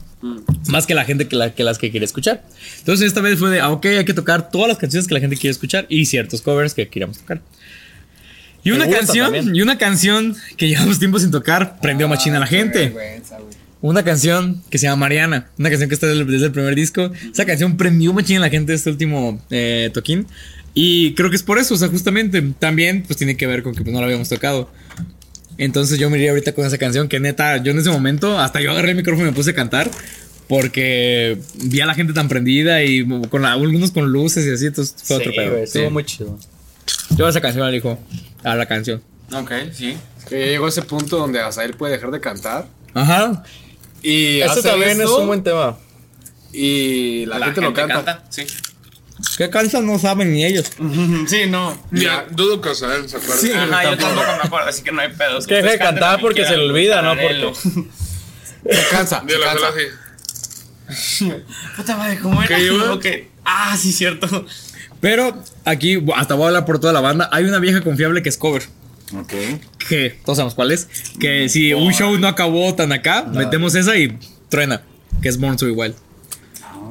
Más que la gente que, la, que las que quería escuchar. Entonces esta vez fue de, ah, ok, hay que tocar todas las canciones que la gente quiere escuchar y ciertos covers que queríamos tocar. Y una canción, también. y una canción que llevamos tiempo sin tocar, prendió machina a la gente. Una canción que se llama Mariana, una canción que está desde el, primer disco. Esa canción prendió machina a la gente este último eh, toquín. Y creo que es por eso, o sea, justamente. También, pues tiene que ver con que pues, no la habíamos tocado. Entonces yo me iría ahorita con esa canción que neta, yo en ese momento, hasta yo agarré el micrófono y me puse a cantar. Porque vi a la gente tan prendida y con la- algunos con luces y así, entonces fue otro Sí, pedo. güey, Sí. estuvo muy chido. Yo a esa canción le dijo a la canción. Ok, sí. Que ya llegó ese punto donde Azael puede dejar de cantar. Ajá. Y hacer también es un buen tema. Y la, gente, lo canta. Sí. ¿Qué cansan? No saben ni ellos. sí, no. Dudo que se acuerde. Ajá, yo tampoco me acuerdo, así que no hay pedo. Es que deja de cantar porque se le olvida, ¿no? Porque... Se cansa. se Dile, cansa. así. Puta madre, ¿cómo era? ¿Qué. Ah, sí, cierto. Pero aquí, hasta voy a hablar por toda la banda. Hay una vieja confiable que es cover. Ok. Que todos sabemos cuál es. Que si un show no acabó tan acá, metemos esa y truena. Que es Born to Be Wild.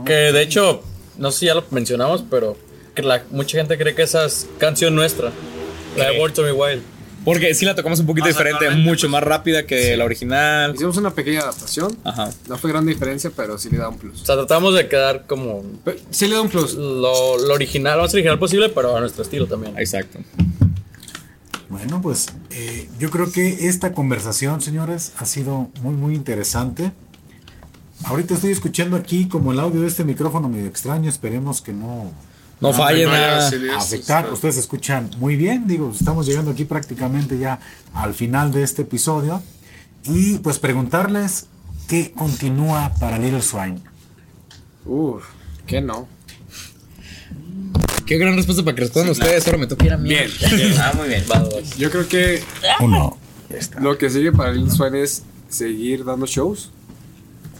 Que de hecho, no sé si ya lo mencionamos, pero que la, mucha gente cree que esa es canción nuestra. La de World to Be Wild. Porque sí la tocamos un poquito diferente, mucho más rápida que la original. Hicimos una pequeña adaptación. Ajá. No fue gran diferencia, pero sí le da un O plus. sea, tratamos de quedar como Pero sí le da un plus. lo, lo original, lo más original posible, pero a nuestro estilo también. Exacto. Bueno, pues eh, yo creo que esta conversación, señores, ha sido muy, muy interesante. Ahorita estoy escuchando aquí como el audio de este micrófono medio extraño, esperemos que no No falle nada. afectar. Ustedes escuchan muy bien, digo, estamos llegando aquí prácticamente ya al final de este episodio. Y pues preguntarles qué continúa para Little Swine. Uf, que no. Qué gran respuesta para que respondan ustedes. Ahora me toca ir a mí. Bien. Ah, muy bien. Va, vas. Yo creo que Uno. Ya está. lo que sigue para Lil Swan es seguir dando shows,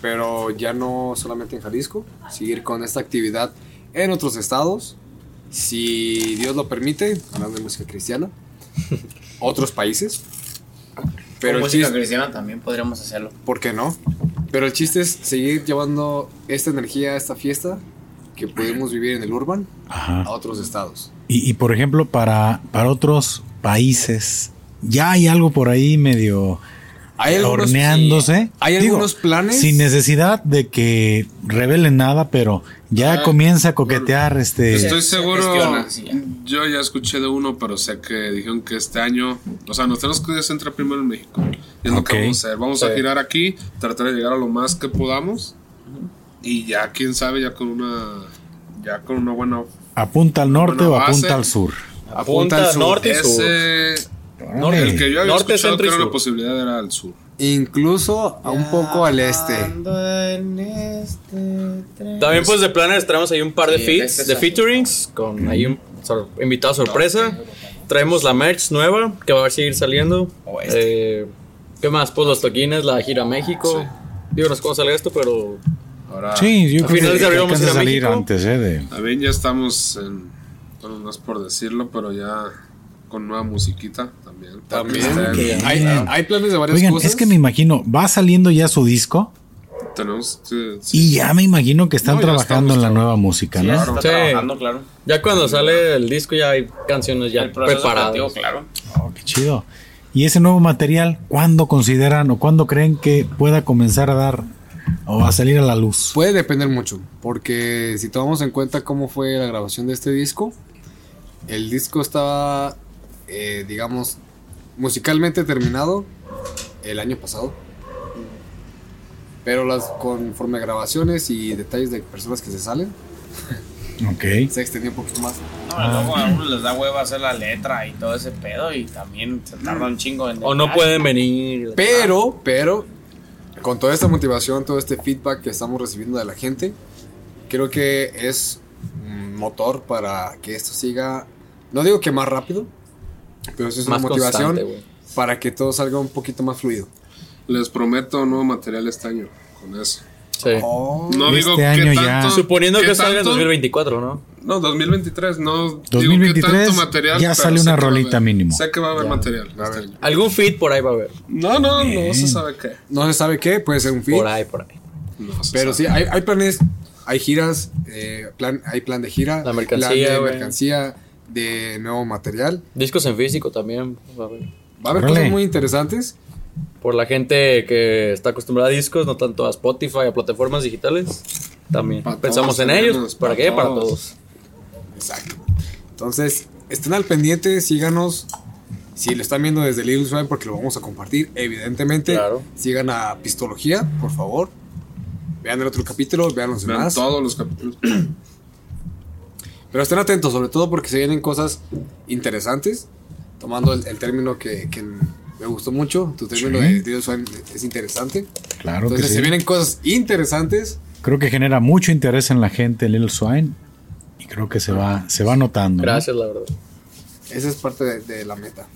pero ya no solamente en Jalisco, seguir con esta actividad en otros estados, si Dios lo permite, hablando de música cristiana, otros países. Pero Con música chiste, cristiana también podríamos hacerlo. ¿por qué no? Pero el chiste es seguir llevando esta energía, esta fiesta que podemos vivir en el urban Ajá. a otros estados. Y, y, por ejemplo, para, para otros países, ya hay algo por ahí medio Hay algunos- horneándose. sí, hay Digo, algunos planes. Sin necesidad de que revelen nada, pero ya Ah, comienza a coquetear este. Estoy Se seguro. Yo ya escuché de uno, pero sé que dijeron que este año. O sea, nos tenemos que centrar primero en México. Es lo Ok. que vamos a hacer. Vamos a Sí. girar aquí, tratar de llegar a lo más que podamos. Y ya, quién sabe, ya con una. Ya con una buena. ¿Apunta al norte o base. apunta al sur? Apunta al sur. norte y sur. Ese. El que yo había Norte, escuchado que era una posibilidad era al sur. Incluso a un poco al este. También pues de planes traemos ahí un par de Sí, feats, este de featurings, con ahí un sor- invitado sorpresa. Traemos la merch nueva que va a seguir saliendo. Oeste. Eh, ¿Qué más? Pues los toquines, la gira a México. Sí. Digo, no sé cómo sale esto, pero Ahora. Sí, yo A creo finales que de abril vamos a alcanza ir a salir México. antes, ¿eh? De, También ya estamos en. Bueno, no es por decirlo, pero ya con nueva musiquita también. También. Este, Hay, hay planes de varias Oigan, cosas. es que me imagino, va saliendo ya su disco Tenemos. sí, sí. y ya me imagino que están No, trabajando en la nueva música, Sí, ¿no? está Sí. trabajando, claro. ya cuando sale el disco ya hay canciones ya preparadas. creativo, claro. Oh, qué chido. Y ese nuevo material, ¿cuándo consideran o cuándo creen que pueda comenzar a dar o a salir a la luz? Puede depender mucho, porque si tomamos en cuenta cómo fue la grabación de este disco, el disco estaba, eh, digamos, musicalmente terminado el año pasado. Pero las conforme a grabaciones y detalles de personas que se salen, Ok. se extendió un poquito más. No, luego a uno les da hueva hacer la letra y todo ese pedo y también se tarda un chingo en O no pueden venir. Pero, pero, con toda esta motivación, todo este feedback que estamos recibiendo de la gente, creo que es un motor para que esto siga, no digo que más rápido, pero sí es una Más motivación para que todo salga un poquito más fluido. Les prometo nuevo material este año con eso. Sí. No Este digo que año ya- tanto. Suponiendo qué que salga en tanto- 2024, ¿no? No, 2023, no. digo 2023 que tanto material. ya pero sale sé una que va a rolita haber. mínimo. Sé que va a haber Ya. material. A este ver. año. Algún feed por ahí va a haber. No, no, no se sabe qué. No se sabe qué, puede ser un feed, Por ahí, por ahí. No pero sí, hay, hay planes, hay giras, eh, plan, hay plan de gira, La mercancía, plan de mercancía, de nuevo material. Discos en físico también. va a haber. Va a haber cosas muy interesantes. Por la gente que está acostumbrada a discos, no tanto a Spotify, a plataformas digitales. También Para pensamos todos, en ellos. hermanos, ¿Para para qué? Para todos. Exacto. Entonces, estén al pendiente, síganos. Si lo están viendo desde Little Swine, porque lo vamos a compartir, evidentemente. Claro. Sigan a Pistología, por favor. Vean el otro capítulo, vean los Vean demás. todos los capítulos. Pero estén atentos, sobre todo porque se vienen cosas interesantes. Tomando el, el término que, que me gustó mucho, tu término Sí. de Little Swine es interesante. Claro que Entonces, sí. se vienen cosas interesantes. Creo que genera mucho interés en la gente Little Swine y creo que se va, se va notando. ¿no? Gracias, la verdad. Esa es parte de, de la meta.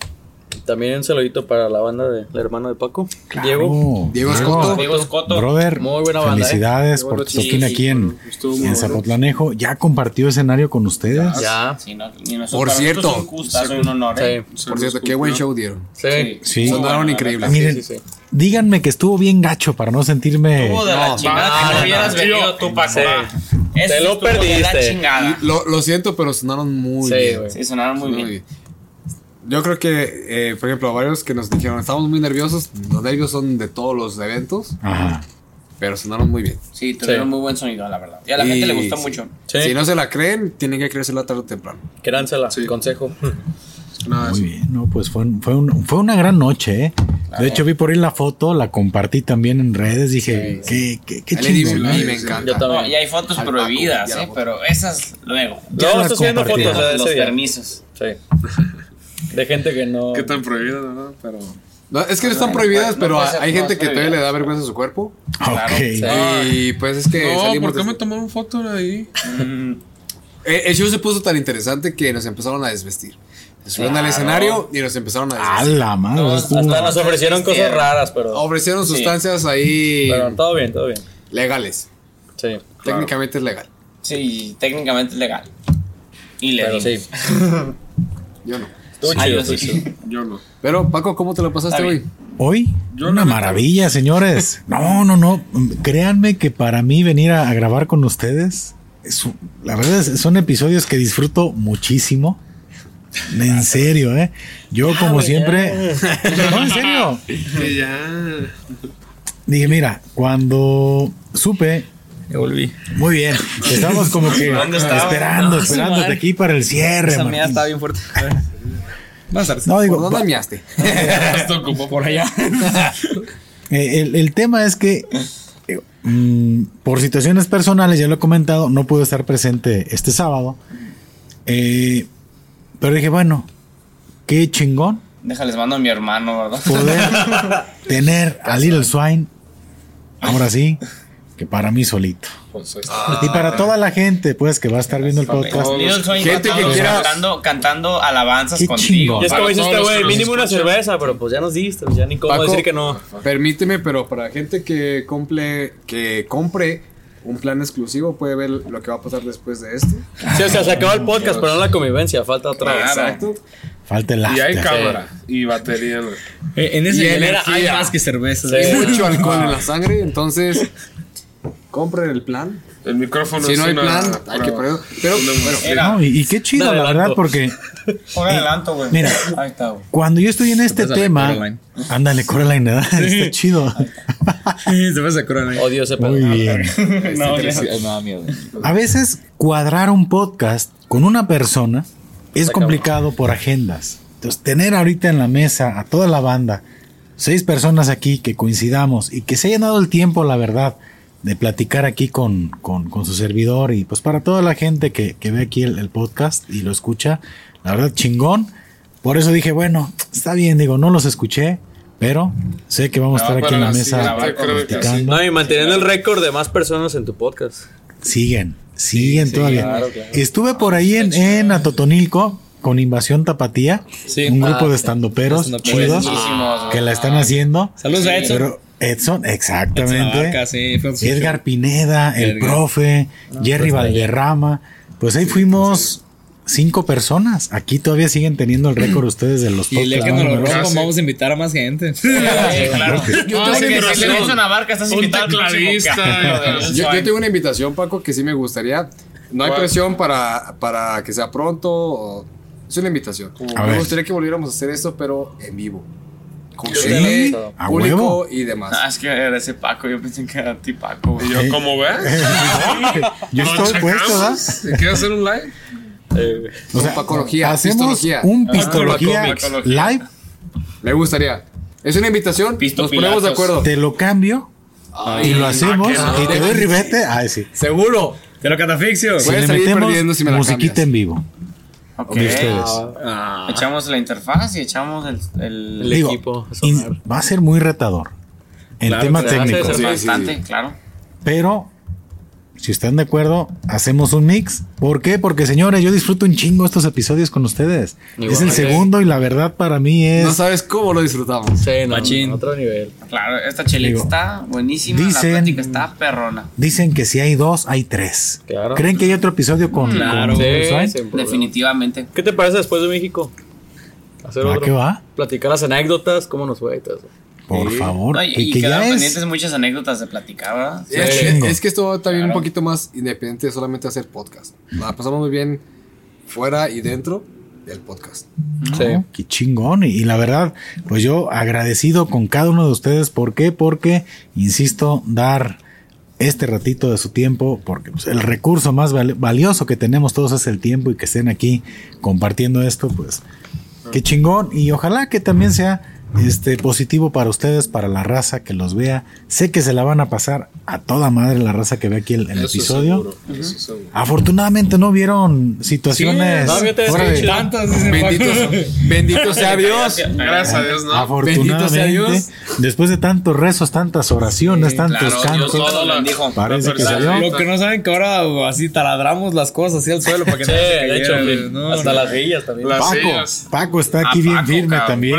También un saludito para la banda del hermano de Paco, Claro. Diego. Diego Escoto. Diego Escoto. Brother, Muy buena banda, felicidades ¿eh? por tu toquín sí, aquí sí, en. Zapotlanejo. ¿Ya compartió escenario con ustedes? Ya. Sí, no, y nosotros- Por cierto. un gustazo un honor. ¿eh? Sí. Por cierto, qué buen show dieron. Sí. Sí. Sonaron bueno, increíbles. Miren, Sí, sí, sí. díganme que estuvo bien gacho para no sentirme... Estuvo de la No, chingada. no hubieras venido tú, Paco. Te lo de la perdiste. chingada. Lo, lo siento, pero sonaron muy Sí, bien. güey. Sí, sonaron muy bien. Yo creo que, eh, por ejemplo, varios que nos dijeron, estamos muy nerviosos. Los nervios son de todos los eventos, Ajá. pero sonaron muy bien. Sí, tuvieron Sí. muy buen sonido, la verdad. Y a la Y- gente le gustó sí. mucho. Sí. Si no se la creen, tienen que creérsela tarde o temprano. Créansela, Sí. consejo. Nada, Muy bien, no, pues fue, un- fue, un- fue una gran noche, ¿eh? De hecho, vi por ahí la foto, la compartí también en redes, dije, qué, qué, qué a mí ¿no? me Yo encanta. también. No, y hay fotos Al Paco, prohibidas, la ¿eh? pero esas luego. Ya No, estoy compartí. fotos de Los permisos. Sí. De gente que no. Qué tan prohibido, ¿verdad? Pero. No, es que no están No, prohibidas, no pero hay no gente que todavía le da vergüenza a su cuerpo. Ok. Sí. Y pues es que No, salimos ¿por qué de- me tomaron foto de ahí? Eh, El show se puso tan interesante que nos empezaron a desvestir. Se subieron al Claro. escenario y nos empezaron a A desvestir. la madre. No, hasta nos ofrecieron cosas raras, pero. Ofrecieron Sí. sustancias ahí Pero todo bien, todo bien. legales. Sí. Técnicamente es legal. Sí, técnicamente es legal. Y le Pero dimos. sí. Yo no. Ah, chido, sí. chido. Yo no. Pero Paco, ¿cómo te lo pasaste Está hoy? Hoy, Yo una maravilla, señores. No, no, no. Créanme que para mí venir a, a grabar con ustedes, es la verdad es- son episodios que disfruto muchísimo. En serio, ¿eh? Yo como siempre... No, en serio. Ya. Dije, mira, cuando supe... Me volví. Muy bien. Estamos como que esperando, No, esperándote madre. aquí para el cierre. Esa mía estaba bien fuerte. Vas a ver. No, ¿Por digo, dónde miaste? Esto ocupó por allá. Eh, el, el tema es que digo, mm, por situaciones personales, ya lo he comentado, no puedo estar presente este sábado. Eh, pero dije, bueno, qué chingón Déjales mando a mi hermano, ¿verdad? poder tener a Little Swine, ahora sí, que para mí solito. Pues, Ah. Y para toda la gente, pues, que va a estar viendo el podcast. Gente que quiera- cantando, cantando alabanzas Qué contigo. es como dice este güey, mínimo una escuchan. cerveza, pero pues ya nos diste, ya ni cómo Paco, decir que no. Permíteme, pero para gente que compre, que compre un plan exclusivo puede ver lo que va a pasar después de este. Sí, o sea, se acabó el podcast, pero no la convivencia, falta otra. Claro. Exacto. Falta el Y hay cámara y batería. güey. Eh, en ese Y hay más que cerveza. Sí. Hay mucho alcohol en la sangre, entonces compren el plan. El micrófono Si es no hay una plan, hay que ponerlo. Pero bueno, Era. No, y, y qué chido, la verdad, porque Por adelanto, güey. mira. Ahí está, güey. cuando yo estoy en este tema, Coraline. ándale, Coraline, ¿verdad? Está chido. Se. Odio ese. Muy bien. No, miedo. A veces cuadrar un podcast con una persona es complicado por agendas. Entonces, tener ahorita en la mesa a toda la banda, seis personas aquí que coincidamos y que se hayan dado el tiempo, la verdad, de platicar aquí con, con- con su servidor y pues para toda la gente que, que ve aquí el, el podcast y lo escucha, la verdad, chingón. Por eso dije, bueno, está bien, digo, no los escuché, pero sé que vamos a estar aquí en la sí, mesa. No, y manteniendo el récord de más personas en tu podcast. Siguen, siguen todavía. claro, claro. Estuve por ahí en, en Atotonilco con Invasión Tapatía, Sí. un Ah, grupo de sí. estandoperos chidos que la están haciendo. Saludos a Edson. Edson, Edson Abarca, exactamente. sí, fue- Edgar Pineda, el profe, Jerry Valderrama. Pues ahí fuimos cinco personas. Aquí todavía siguen teniendo el récord ustedes de los Y el día que nos lo vamos a invitar a más gente. Sí, claro. Yo tengo una estás invitado yo, yo tengo invitación, Paco, que sí me gustaría. No hay ¿Cuál? presión para, para que sea pronto. o- Es una invitación. A Me ver. gustaría que volviéramos a hacer esto, pero en vivo. También. ¿A huevo? y demás. Ah, es que era ese Paco, yo pensé que era ti Paco. güey. Y yo, ¿cómo ves? Yo estoy puesto, ¿verdad? ¿Quieres hacer un live? Eh. O sea, Pacología, hacemos pistología. un Ah, pistología pacología. live, Me gustaría. Es una invitación. Pisto Nos ponemos de Pilatos. acuerdo. te lo cambio y lo hacemos ah, y te doy ribete. Ay, sí. Seguro. Te lo catafixio. Sí. Si Voy a le salir metemos perdiendo si me la musiquita cambias. en vivo Ok. de ustedes. Ah. Echamos la interfaz y echamos el. el- El Digo, equipo va a ser muy retador en Claro, tema técnico. sí, sí, bastante, claro. Pero si están de acuerdo, hacemos un mix. ¿Por qué? Porque señores, yo disfruto un chingo estos episodios con ustedes. Es el segundo y la verdad para mí es No sabes cómo lo disfrutamos. Sí, no, Machín. otro nivel. Claro, esta chelita Digo, está buenísima. dicen- la plática está perrona. Dicen que si hay dos, hay tres. Claro. ¿Creen que hay otro episodio con, Claro. con Sí. Definitivamente. ¿Qué te parece después de México? Hacer ¿A otro. qué va? Platicar las anécdotas, cómo nos fue y todo eso. Por Sí. favor. No, y que, y que ya quedaron es. pendientes muchas anécdotas de platicar, ¿verdad? Es, que esto va también Claro. un poquito más independiente de solamente hacer podcast. La pasamos muy bien fuera y dentro del podcast. Sí. Qué chingón. Y, y la verdad, pues yo agradecido con cada uno de ustedes. ¿Por qué? Porque, insisto, dar este ratito de su tiempo, porque pues, el recurso más val- valioso que tenemos todos es el tiempo y que estén aquí compartiendo esto, pues qué chingón. Y ojalá que también sea este positivo para ustedes, para la raza que los vea. Sé que se la van a pasar a toda madre la raza que ve aquí el, episodio. seguro, eso seguro. Afortunadamente no vieron situaciones Sí, de-. Tantas, Bendito, bendito sea Dios. Gracias a Dios, ¿no? Afortunadamente, Bendito sea Dios. después de tantos rezos, tantas oraciones, tantos Claro, Dios cantos, todo lo bendijo. parece que salió. Lo que no saben que ahora así taladramos las cosas así al suelo para que Sí, no se de hecho, no, hasta no. las sillas también. Las Paco, sillas. Paco está aquí bien Paco, firme cabrón. también.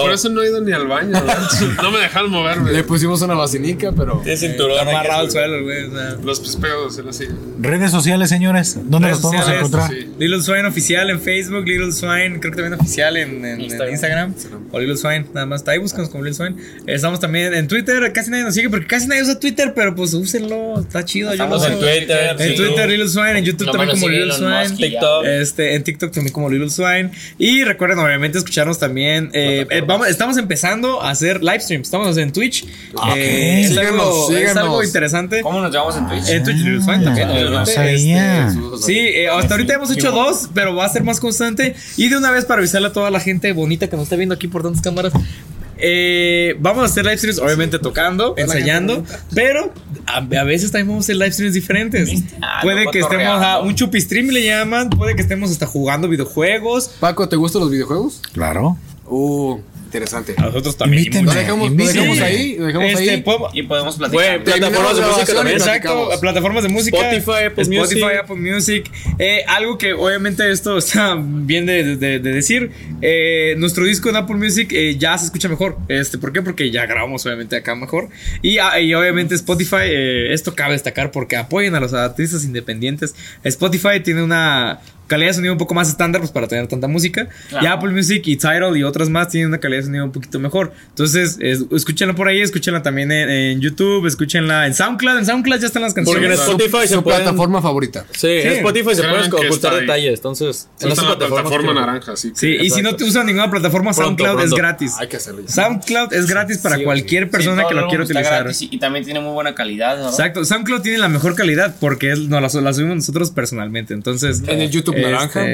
Por eso, No he ido ni al baño. No me dejan moverme. Le pusimos una basinica, pero. Tiene cinturón. Amarrado al suelo, güey. o sea. Los pispeos en la silla. Redes sociales, señores, ¿dónde Redes los podemos sociales, encontrar? sí. Little Swine oficial en Facebook, Little Swine, creo que también oficial en, en- en Instagram. O Little Swine, nada más. Ahí buscamos como Little Swine. Estamos también en Twitter, casi nadie nos sigue porque casi nadie usa Twitter, pero pues úsenlo, está chido. yo Estamos en. Twitter, En sí. Twitter, Little Swine, en YouTube No también como Little Swine. TikTok. Este, en TikTok también como Little Swine. Y recuerden, obviamente, escucharnos también. eh, eh, vamos, estamos empezando a hacer live streams. Estamos en Twitch. Ok. Eh, es, algo, Síganos, es síganos. algo interesante. ¿Cómo nos llevamos en Twitch? En Twitch también, Ah, no Este. Sí, eh, hasta ahorita hemos hecho dos, pero va a ser más constante. Y de una vez para avisarle a toda la gente bonita que nos está viendo aquí por tantas cámaras. eh, vamos a hacer live streams, obviamente tocando, ensayando, pero a, a veces también vamos a hacer live streams diferentes. Ah, puede no que estemos a un chupi stream le llaman, puede que estemos hasta jugando videojuegos. Paco, ¿te gustan los videojuegos? Claro. Uh, interesante. A nosotros también. Invítenme. Lo dejamos, lo Invítenme. dejamos ahí, lo dejamos Este, ahí. podemos- Y podemos platicar. plataformas de música también. Exacto, platicamos. plataformas de música. Spotify, Apple Spotify, Music. Apple Music. Eh, algo que obviamente esto está bien de, de- de decir. eh, nuestro disco en Apple Music eh, ya se escucha mejor. Este, ¿Por qué? Porque ya grabamos obviamente acá mejor. Y, ah, y obviamente Spotify, eh, esto cabe destacar porque apoyen a los artistas independientes. Spotify tiene una calidad de sonido un poco más estándar pues para tener tanta música. Claro. Y Apple Music y Tidal y otras más tienen una calidad de sonido un poquito mejor. Entonces, es- escúchenla por ahí, escúchenla también en, en YouTube, escúchenla en SoundCloud. En SoundCloud ya están las Porque en canciones. Spotify se Su pueden. plataforma favorita. Sí, en Sí. Spotify se pueden ocultar detalles. Entonces, en la plataforma naranja, sí. Sí, y si no te usan ninguna plataforma, Pronto, SoundCloud pronto. es gratis. Hay que hacerlo ya. SoundCloud es gratis para Sí, cualquier Sí, persona que lo quiera utilizar. gratis Y, también tiene muy buena calidad, ¿no? Exacto, SoundCloud tiene la mejor calidad porque es- nos la, la subimos nosotros personalmente. Entonces, En el YouTube este, naranja.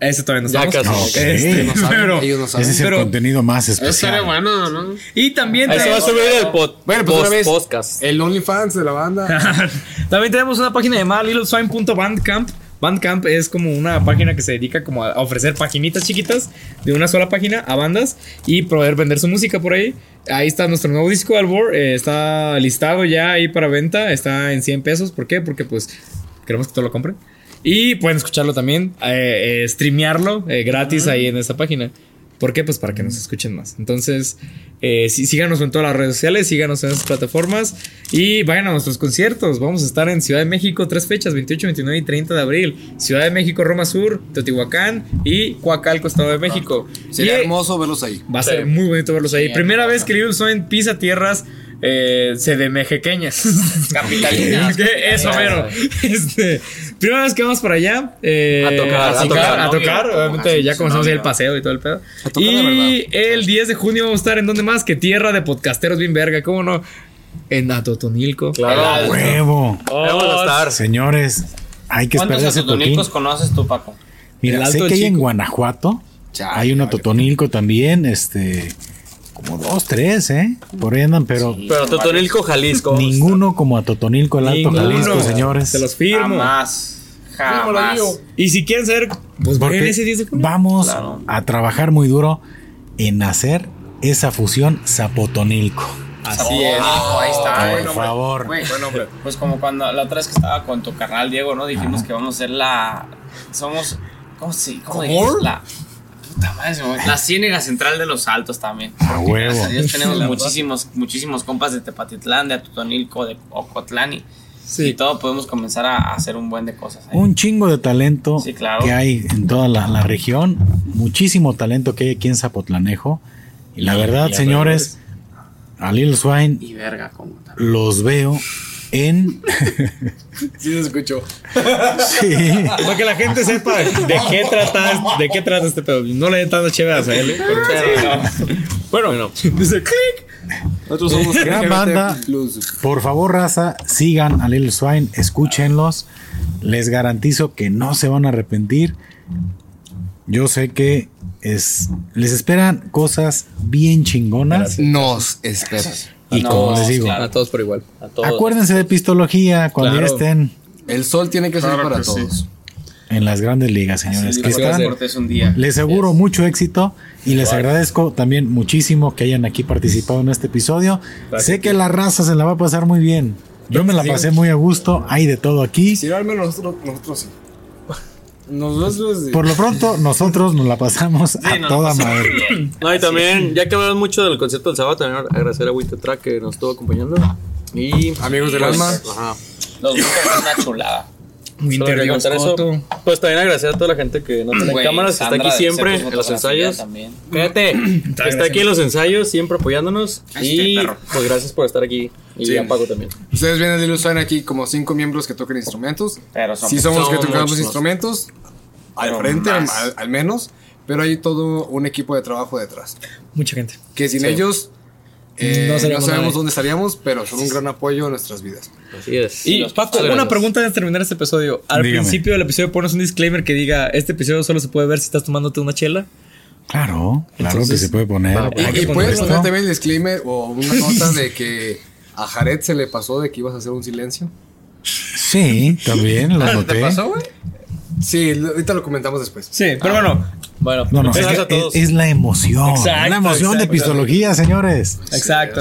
Ese todavía no Ya estamos. casi. No, ok. Este, No saben, pero- ellos no saben. Ese es el Pero- contenido más Eso especial. bueno, ¿no? y también Ahí se va a subir el pod, Bueno, pues post- una vez. podcast. El OnlyFans de la banda. también tenemos una página llamada littleswine.bandcamp. Bandcamp es como una página que se dedica como a ofrecer paginitas chiquitas de una sola página a bandas y poder vender su música por ahí. Ahí está nuestro nuevo disco Albor, eh, está listado ya ahí para venta, está en 100 pesos. ¿Por qué? Porque pues queremos que todo lo compren. Y pueden escucharlo también, eh, eh, streamearlo eh, gratis ahí en esta página. ¿Por qué? Pues para que nos escuchen más. Entonces, eh, sí, síganos en todas las redes sociales, síganos en esas plataformas y vayan a nuestros conciertos. Vamos a estar en Ciudad de México tres fechas, 28, 29 y 30 de abril. Ciudad de México, Roma Sur, Teotihuacán y Coacalco, Estado de México. Sería Y hermoso verlos ahí. Va a Sí. ser muy bonito verlos ahí. Sí, Primera vez que Little Swine pisa tierras eh, CDMGqueñas. Capitalinas. ¿Qué? Eso, mero. Este, primera vez que vamos para allá. eh, A tocar, a a tocar. tocar, a novio. tocar. Obviamente, Así, ya comenzamos ahí el paseo y todo el pedo. tocar de Y el 10 de junio vamos a estar en donde más que tierra de podcasteros bien verga. ¿Cómo no? En Atotonilco. Claro. Huevo. Oh, a estar. Señores, hay que esperar ¿Cuántos atotonicos conoces tú, Paco? Mira, sé que hay en. Guanajuato. Chale, hay uno vale. Totonilco también, este, como dos, tres, ¿eh? Por ahí andan, pero Pero Totonilco, Jalisco. ninguno como a Totonilco, el Alto Ninguno. Jalisco, señores. Se los firmo. Jamás. Jamás. Y si quieren saber, pues Porque vayan ese 10 de junio. vamos Claro. a trabajar muy duro en hacer esa fusión Zapotonilco. Así es. ahí está. Por favor. Güey, Pues como cuando la otra vez que estaba con tu carnal Diego, ¿no? Dijimos que vamos a ser la. Somos. ¿Cómo se ¿Cómo dijiste? La. Puta madre. La ciénega central de los altos también. A huevo. Gracias a Dios tenemos muchísimos, muchísimos compas de Tepatitlán, de Atotonilco, de Ocotlán y, y todo podemos comenzar a, a hacer un buen de cosas ahí. Un chingo de talento Sí, claro. que hay en toda la, la región. Muchísimo talento que hay aquí en Zapotlanejo. Y la verdad, y señores, a Lil Swine Y verga, como también. los veo en. Sí se escuchó. sí. Para que la gente sepa de qué trata, de qué trata este pedo. No le den tanto chévere a él. Bueno, dice click. Nosotros somos Gran LGBT+. banda. Por favor, raza, sigan a Lil Swine, escúchenlos. Les garantizo que no se van a arrepentir. Yo sé que es, les esperan cosas bien chingonas. Nos esperas. Y No, como les digo, claro. A todos por igual. A todos. acuérdense de pistología cuando ya estén El sol tiene que ser para que sí. todos. en las grandes ligas, señores. Sí, que están, es un día. les auguro mucho éxito y les agradezco también muchísimo que hayan aquí participado en este episodio. Sé que la raza se la va a pasar muy bien. Yo me la pasé muy a gusto, hay de todo aquí. Si no, al menos nosotros, nosotros sí. Nosotros sí. Por lo pronto, nosotros nos la pasamos a nos toda pasamos madre. No, y también, ya que hablamos mucho del concierto del sábado, también agradecer a Witetra que nos estuvo acompañando. Y. Amigos del pues, alma. Ajá. Los es una chulada. Quería contar eso. Pues también agradecer a toda la gente que no tiene cámaras, que está aquí siempre en los ensayos. También. Fíjate, que está aquí en los ensayos, siempre apoyándonos. Y perro. pues gracias por estar aquí. Y Sí. a Paco también. Ustedes vienen de Illustrain aquí como cinco miembros que tocan instrumentos. Pero somos, Sí somos los que somos tocamos muchos. instrumentos. Al Pero frente, al, al- menos. Pero hay todo un equipo de trabajo detrás. Mucha gente. Que sin ellos eh, No no, sabemos nadie. dónde estaríamos, pero son un gran apoyo en nuestras vidas. Así es. Y Paco, una gracias. pregunta antes de terminar este episodio. Al Dígame. principio del episodio pones un disclaimer que diga, este episodio solo se puede ver si estás tomándote una chela. Claro, claro Entonces, que se puede poner. va, Y, y puedes poner también el disclaimer o una nota de que a Jared se le pasó de que ibas a hacer un silencio. Sí, también lo noté. güey? Sí, ahorita lo comentamos después. Sí, pero bueno. Bueno, No, no, es, que a todos. es- es la emoción. Exacto, la emoción de exacto. pistología, señores. Exacto.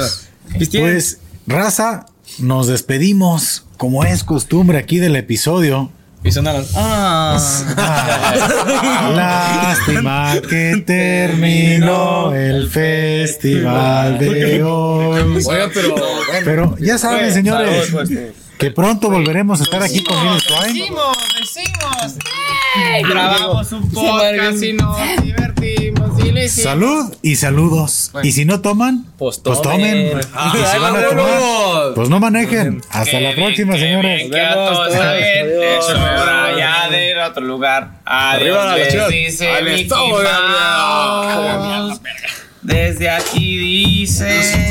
Cristian, Pues, raza, nos despedimos como es costumbre aquí del episodio. Y son las- Ah. Lástima que terminó el festival de hoy. Oiga, pero bueno. Pero ya saben, señores, Saludos, pues. que pronto volveremos a estar aquí con Swine. Decimos, decimos. Grabamos un podcast y nos divertimos Salud y saludos. Y si no toman, Pues pues tomen. tomen. Y si van a tomar, pues no manejen. Hasta la próxima, señores. Que a todos está bien. Es hora ya de ir a otro lugar. Arriba Adiós, las les chivas. dice. Desde aquí dice.